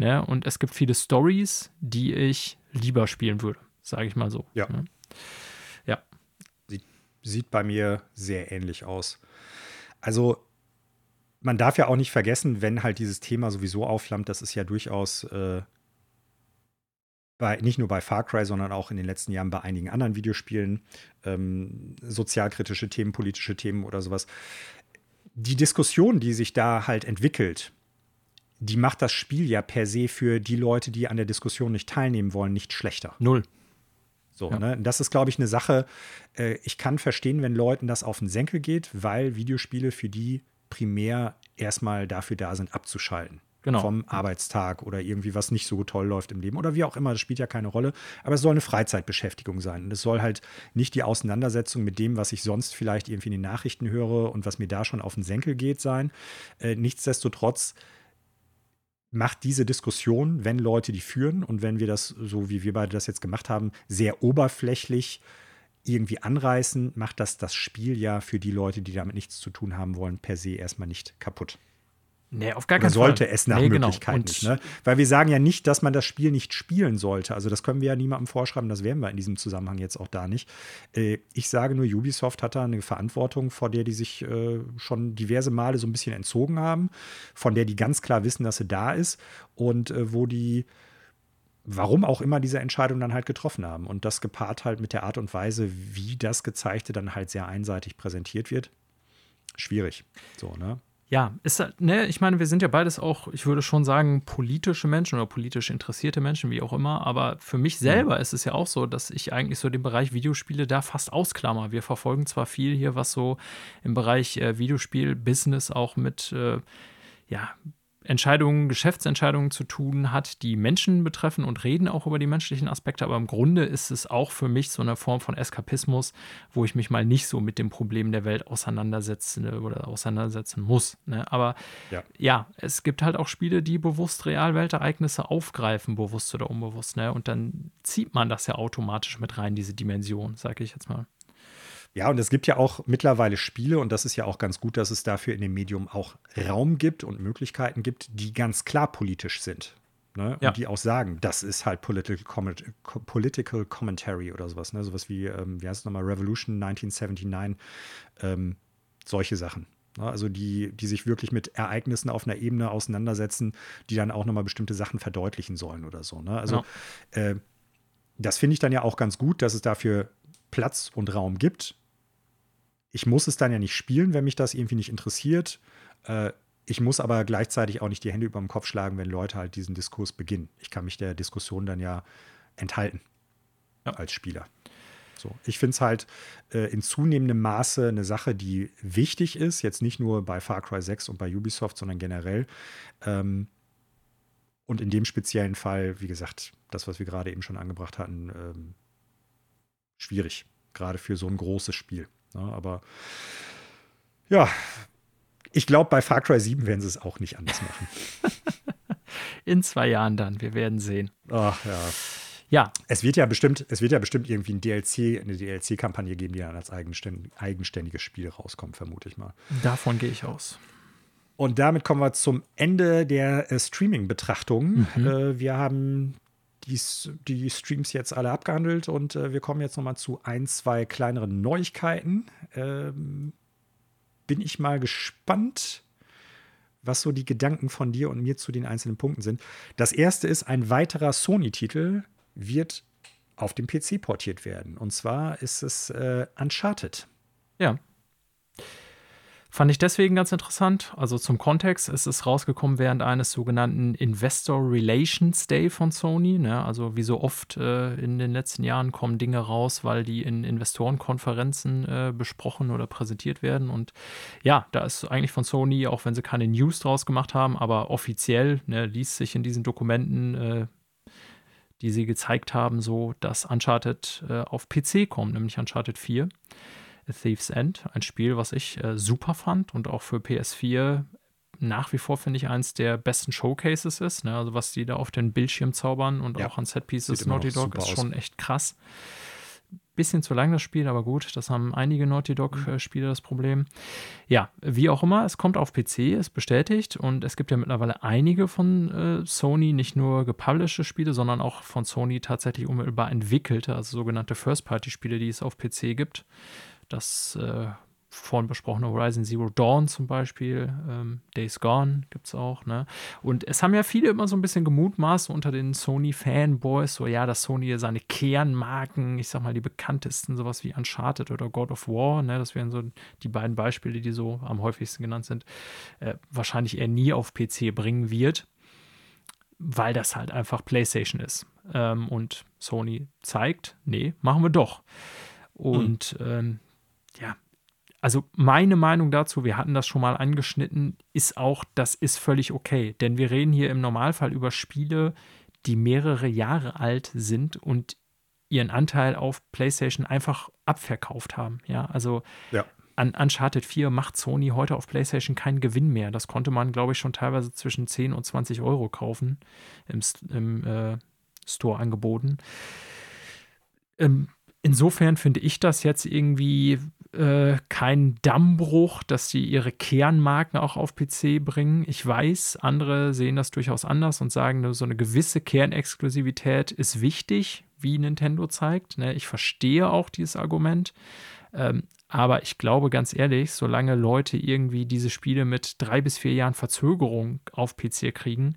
Ne? Und es gibt viele Stories, die ich lieber spielen würde, sage ich mal so. Ja. Ne? Ja. Sieht, sieht bei mir sehr ähnlich aus. Also, man darf ja auch nicht vergessen, wenn halt dieses Thema sowieso aufflammt, das ist ja durchaus äh, bei, nicht nur bei Far Cry, sondern auch in den letzten Jahren bei einigen anderen Videospielen, ähm, sozialkritische Themen, politische Themen oder sowas. Die Diskussion, die sich da halt entwickelt, die macht das Spiel ja per se für die Leute, die an der Diskussion nicht teilnehmen wollen, nicht schlechter. Null. So, ja. ne? Das ist, glaube ich, eine Sache. Äh, ich kann verstehen, wenn Leuten das auf den Senkel geht, weil Videospiele für die primär erstmal dafür da sind, abzuschalten. genau. vom Arbeitstag oder irgendwie was nicht so toll läuft im Leben oder wie auch immer, das spielt ja keine Rolle. Aber es soll eine Freizeitbeschäftigung sein. Und es soll halt nicht die Auseinandersetzung mit dem, was ich sonst vielleicht irgendwie in den Nachrichten höre und was mir da schon auf den Senkel geht, sein. Äh, nichtsdestotrotz macht diese Diskussion, wenn Leute die führen und wenn wir das, so wie wir beide das jetzt gemacht haben, sehr oberflächlich irgendwie anreißen, macht das das Spiel ja für die Leute, die damit nichts zu tun haben wollen, per se erstmal nicht kaputt. Nee, auf gar keinen Fall. sollte es nach nee, genau. Möglichkeit genau. nicht. Ne? Weil wir sagen ja nicht, dass man das Spiel nicht spielen sollte. Also das können wir ja niemandem vorschreiben, das werden wir in diesem Zusammenhang jetzt auch da nicht. Äh, ich sage nur, Ubisoft hat da eine Verantwortung, vor der die sich äh, schon diverse Male so ein bisschen entzogen haben, von der die ganz klar wissen, dass sie da ist und äh, wo die warum auch immer diese Entscheidung dann halt getroffen haben. Und das gepaart halt mit der Art und Weise, wie das Gezeigte dann halt sehr einseitig präsentiert wird. Schwierig. So, ne? Ja, ist, ne, ich meine, wir sind ja beides auch, ich würde schon sagen, politische Menschen oder politisch interessierte Menschen, wie auch immer. Aber für mich selber mhm. ist es ja auch so, dass ich eigentlich so den Bereich Videospiele da fast ausklammer. Wir verfolgen zwar viel hier, was so im Bereich äh, Videospiel-Business auch mit äh, ja, Entscheidungen, Geschäftsentscheidungen zu tun hat, die Menschen betreffen und reden auch über die menschlichen Aspekte. Aber im Grunde ist es auch für mich so eine Form von Eskapismus, wo ich mich mal nicht so mit den Problemen der Welt auseinandersetzen oder auseinandersetzen muss. Ne? Aber ja. ja. es gibt halt auch Spiele, die bewusst Realweltereignisse aufgreifen, bewusst oder unbewusst. Ne? Und dann zieht man das ja automatisch mit rein, diese Dimension, sage ich jetzt mal. Ja, und es gibt ja auch mittlerweile Spiele, und das ist ja auch ganz gut, dass es dafür in dem Medium auch Raum gibt und Möglichkeiten gibt, die ganz klar politisch sind. Ne? Ja. Und die auch sagen, das ist halt Political, Comment Political Commentary oder sowas. Ne? Sowas wie, ähm, wie heißt es nochmal, Revolution 1979, ähm, solche Sachen. Ne? Also die, die sich wirklich mit Ereignissen auf einer Ebene auseinandersetzen, die dann auch nochmal bestimmte Sachen verdeutlichen sollen oder so. Ne? Also ja. äh, das finde ich dann ja auch ganz gut, dass es dafür Platz und Raum gibt ich muss es dann ja nicht spielen, wenn mich das irgendwie nicht interessiert. Äh, ich muss aber gleichzeitig auch nicht die Hände über dem Kopf schlagen, wenn Leute halt diesen Diskurs beginnen. Ich kann mich der Diskussion dann ja enthalten ja. als Spieler. So. Ich finde es halt äh, in zunehmendem Maße eine Sache, die wichtig ist, jetzt nicht nur bei Far Cry 6 und bei Ubisoft, sondern generell. Ähm, und in dem speziellen Fall, wie gesagt, das, was wir gerade eben schon angebracht hatten, ähm, schwierig, gerade für so ein großes Spiel. Ja, ne, aber ja, ich glaube, bei Far Cry 7 werden sie es auch nicht anders machen. *laughs* In zwei Jahren dann, wir werden sehen. Ach ja. Ja. Es wird ja bestimmt, es wird ja bestimmt irgendwie ein DLC, eine DLC-Kampagne geben, die dann als eigenständig, eigenständiges Spiel rauskommt, vermute ich mal. Davon gehe ich aus. Und damit kommen wir zum Ende der äh, Streaming-Betrachtung. Mhm. Äh, wir haben die, die Streams jetzt alle abgehandelt und äh, wir kommen jetzt noch mal zu ein, zwei kleineren Neuigkeiten. Ähm, bin ich mal gespannt, was so die Gedanken von dir und mir zu den einzelnen Punkten sind. Das erste ist, ein weiterer Sony-Titel wird auf dem PC portiert werden. Und zwar ist es äh, Uncharted. Ja. Fand ich deswegen ganz interessant. Also zum Kontext, es ist rausgekommen während eines sogenannten Investor Relations Day von Sony. Ne? Also wie so oft äh, in den letzten Jahren kommen Dinge raus, weil die in Investorenkonferenzen äh, besprochen oder präsentiert werden. Und ja, da ist eigentlich von Sony, auch wenn sie keine News draus gemacht haben, aber offiziell ne, liest sich in diesen Dokumenten, äh, die sie gezeigt haben, so, dass Uncharted äh, auf PC kommt, nämlich Uncharted 4. A Thief's End, ein Spiel, was ich äh, super fand und auch für PS4 nach wie vor, finde ich, eins der besten Showcases ist. Ne? Also, was die da auf den Bildschirm zaubern und ja. auch an Setpieces Naughty Dog ist schon aus. echt krass. Bisschen zu lang das Spiel, aber gut, das haben einige Naughty Dog-Spiele mhm. das Problem. Ja, wie auch immer, es kommt auf PC, ist bestätigt und es gibt ja mittlerweile einige von äh, Sony, nicht nur gepublished Spiele, sondern auch von Sony tatsächlich unmittelbar entwickelte, also sogenannte First-Party-Spiele, die es auf PC gibt das äh, vorhin besprochene Horizon Zero Dawn zum Beispiel, ähm, Days Gone gibt es auch, ne? Und es haben ja viele immer so ein bisschen gemutmaßt unter den Sony-Fanboys, so ja, dass Sony seine Kernmarken, ich sag mal die bekanntesten, sowas wie Uncharted oder God of War, ne? Das wären so die beiden Beispiele, die so am häufigsten genannt sind, äh, wahrscheinlich eher nie auf PC bringen wird, weil das halt einfach PlayStation ist. Ähm, und Sony zeigt, nee, machen wir doch. Und mhm. ähm, also meine Meinung dazu, wir hatten das schon mal angeschnitten, ist auch, das ist völlig okay. Denn wir reden hier im Normalfall über Spiele, die mehrere Jahre alt sind und ihren Anteil auf PlayStation einfach abverkauft haben. Ja, also ja. An Uncharted 4 macht Sony heute auf PlayStation keinen Gewinn mehr. Das konnte man, glaube ich, schon teilweise zwischen 10 und 20 Euro kaufen im, im äh, Store angeboten. Ähm, insofern finde ich das jetzt irgendwie äh, kein Dammbruch, dass sie ihre Kernmarken auch auf PC bringen. Ich weiß, andere sehen das durchaus anders und sagen, so eine gewisse Kernexklusivität ist wichtig, wie Nintendo zeigt. Ne? Ich verstehe auch dieses Argument. Ähm, aber ich glaube ganz ehrlich, solange Leute irgendwie diese Spiele mit drei bis vier Jahren Verzögerung auf PC kriegen,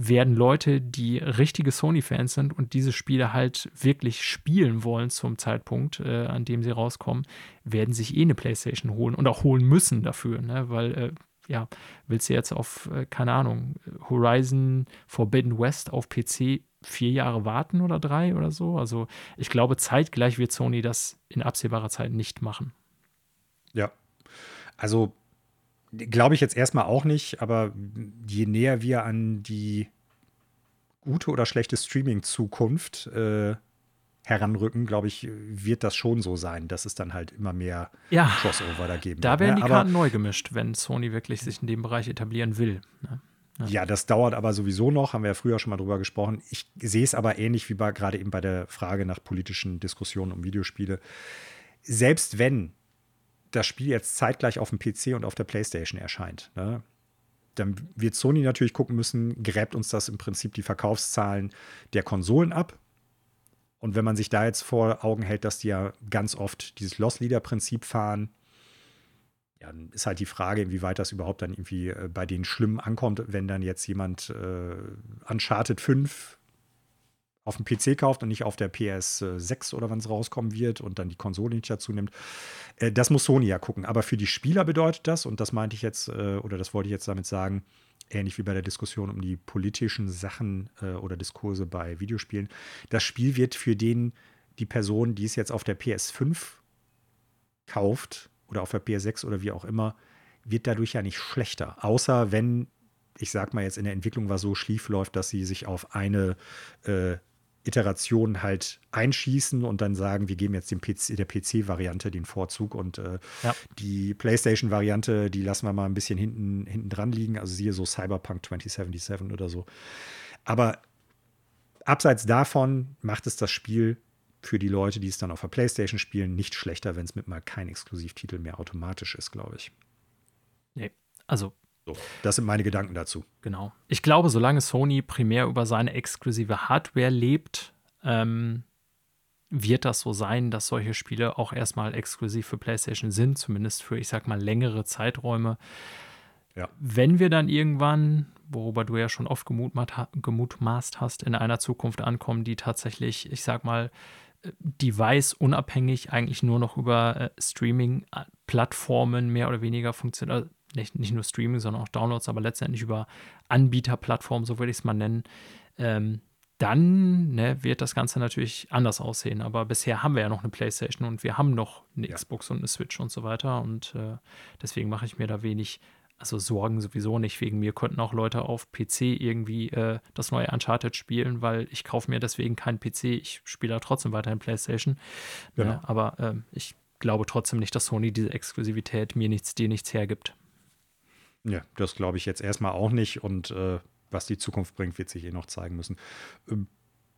werden Leute, die richtige Sony-Fans sind und diese Spiele halt wirklich spielen wollen zum Zeitpunkt, äh, an dem sie rauskommen, werden sich eh eine PlayStation holen und auch holen müssen dafür, ne? weil äh, ja, willst du jetzt auf, äh, keine Ahnung, Horizon Forbidden West auf PC vier Jahre warten oder drei oder so? Also ich glaube, zeitgleich wird Sony das in absehbarer Zeit nicht machen. Ja, also Glaube ich jetzt erstmal auch nicht, aber je näher wir an die gute oder schlechte Streaming-Zukunft äh, heranrücken, glaube ich, wird das schon so sein, dass es dann halt immer mehr ja, Crossover da geben da wird. Da werden ne? die Karten neu gemischt, wenn Sony wirklich sich in dem Bereich etablieren will. Ne? Ja. ja. das dauert aber sowieso noch, haben wir ja früher schon mal drüber gesprochen. Ich sehe es aber ähnlich wie gerade eben bei der Frage nach politischen Diskussionen um Videospiele. Selbst wenn das Spiel jetzt zeitgleich auf dem PC und auf der PlayStation erscheint, ne, dann wird Sony natürlich gucken müssen, gräbt uns das im Prinzip die Verkaufszahlen der Konsolen ab. Und wenn man sich da jetzt vor Augen hält, dass die ja ganz oft dieses Loss-Leader-Prinzip fahren, ja, dann ist halt die Frage, inwieweit das überhaupt dann irgendwie äh, bei denen schlimm ankommt, wenn dann jetzt jemand äh, Uncharted 5 auf dem PC kauft und nicht auf der PS6 oder wann es rauskommen wird und dann die Konsole nicht dazu nimmt. Äh, das muss Sony ja gucken. Aber für die Spieler bedeutet das, und das meinte ich jetzt, äh, oder das wollte ich jetzt damit sagen, ähnlich wie bei der Diskussion um die politischen Sachen äh, oder Diskurse bei Videospielen, das Spiel wird für den, die Person, die es jetzt auf der PS5 kauft oder auf der PS6 oder wie auch immer, wird dadurch ja nicht schlechter. Außer wenn ich sag mal jetzt in der Entwicklung was so schief läuft, dass sie sich auf eine äh, Iteration halt einschießen und dann sagen, wir geben jetzt dem PC, der PC-Variante den Vorzug und äh, ja. die PlayStation-Variante, die lassen wir mal ein bisschen hinten, hinten dran liegen. Also siehe so Cyberpunk 2077 oder so. Aber abseits davon macht es das Spiel für die Leute, die es dann auf der PlayStation spielen, nicht schlechter, wenn es mit mal kein Exklusivtitel mehr automatisch ist, glaube ich. Nee, also so, das sind meine Gedanken dazu. Genau. Ich glaube, solange Sony primär über seine exklusive Hardware lebt, ähm, wird das so sein, dass solche Spiele auch erstmal exklusiv für PlayStation sind, zumindest für, ich sag mal, längere Zeiträume. Ja. Wenn wir dann irgendwann, worüber du ja schon oft gemutmaßt hast, in einer Zukunft ankommen, die tatsächlich, ich sag mal, device-unabhängig eigentlich nur noch über äh, Streaming-Plattformen mehr oder weniger funktioniert, nicht, nicht nur Streaming, sondern auch Downloads, aber letztendlich über Anbieterplattformen, so würde ich es mal nennen, ähm, dann ne, wird das Ganze natürlich anders aussehen. Aber bisher haben wir ja noch eine PlayStation und wir haben noch eine ja. Xbox und eine Switch und so weiter. Und äh, deswegen mache ich mir da wenig, also Sorgen sowieso nicht. Wegen mir könnten auch Leute auf PC irgendwie äh, das neue Uncharted spielen, weil ich kaufe mir deswegen keinen PC. Ich spiele da trotzdem weiterhin PlayStation. Genau. Ne, aber äh, ich glaube trotzdem nicht, dass Sony diese Exklusivität mir nichts, dir nichts hergibt. Ja, das glaube ich jetzt erstmal auch nicht. Und äh, was die Zukunft bringt, wird sich eh noch zeigen müssen. Ähm,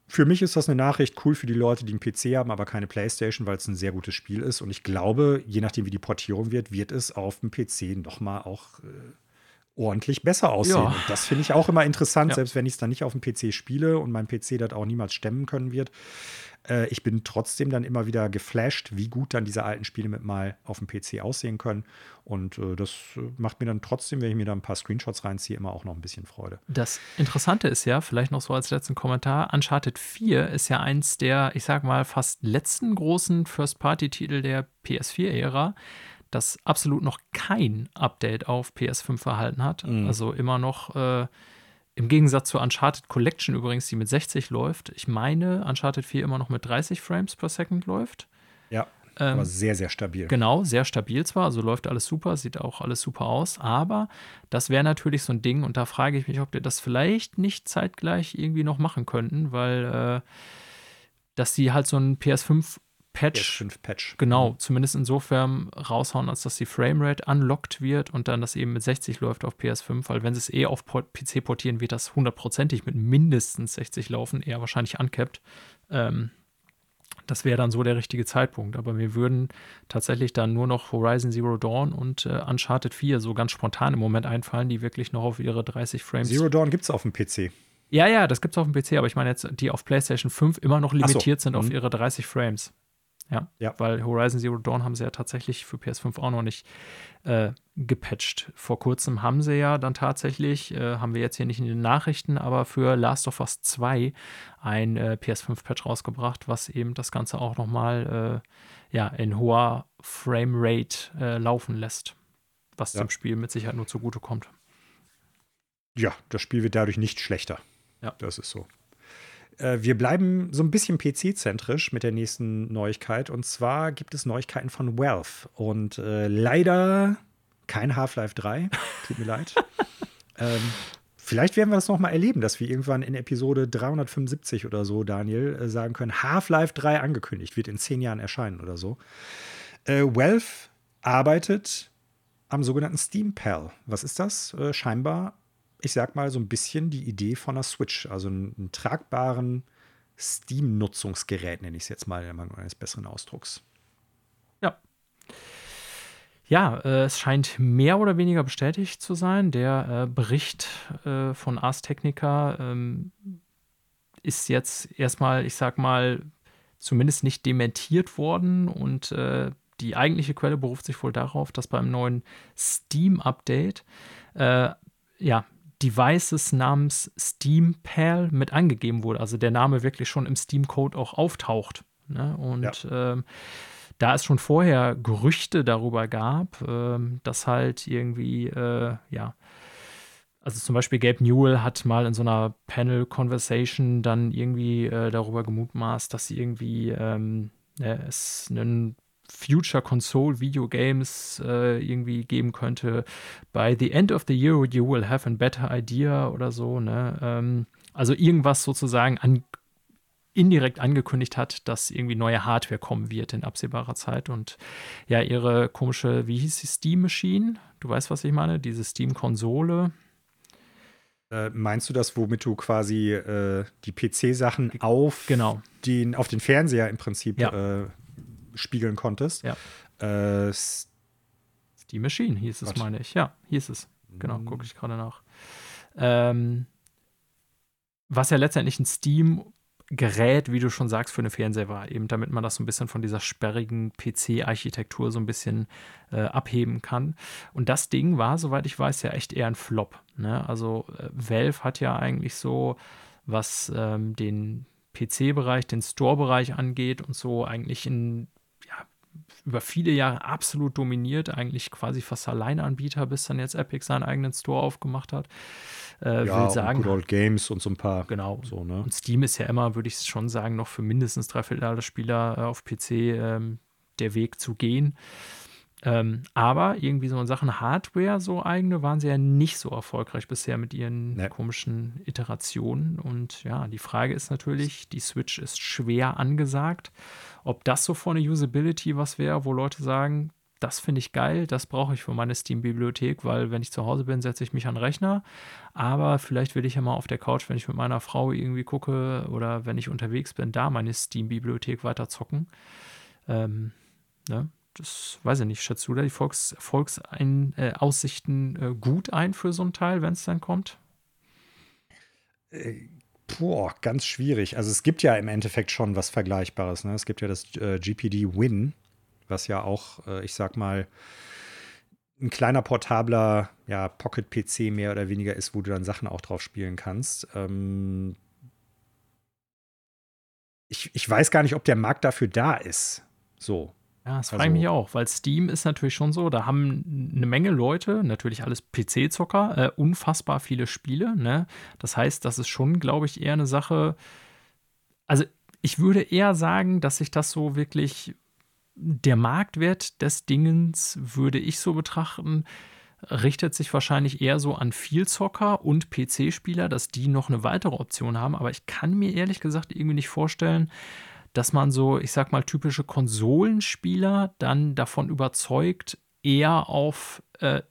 für mich ist das eine Nachricht cool für die Leute, die einen PC haben, aber keine Playstation, weil es ein sehr gutes Spiel ist. Und ich glaube, je nachdem, wie die Portierung wird, wird es auf dem PC nochmal auch äh, ordentlich besser aussehen. Ja. Das finde ich auch immer interessant, ja. selbst wenn ich es dann nicht auf dem PC spiele und mein PC das auch niemals stemmen können wird. Äh, ich bin trotzdem dann immer wieder geflasht, wie gut dann diese alten Spiele mit mal auf dem PC aussehen können. Und äh, das äh, macht mir dann trotzdem, wenn ich mir da ein paar Screenshots reinziehe, immer auch noch ein bisschen Freude. Das Interessante ist ja, vielleicht noch so als letzten Kommentar, Uncharted 4 ist ja eins der, ich sag mal, fast letzten großen First-Party-Titel der PS4-Ära das absolut noch kein Update auf PS5 erhalten hat. Mhm. Also immer noch äh, im Gegensatz zur Uncharted Collection übrigens, die mit 60 läuft. Ich meine, Uncharted 4 immer noch mit 30 Frames per Second läuft. Ja. Ähm, aber sehr, sehr stabil. Genau, sehr stabil zwar, also läuft alles super, sieht auch alles super aus, aber das wäre natürlich so ein Ding und da frage ich mich, ob wir das vielleicht nicht zeitgleich irgendwie noch machen könnten, weil äh, dass die halt so ein PS5 Patch, Patch. Genau, mhm. zumindest insofern raushauen, als dass die Framerate unlocked wird und dann das eben mit 60 läuft auf PS5, weil wenn sie es eh auf PC portieren, wird das hundertprozentig mit mindestens 60 laufen, eher wahrscheinlich uncapped. Ähm, das wäre dann so der richtige Zeitpunkt. Aber mir würden tatsächlich dann nur noch Horizon Zero Dawn und äh, Uncharted 4 so ganz spontan im Moment einfallen, die wirklich noch auf ihre 30 Frames. Zero Dawn gibt es auf dem PC. Ja, ja, das gibt es auf dem PC, aber ich meine jetzt, die auf PlayStation 5 immer noch limitiert so. sind mhm. auf ihre 30 Frames. Ja, ja, weil Horizon Zero Dawn haben sie ja tatsächlich für PS5 auch noch nicht äh, gepatcht. Vor kurzem haben sie ja dann tatsächlich, äh, haben wir jetzt hier nicht in den Nachrichten, aber für Last of Us 2 ein äh, PS5-Patch rausgebracht, was eben das Ganze auch nochmal äh, ja, in hoher Framerate äh, laufen lässt, was ja. dem Spiel mit Sicherheit nur zugutekommt. Ja, das Spiel wird dadurch nicht schlechter. Ja. Das ist so. Äh, wir bleiben so ein bisschen PC-zentrisch mit der nächsten Neuigkeit. Und zwar gibt es Neuigkeiten von Valve. Und äh, leider kein Half-Life 3. *laughs* Tut mir leid. ähm, vielleicht werden wir das noch mal erleben, dass wir irgendwann in Episode 375 oder so, Daniel, äh, sagen können: Half-Life 3 angekündigt, wird in zehn Jahren erscheinen oder so. Äh, Valve arbeitet am sogenannten Steam Pal. Was ist das? Äh, scheinbar ich sag mal, so ein bisschen die Idee von einer Switch, also einen, einen tragbaren Steam-Nutzungsgerät, nenne ich es jetzt mal, in Mangel eines besseren Ausdrucks. Ja. Ja, äh, es scheint mehr oder weniger bestätigt zu sein. Der äh, Bericht äh, von Ars Technica ähm, ist jetzt erstmal, ich sag mal, zumindest nicht dementiert worden und äh, die eigentliche Quelle beruft sich wohl darauf, dass beim neuen Steam-Update äh, ja, Devices namens SteamPal mit angegeben wurde. Also der Name wirklich schon im Steam-Code auch auftaucht. Ne? Und ja. ähm, da es schon vorher Gerüchte darüber gab, ähm, dass halt irgendwie, äh, ja, also zum Beispiel Gabe Newell hat mal in so einer Panel-Conversation dann irgendwie äh, darüber gemutmaßt, dass sie irgendwie ähm, es einen Future Console Video Games äh, irgendwie geben könnte. By the end of the year you will have a better idea oder so. Ne? Ähm, also irgendwas sozusagen an, indirekt angekündigt hat, dass irgendwie neue Hardware kommen wird in absehbarer Zeit. Und ja, ihre komische, wie hieß die Steam Machine? Du weißt, was ich meine? Diese Steam-Konsole. Äh, meinst du das, womit du quasi äh, die PC-Sachen auf, genau. den, auf den Fernseher im Prinzip ja. äh, spiegeln konntest. Ja. Äh, die Machine hieß es, Gott. meine ich. Ja, hieß es. Genau, mhm. gucke ich gerade nach. Ähm, was ja letztendlich ein Steam-Gerät, wie du schon sagst, für eine Fernseher war, eben damit man das so ein bisschen von dieser sperrigen PC-Architektur so ein bisschen äh, abheben kann. Und das Ding war, soweit ich weiß, ja echt eher ein Flop. Ne? Also äh, Valve hat ja eigentlich so, was ähm, den PC-Bereich, den Store-Bereich angeht und so eigentlich in über viele Jahre absolut dominiert, eigentlich quasi fast Alleinanbieter, bis dann jetzt Epic seinen eigenen Store aufgemacht hat. Äh, ja, will sagen, und Good Old Games und so ein paar. Genau. So, ne? Und Steam ist ja immer, würde ich schon sagen, noch für mindestens drei Viertel aller Spieler äh, auf PC ähm, der Weg zu gehen. Ähm, aber irgendwie so in Sachen Hardware, so eigene, waren sie ja nicht so erfolgreich bisher mit ihren nee. komischen Iterationen. Und ja, die Frage ist natürlich, die Switch ist schwer angesagt. Ob das so von der Usability was wäre, wo Leute sagen, das finde ich geil, das brauche ich für meine Steam-Bibliothek, weil wenn ich zu Hause bin, setze ich mich an den Rechner. Aber vielleicht will ich ja mal auf der Couch, wenn ich mit meiner Frau irgendwie gucke oder wenn ich unterwegs bin, da meine Steam-Bibliothek weiter zocken. Ähm, ne? das weiß ich nicht, schätzt du da die Volks Erfolgsaussichten äh, gut ein für so ein Teil, wenn es dann kommt? Äh, boah, ganz schwierig. Also es gibt ja im Endeffekt schon was Vergleichbares. Ne? Es gibt ja das äh, GPD Win, was ja auch, äh, ich sag mal, ein kleiner portabler ja, Pocket-PC mehr oder weniger ist, wo du dann Sachen auch drauf spielen kannst. Ähm ich, ich weiß gar nicht, ob der Markt dafür da ist. So. Ja, das frage ich mich also auch, weil Steam ist natürlich schon so, da haben eine Menge Leute, natürlich alles PC-Zocker, äh, unfassbar viele Spiele. Ne? Das heißt, das ist schon, glaube ich, eher eine Sache. Also, ich würde eher sagen, dass sich das so wirklich der Marktwert des Dingens würde ich so betrachten, richtet sich wahrscheinlich eher so an Vielzocker und PC-Spieler, dass die noch eine weitere Option haben. Aber ich kann mir ehrlich gesagt irgendwie nicht vorstellen, dass man so, ich sag mal, typische Konsolenspieler dann davon überzeugt, eher auf äh,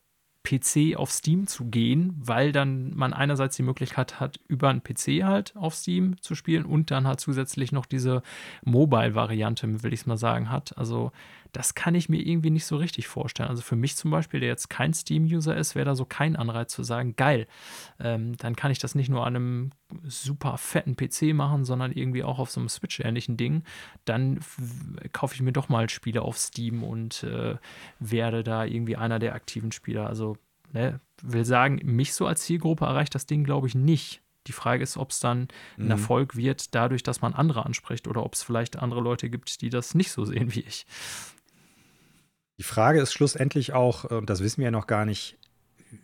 PC auf Steam zu gehen, weil dann man einerseits die Möglichkeit hat, über einen PC halt auf Steam zu spielen und dann halt zusätzlich noch diese Mobile-Variante, will ich es mal sagen, hat. Also das kann ich mir irgendwie nicht so richtig vorstellen. Also für mich zum Beispiel, der jetzt kein Steam-User ist, wäre da so kein Anreiz zu sagen, geil, ähm, dann kann ich das nicht nur an einem super fetten PC machen, sondern irgendwie auch auf so einem Switch-ähnlichen Ding. Dann kaufe ich mir doch mal Spiele auf Steam und äh, werde da irgendwie einer der aktiven Spieler. Also ne, will sagen, mich so als Zielgruppe erreicht das Ding, glaube ich, nicht. Die Frage ist, ob es dann ein mhm. Erfolg wird, dadurch, dass man andere anspricht oder ob es vielleicht andere Leute gibt, die das nicht so sehen wie ich. Die Frage ist schlussendlich auch, und das wissen wir ja noch gar nicht,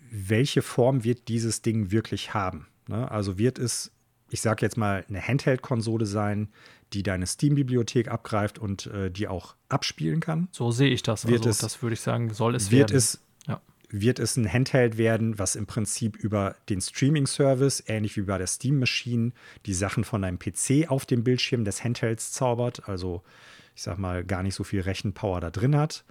welche Form wird dieses Ding wirklich haben? Ne? Also wird es, ich sage jetzt mal, eine Handheld-Konsole sein, die deine Steam-Bibliothek abgreift und äh, die auch abspielen kann? So sehe ich das. Wird also, es, das würde ich sagen, soll es wird werden. Es, ja. Wird es ein Handheld werden, was im Prinzip über den Streaming-Service, ähnlich wie bei der Steam-Machine, die Sachen von deinem PC auf dem Bildschirm des Handhelds zaubert? Also, ich sag mal, gar nicht so viel Rechenpower da drin hat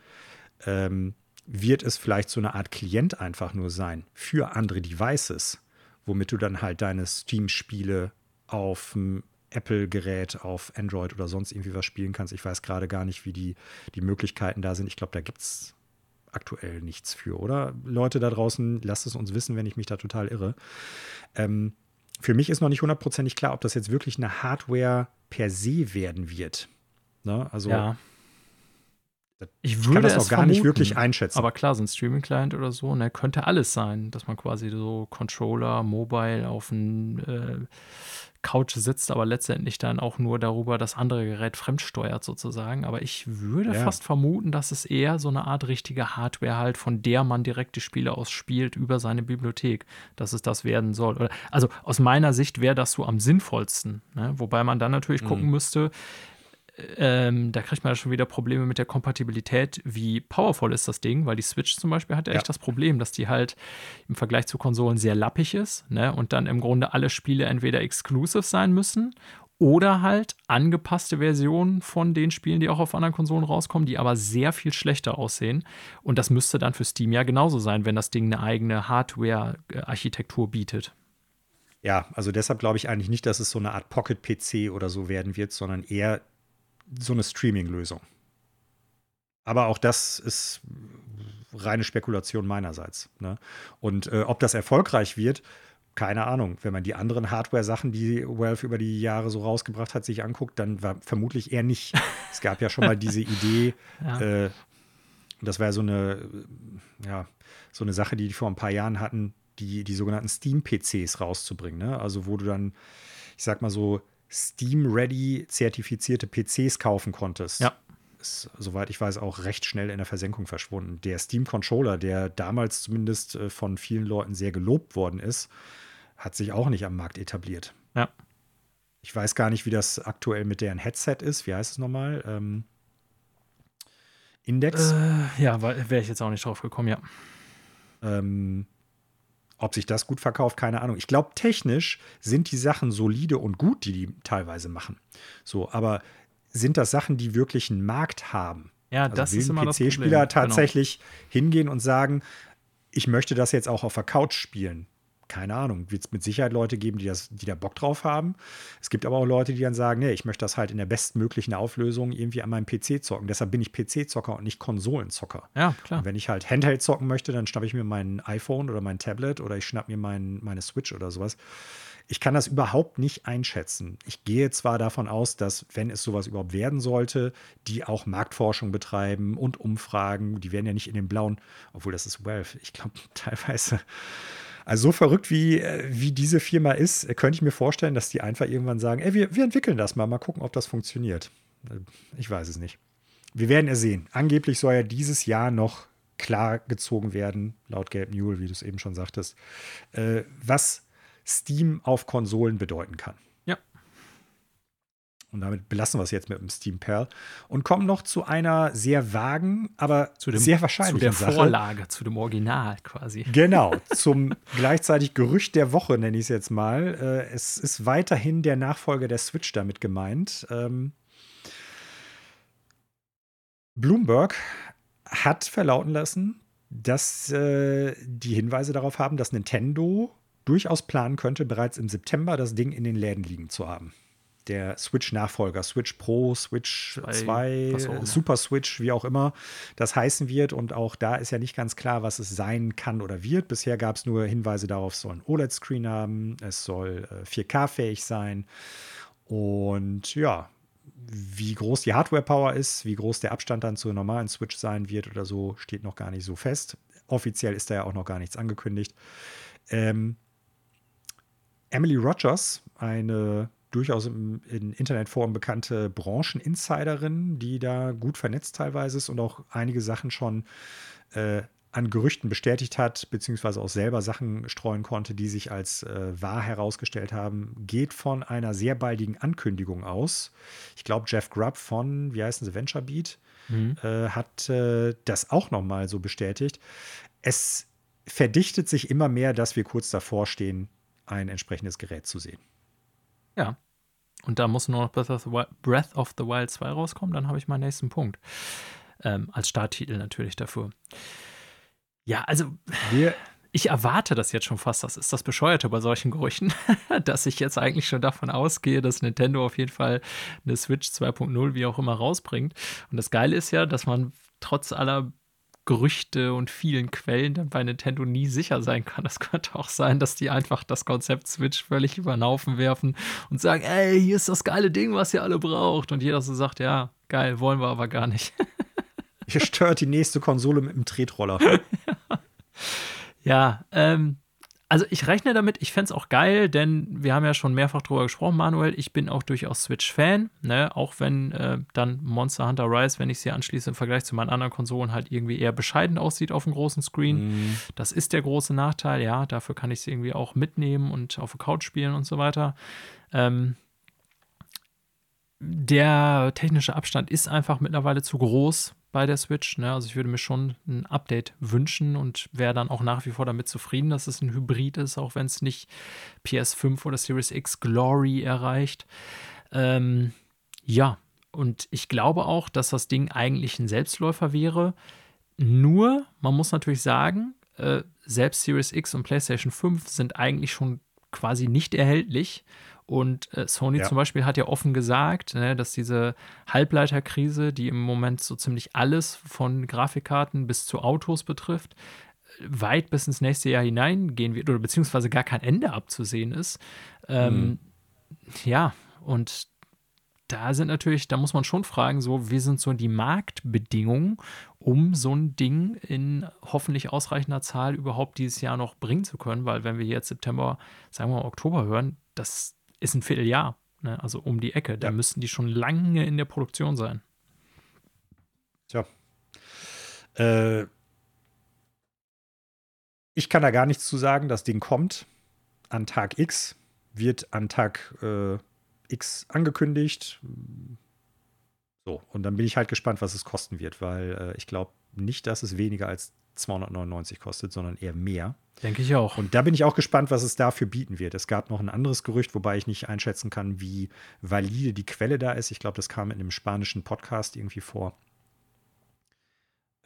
ähm, wird es vielleicht so eine Art Klient einfach nur sein für andere Devices, womit du dann halt deine Steam-Spiele auf Apple-Gerät, auf Android oder sonst irgendwie was spielen kannst. Ich weiß gerade gar nicht, wie die, die Möglichkeiten da sind. Ich glaube, da gibt es aktuell nichts für, oder? Leute da draußen, lasst es uns wissen, wenn ich mich da total irre. Ähm, für mich ist noch nicht hundertprozentig klar, ob das jetzt wirklich eine Hardware per se werden wird. Ne? Also ja. Ich würde kann das noch gar vermuten, nicht wirklich einschätzen. Aber klar, so ein Streaming-Client oder so, ne, könnte alles sein, dass man quasi so Controller, Mobile auf ein äh, Couch sitzt, aber letztendlich dann auch nur darüber das andere Gerät fremdsteuert sozusagen. Aber ich würde ja. fast vermuten, dass es eher so eine Art richtige Hardware halt, von der man direkt die Spiele ausspielt über seine Bibliothek, dass es das werden soll. also aus meiner Sicht wäre das so am sinnvollsten. Ne? Wobei man dann natürlich mhm. gucken müsste, ähm, da kriegt man ja schon wieder Probleme mit der Kompatibilität. Wie powerful ist das Ding? Weil die Switch zum Beispiel hat ja, ja. echt das Problem, dass die halt im Vergleich zu Konsolen sehr lappig ist ne? und dann im Grunde alle Spiele entweder exclusive sein müssen oder halt angepasste Versionen von den Spielen, die auch auf anderen Konsolen rauskommen, die aber sehr viel schlechter aussehen. Und das müsste dann für Steam ja genauso sein, wenn das Ding eine eigene Hardware-Architektur bietet. Ja, also deshalb glaube ich eigentlich nicht, dass es so eine Art Pocket-PC oder so werden wird, sondern eher so eine Streaming-Lösung. Aber auch das ist reine Spekulation meinerseits. Ne? Und äh, ob das erfolgreich wird, keine Ahnung. Wenn man die anderen Hardware-Sachen, die Valve über die Jahre so rausgebracht hat, sich anguckt, dann war vermutlich eher nicht. es gab ja schon mal diese *laughs* Idee, ja. äh, das war so eine, ja, so eine Sache, die die vor ein paar Jahren hatten, die, die sogenannten Steam-PCs rauszubringen. Ne? Also wo du dann, ich sag mal so, Steam-ready zertifizierte PCs kaufen konntest. Ja. Ist, soweit ich weiß, auch recht schnell in der Versenkung verschwunden. Der Steam-Controller, der damals zumindest äh, von vielen Leuten sehr gelobt worden ist, hat sich auch nicht am Markt etabliert. Ja. Ich weiß gar nicht, wie das aktuell mit deren Headset ist. Wie heißt es nochmal? Ähm, Index? Äh, ja, wäre ich jetzt auch nicht drauf gekommen, ja. Ähm, ob sich das gut verkauft, keine Ahnung. Ich glaube, technisch sind die Sachen solide und gut, die die teilweise machen. So, aber sind das Sachen, die wirklich einen Markt haben? Ja, also das ist immer das PC-Spieler genau. tatsächlich genau. hingehen und sagen, ich möchte das jetzt auch auf der Couch spielen keine Ahnung, wird es mit Sicherheit Leute geben, die, das, die da Bock drauf haben. Es gibt aber auch Leute, die dann sagen, nee, ich möchte das halt in der bestmöglichen Auflösung irgendwie an meinem PC zocken. Deshalb bin ich PC-Zocker und nicht Konsolenzocker. Ja, klar. Und wenn ich halt Handheld zocken möchte, dann schnappe ich mir mein iPhone oder mein Tablet oder ich schnappe mir mein, meine Switch oder sowas. Ich kann das überhaupt nicht einschätzen. Ich gehe zwar davon aus, dass, wenn es sowas überhaupt werden sollte, die auch Marktforschung betreiben und Umfragen, die werden ja nicht in den blauen, obwohl das ist Valve. Ich glaube, *laughs* teilweise also so verrückt wie, äh, wie diese Firma ist, äh, könnte ich mir vorstellen, dass die einfach irgendwann sagen, ey, wir, wir entwickeln das mal, mal gucken, ob das funktioniert. Äh, ich weiß es nicht. Wir werden es sehen. Angeblich soll ja dieses Jahr noch klar gezogen werden, laut Gelb Mule, wie du es eben schon sagtest, was Steam auf Konsolen bedeuten kann. Und damit belassen wir es jetzt mit dem Steam Pearl und kommen noch zu einer sehr vagen, aber zu dem, sehr wahrscheinlichen Zu der Sache. Vorlage, zu dem Original quasi. Genau, *laughs* zum gleichzeitig Gerücht der Woche nenne ich es jetzt mal. Äh, es ist weiterhin der Nachfolger der Switch damit gemeint. Ähm, Bloomberg hat verlauten lassen, dass äh, die Hinweise darauf haben, dass Nintendo durchaus planen könnte, bereits im September das Ding in den Läden liegen zu haben der Switch-Nachfolger, Switch Pro, Switch 2, Super Switch, wie auch immer das heißen wird. Und auch da ist ja nicht ganz klar, was es sein kann oder wird. Bisher gab es nur Hinweise darauf, es soll ein OLED-Screen haben, es soll äh, 4K-fähig sein. Und ja, wie groß die Hardware-Power ist, wie groß der Abstand dann zur normalen Switch sein wird oder so, steht noch gar nicht so fest. Offiziell ist da ja auch noch gar nichts angekündigt. Ähm, Emily Rogers, eine durchaus im, in Internetforen bekannte Brancheninsiderin, die da gut vernetzt teilweise ist und auch einige Sachen schon äh, an Gerüchten bestätigt hat, beziehungsweise auch selber Sachen streuen konnte, die sich als äh, wahr herausgestellt haben, geht von einer sehr baldigen Ankündigung aus. Ich glaube, Jeff Grubb von, wie heißen sie, VentureBeat, mhm. äh, hat äh, das auch nochmal so bestätigt. Es verdichtet sich immer mehr, dass wir kurz davor stehen, ein entsprechendes Gerät zu sehen. Ja. Und da muss nur noch Breath of the Wild, Breath of the Wild 2 rauskommen, dann habe ich meinen nächsten Punkt. Ähm, als Starttitel natürlich dafür. Ja, also Wir ich erwarte das jetzt schon fast. Das ist das Bescheuerte bei solchen Gerüchten, *laughs* dass ich jetzt eigentlich schon davon ausgehe, dass Nintendo auf jeden Fall eine Switch 2.0 wie auch immer rausbringt. Und das Geile ist ja, dass man trotz aller Gerüchte und vielen Quellen dann bei Nintendo nie sicher sein kann. Es könnte auch sein, dass die einfach das Konzept Switch völlig über den Haufen werfen und sagen, ey, hier ist das geile Ding, was ihr alle braucht. Und jeder so sagt, ja, geil, wollen wir aber gar nicht. Ihr stört die nächste Konsole mit dem Tretroller. *laughs* ja, ähm, also ich rechne damit, ich fände es auch geil, denn wir haben ja schon mehrfach drüber gesprochen, Manuel. Ich bin auch durchaus Switch-Fan, ne? auch wenn äh, dann Monster Hunter Rise, wenn ich sie anschließe, im Vergleich zu meinen anderen Konsolen halt irgendwie eher bescheiden aussieht auf dem großen Screen. Mm. Das ist der große Nachteil, ja. Dafür kann ich sie irgendwie auch mitnehmen und auf der Couch spielen und so weiter. Ähm, der technische Abstand ist einfach mittlerweile zu groß bei der Switch. Ne? Also ich würde mir schon ein Update wünschen und wäre dann auch nach wie vor damit zufrieden, dass es ein Hybrid ist, auch wenn es nicht PS5 oder Series X Glory erreicht. Ähm, ja, und ich glaube auch, dass das Ding eigentlich ein Selbstläufer wäre. Nur, man muss natürlich sagen, äh, selbst Series X und PlayStation 5 sind eigentlich schon quasi nicht erhältlich. Und äh, Sony ja. zum Beispiel hat ja offen gesagt, ne, dass diese Halbleiterkrise, die im Moment so ziemlich alles von Grafikkarten bis zu Autos betrifft, weit bis ins nächste Jahr hineingehen wird oder beziehungsweise gar kein Ende abzusehen ist. Ähm, mhm. Ja, und da sind natürlich, da muss man schon fragen, so, wie sind so die Marktbedingungen, um so ein Ding in hoffentlich ausreichender Zahl überhaupt dieses Jahr noch bringen zu können, weil wenn wir jetzt September, sagen wir mal Oktober hören, das ist ein Vierteljahr, ne? also um die Ecke. Da ja. müssten die schon lange in der Produktion sein. Tja. Äh, ich kann da gar nichts zu sagen. Das Ding kommt an Tag X, wird an Tag äh, X angekündigt. So, und dann bin ich halt gespannt, was es kosten wird, weil äh, ich glaube nicht, dass es weniger als 299 kostet, sondern eher mehr. Denke ich auch. Und da bin ich auch gespannt, was es dafür bieten wird. Es gab noch ein anderes Gerücht, wobei ich nicht einschätzen kann, wie valide die Quelle da ist. Ich glaube, das kam in einem spanischen Podcast irgendwie vor,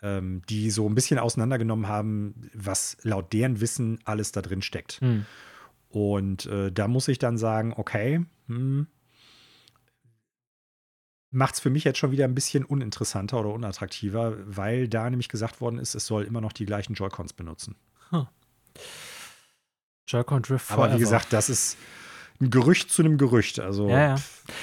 ähm, die so ein bisschen auseinandergenommen haben, was laut deren Wissen alles da drin steckt. Hm. Und äh, da muss ich dann sagen, okay, hm, macht es für mich jetzt schon wieder ein bisschen uninteressanter oder unattraktiver, weil da nämlich gesagt worden ist, es soll immer noch die gleichen Joy-Cons benutzen. Huh. Joy-Con Drift Aber wie gesagt, das ist ein Gerücht zu einem Gerücht. Also, ja, ja.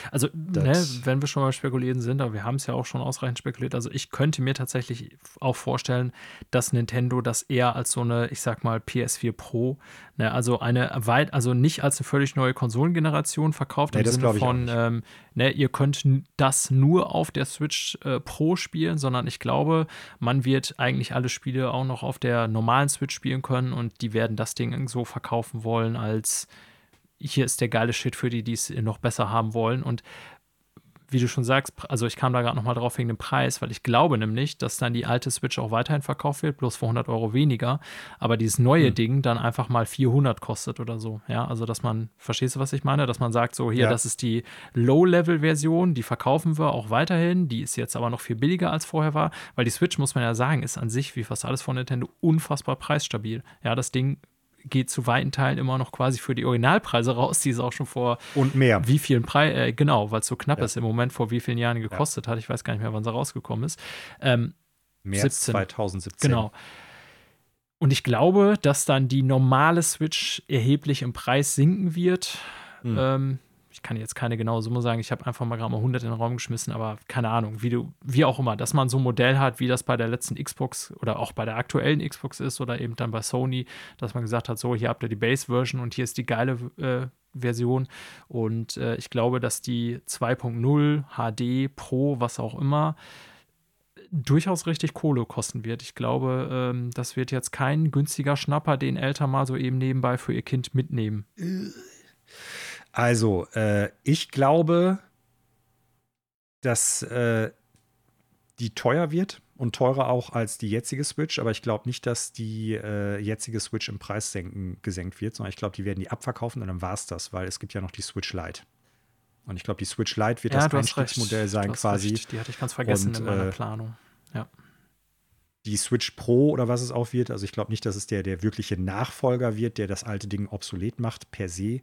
also ne, wenn wir schon mal spekulieren sind, aber wir haben es ja auch schon ausreichend spekuliert. Also ich könnte mir tatsächlich auch vorstellen, dass Nintendo das eher als so eine, ich sag mal, PS4 Pro, ne, also eine weit, also nicht als eine völlig neue Konsolengeneration verkauft nee, im Sinne von, ähm, ne, ihr könnt das nur auf der Switch äh, Pro spielen, sondern ich glaube, man wird eigentlich alle Spiele auch noch auf der normalen Switch spielen können und die werden das Ding so verkaufen wollen als hier ist der geile Shit für die, die es noch besser haben wollen. Und wie du schon sagst, also ich kam da gerade nochmal drauf wegen dem Preis, weil ich glaube nämlich, dass dann die alte Switch auch weiterhin verkauft wird, bloß für 100 Euro weniger, aber dieses neue mhm. Ding dann einfach mal 400 kostet oder so. Ja, also dass man, verstehst du, was ich meine? Dass man sagt, so hier, ja. das ist die Low-Level-Version, die verkaufen wir auch weiterhin, die ist jetzt aber noch viel billiger als vorher war, weil die Switch, muss man ja sagen, ist an sich, wie fast alles von Nintendo, unfassbar preisstabil. Ja, das Ding geht zu weiten Teilen immer noch quasi für die Originalpreise raus, die es auch schon vor und mehr. Wie vielen Preisen, äh, genau, weil es so knapp ja. ist im Moment, vor wie vielen Jahren gekostet ja. hat. Ich weiß gar nicht mehr, wann sie rausgekommen ist. Ähm, März 17. 2017. Genau. Und ich glaube, dass dann die normale Switch erheblich im Preis sinken wird. Mhm. Ähm, kann jetzt keine genaue Summe sagen, ich habe einfach mal gerade mal 100 in den Raum geschmissen, aber keine Ahnung, wie du, wie auch immer, dass man so ein Modell hat, wie das bei der letzten Xbox oder auch bei der aktuellen Xbox ist oder eben dann bei Sony, dass man gesagt hat, so, hier habt ihr die Base-Version und hier ist die geile äh, Version. Und äh, ich glaube, dass die 2.0 HD Pro, was auch immer, durchaus richtig Kohle kosten wird. Ich glaube, ähm, das wird jetzt kein günstiger Schnapper, den Eltern mal so eben nebenbei für ihr Kind mitnehmen. Also, äh, ich glaube, dass äh, die teuer wird und teurer auch als die jetzige Switch, aber ich glaube nicht, dass die äh, jetzige Switch im Preis senken, gesenkt wird, sondern ich glaube, die werden die abverkaufen und dann war es das, weil es gibt ja noch die Switch Lite. Und ich glaube, die Switch Lite wird ja, das Einstiegsmodell sein quasi. Recht. Die hatte ich ganz vergessen und, in meiner äh, Planung. Ja die Switch Pro oder was es auch wird. Also ich glaube nicht, dass es der, der wirkliche Nachfolger wird, der das alte Ding obsolet macht per se.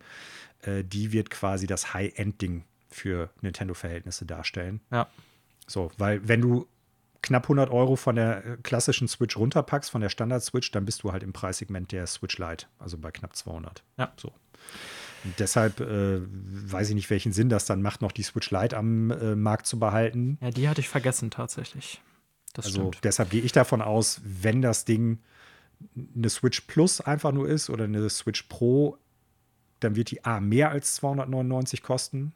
Äh, die wird quasi das High-End-Ding für Nintendo-Verhältnisse darstellen. Ja. So, weil wenn du knapp 100 Euro von der äh, klassischen Switch runterpackst, von der Standard-Switch, dann bist du halt im Preissegment der Switch Lite, also bei knapp 200. Ja. So. Und deshalb äh, weiß ich nicht, welchen Sinn das dann macht, noch die Switch Lite am äh, Markt zu behalten. Ja, die hatte ich vergessen tatsächlich. Das also stimmt. deshalb gehe ich davon aus, wenn das Ding eine Switch Plus einfach nur ist oder eine Switch Pro, dann wird die A mehr als 299 kosten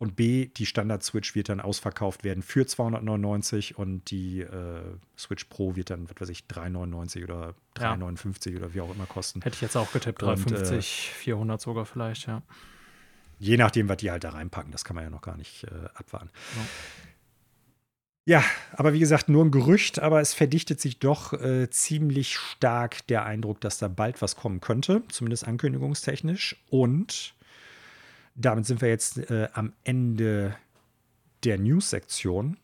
und B, die Standard-Switch wird dann ausverkauft werden für 299 und die äh, Switch Pro wird dann, was weiß ich, 399 oder 359 ja. oder wie auch immer kosten. Hätte ich jetzt auch getippt, 350, und, äh, 400 sogar vielleicht, ja. Je nachdem, was die halt da reinpacken, das kann man ja noch gar nicht äh, abwarten. Ja. Ja, aber wie gesagt, nur ein Gerücht, aber es verdichtet sich doch äh, ziemlich stark der Eindruck, dass da bald was kommen könnte, zumindest ankündigungstechnisch. Und damit sind wir jetzt äh, am Ende der News-Sektion.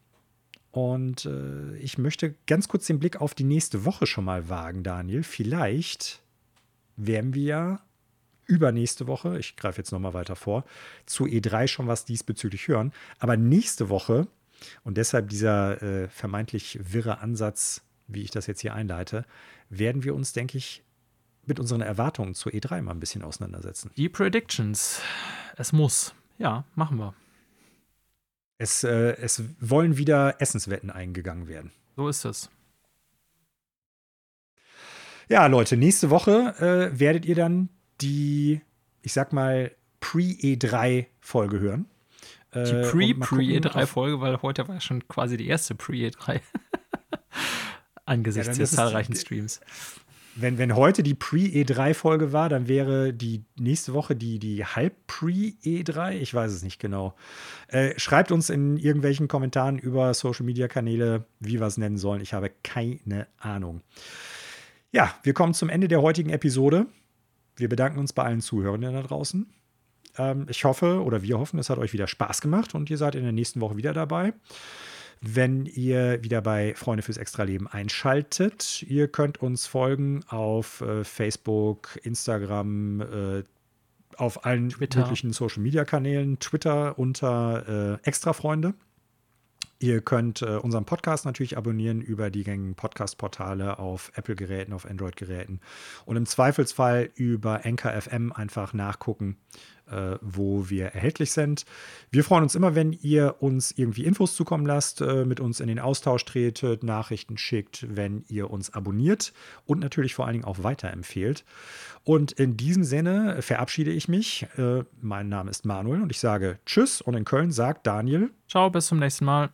Und äh, ich möchte ganz kurz den Blick auf die nächste Woche schon mal wagen, Daniel. Vielleicht werden wir übernächste Woche, ich greife jetzt nochmal weiter vor, zu E3 schon was diesbezüglich hören. Aber nächste Woche und deshalb dieser äh, vermeintlich wirre Ansatz, wie ich das jetzt hier einleite, werden wir uns, denke ich, mit unseren Erwartungen zur E3 mal ein bisschen auseinandersetzen. Die Predictions. Es muss. Ja, machen wir. Es, äh, es wollen wieder Essenswetten eingegangen werden. So ist es. Ja, Leute, nächste Woche äh, werdet ihr dann die, ich sag mal, Pre-E3-Folge hören. Die äh, Pre-Pre-E3-Folge, weil heute war schon quasi die erste Pre-E3. *laughs* Angesichts ja, der zahlreichen Streams. Wenn, wenn heute die Pre-E3-Folge war, dann wäre die nächste Woche die, die Halb-Pre-E3. Ich weiß es nicht genau. Äh, schreibt uns in irgendwelchen Kommentaren über Social-Media-Kanäle, wie wir es nennen sollen. Ich habe keine Ahnung. Ja, wir kommen zum Ende der heutigen Episode. Wir bedanken uns bei allen Zuhörenden da draußen. Ähm, ich hoffe oder wir hoffen, es hat euch wieder Spaß gemacht und ihr seid in der nächsten Woche wieder dabei. Wenn ihr wieder bei Freunde fürs Extraleben einschaltet, ihr könnt uns folgen auf äh, Facebook, Instagram, äh, auf allen Twitter. möglichen Social Media Kanälen, Twitter unter äh, Extrafreunde. Ihr könnt äh, unseren Podcast natürlich abonnieren über die gängigen Podcast-Portale auf Apple-Geräten, auf Android-Geräten und im Zweifelsfall über Anchor FM einfach nachgucken, äh, wo wir erhältlich sind. Wir freuen uns immer, wenn ihr uns irgendwie Infos zukommen lasst, äh, mit uns in den Austausch tretet, Nachrichten schickt, wenn ihr uns abonniert und natürlich vor allen Dingen auch weiterempfehlt. Und in diesem Sinne verabschiede ich mich. Äh, mein Name ist Manuel und ich sage Tschüss und in Köln sagt Daniel. Ciao, bis zum nächsten Mal.